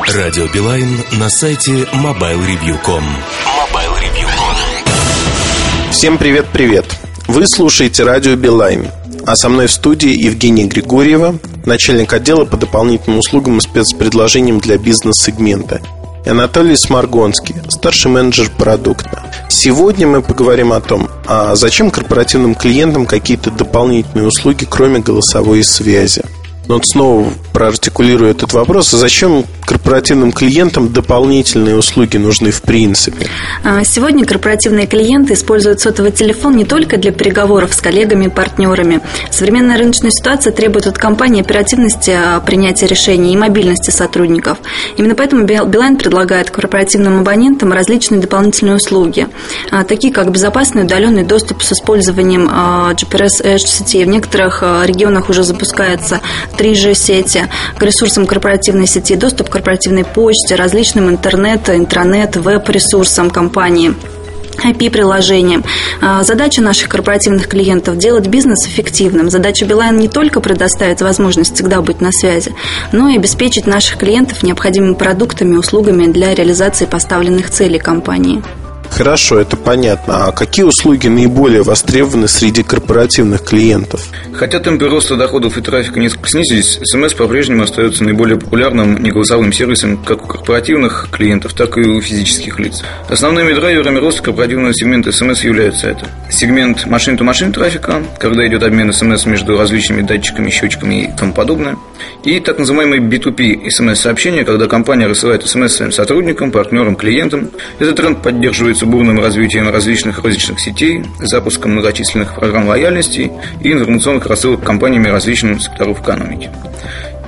Радио Билайн на сайте MobileReview.com MobileReview.com Всем привет-привет! Вы слушаете радио Билайн, а со мной в студии Евгения Григорьева, начальник отдела по дополнительным услугам и спецпредложениям для бизнес-сегмента, и Анатолий Сморгонский, старший менеджер продукта. Сегодня мы поговорим о том, а зачем корпоративным клиентам какие-то дополнительные услуги, кроме голосовой связи. Но вот снова проартикулирую этот вопрос. А зачем корпоративным клиентам дополнительные услуги нужны в принципе? А, сегодня корпоративные клиенты используют сотовый телефон не только для переговоров с коллегами и партнерами. Современная рыночная ситуация требует от компании оперативности а, принятия решений и мобильности сотрудников. Именно поэтому Билайн предлагает корпоративным абонентам различные дополнительные услуги, а, такие как безопасный удаленный доступ с использованием GPS Edge сетей. В некоторых регионах уже запускается 3G сети, к ресурсам корпоративной сети, доступ к корпоративной почте, различным интернет, интранет, веб-ресурсам компании. IP-приложением. А, задача наших корпоративных клиентов – делать бизнес эффективным. Задача Билайн не только предоставить возможность всегда быть на связи, но и обеспечить наших клиентов необходимыми продуктами и услугами для реализации поставленных целей компании. Хорошо, это понятно. А какие услуги наиболее востребованы среди корпоративных клиентов? Хотя темпы роста доходов и трафика несколько снизились, СМС по-прежнему остается наиболее популярным неголосовым сервисом как у корпоративных клиентов, так и у физических лиц. Основными драйверами роста корпоративного сегмента СМС являются это сегмент машин-то-машин трафика, когда идет обмен СМС между различными датчиками, счетчиками и тому подобное, и так называемые B2P СМС-сообщения, когда компания рассылает СМС своим сотрудникам, партнерам, клиентам. Этот тренд поддерживается являются бурным развитием различных розничных сетей, запуском многочисленных программ лояльности и информационных рассылок компаниями различным секторов экономики.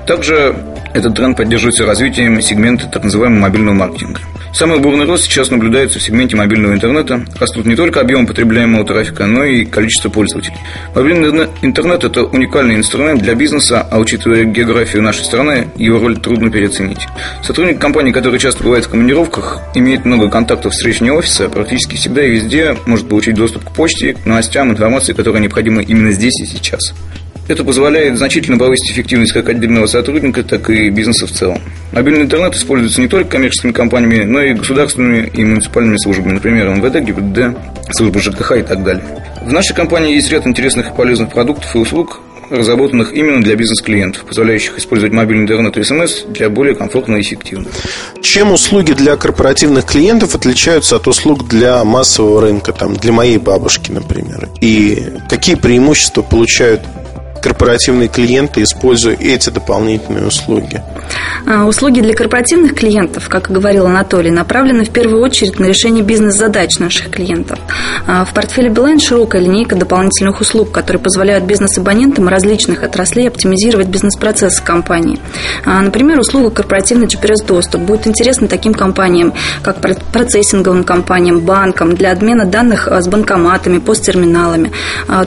Также этот тренд поддерживается развитием сегмента так называемого мобильного маркетинга. Самый бурный рост сейчас наблюдается в сегменте мобильного интернета. Растут не только объем потребляемого трафика, но и количество пользователей. Мобильный интернет – это уникальный инструмент для бизнеса, а учитывая географию нашей страны, его роль трудно переоценить. Сотрудник компании, который часто бывает в командировках, имеет много контактов встреч вне офиса, практически всегда и везде может получить доступ к почте, к новостям, информации, которая необходима именно здесь и сейчас. Это позволяет значительно повысить эффективность как отдельного сотрудника, так и бизнеса в целом. Мобильный интернет используется не только коммерческими компаниями, но и государственными и муниципальными службами, например, МВД, ГИБДД, служба ЖКХ и так далее. В нашей компании есть ряд интересных и полезных продуктов и услуг, разработанных именно для бизнес-клиентов, позволяющих использовать мобильный интернет и СМС для более комфортно и эффективно. Чем услуги для корпоративных клиентов отличаются от услуг для массового рынка, там, для моей бабушки, например? И какие преимущества получают корпоративные клиенты, используя эти дополнительные услуги? А, услуги для корпоративных клиентов, как говорил Анатолий, направлены в первую очередь на решение бизнес-задач наших клиентов. А, в портфеле Билайн широкая линейка дополнительных услуг, которые позволяют бизнес-абонентам различных отраслей оптимизировать бизнес-процессы компании. А, например, услуга корпоративный GPS-доступ будет интересна таким компаниям, как процессинговым компаниям, банкам для обмена данных с банкоматами, посттерминалами,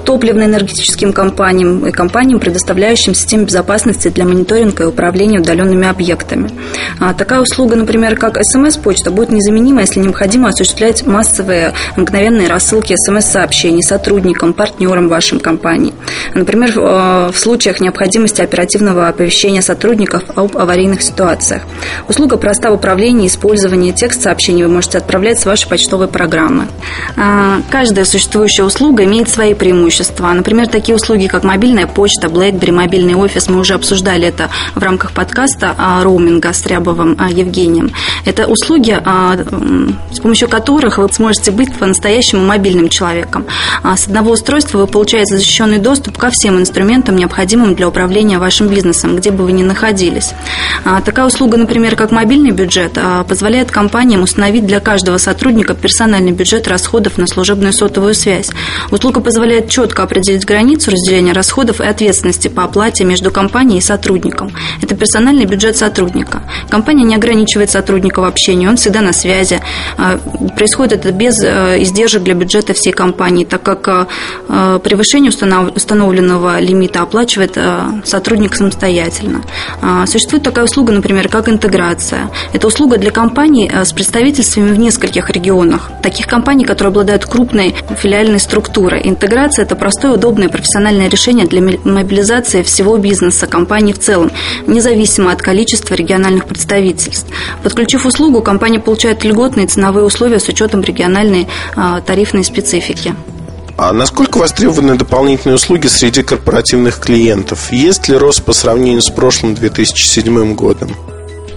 топливно-энергетическим компаниям и компаниям, предоставляющим системы безопасности для мониторинга и управления удаленными объектами. А такая услуга, например, как смс-почта, будет незаменима, если необходимо осуществлять массовые мгновенные рассылки смс-сообщений сотрудникам, партнерам вашей компании. Например, в э, случаях необходимости оперативного оповещения сотрудников об аварийных ситуациях. Услуга проста в управлении и использовании текст-сообщений вы можете отправлять с вашей почтовой программы. А, каждая существующая услуга имеет свои преимущества. Например, такие услуги, как мобильная почта, BlackBerry, мобильный офис, мы уже обсуждали это в рамках подкаста а, роуминга с Рябовым а, Евгением. Это услуги, а, с помощью которых вы сможете быть по-настоящему мобильным человеком. С одного устройства вы получаете защищенный доступ ко всем инструментам, необходимым для управления вашим бизнесом, где бы вы ни находились. Такая услуга, например, как мобильный бюджет, позволяет компаниям установить для каждого сотрудника персональный бюджет расходов на служебную сотовую связь. Услуга позволяет четко определить границу разделения расходов и ответственности по оплате между компанией и сотрудником. Это персональный бюджет сотрудника. Компания не ограничивает сотрудника в общении, он всегда на связи. А, происходит это без э, издержек для бюджета всей компании, так как э, превышение установленного лимита оплачивает э, сотрудник самостоятельно. А, существует такая услуга, например, как интеграция. Это услуга для компаний с представительствами в нескольких регионах. Таких компаний, которые обладают крупной филиальной структурой. Интеграция – это простое, удобное профессиональное решение для мобилизации всего бизнеса, компании в целом, независимо от количества региональных представительств. Подключив услугу, компания получает льготные ценовые условия с учетом региональной а, тарифной специфики. А насколько востребованы дополнительные услуги среди корпоративных клиентов? Есть ли рост по сравнению с прошлым 2007 годом?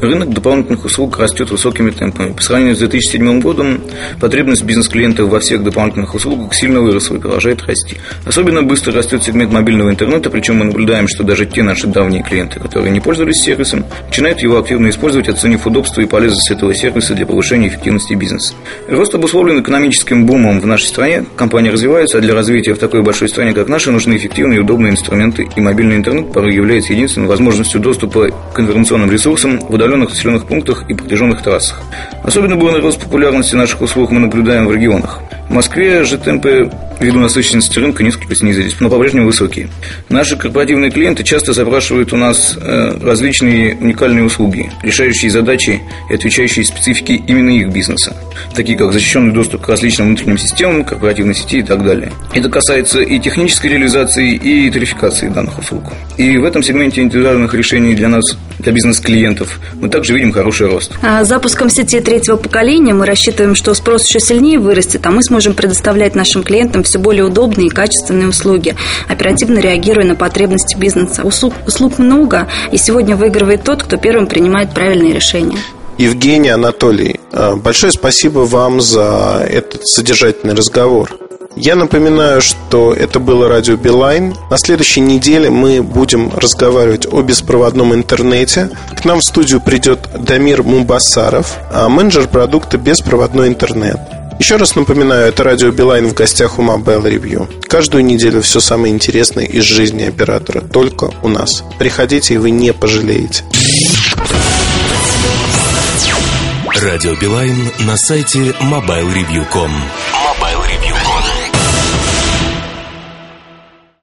Рынок дополнительных услуг растет высокими темпами. По сравнению с 2007 годом потребность бизнес-клиентов во всех дополнительных услугах сильно выросла и продолжает расти. Особенно быстро растет сегмент мобильного интернета, причем мы наблюдаем, что даже те наши давние клиенты, которые не пользовались сервисом, начинают его активно использовать, оценив удобство и полезность этого сервиса для повышения эффективности бизнеса. Рост обусловлен экономическим бумом в нашей стране. Компания развивается, а для развития в такой большой стране, как наша, нужны эффективные и удобные инструменты, и мобильный интернет порой является единственной возможностью доступа к информационным ресурсам в удаленных населенных пунктах и протяженных трассах. Особенно бурный рост популярности наших услуг мы наблюдаем в регионах. В Москве же темпы ввиду насыщенности рынка несколько снизились, но по-прежнему высокие. Наши корпоративные клиенты часто запрашивают у нас э, различные уникальные услуги, решающие задачи и отвечающие специфике именно их бизнеса, такие как защищенный доступ к различным внутренним системам, корпоративной сети и так далее. Это касается и технической реализации, и тарификации данных услуг. И в этом сегменте индивидуальных решений для нас, для бизнес-клиентов, мы также видим хороший рост. А запуском сети третьего поколения мы рассчитываем, что спрос еще сильнее вырастет, а мы сможем предоставлять нашим клиентам все более удобные и качественные услуги, оперативно реагируя на потребности бизнеса. Услуг, услуг много, и сегодня выигрывает тот, кто первым принимает правильные решения. Евгений Анатолий, э, большое спасибо вам за этот содержательный разговор. Я напоминаю, что это было радио Билайн. На следующей неделе мы будем разговаривать о беспроводном интернете. К нам в студию придет Дамир Мубасаров, а менеджер продукта «Беспроводной интернет». Еще раз напоминаю, это радио Билайн в гостях у Mobile Review. Каждую неделю все самое интересное из жизни оператора только у нас. Приходите, и вы не пожалеете. Радио Билайн на сайте mobilereview.com.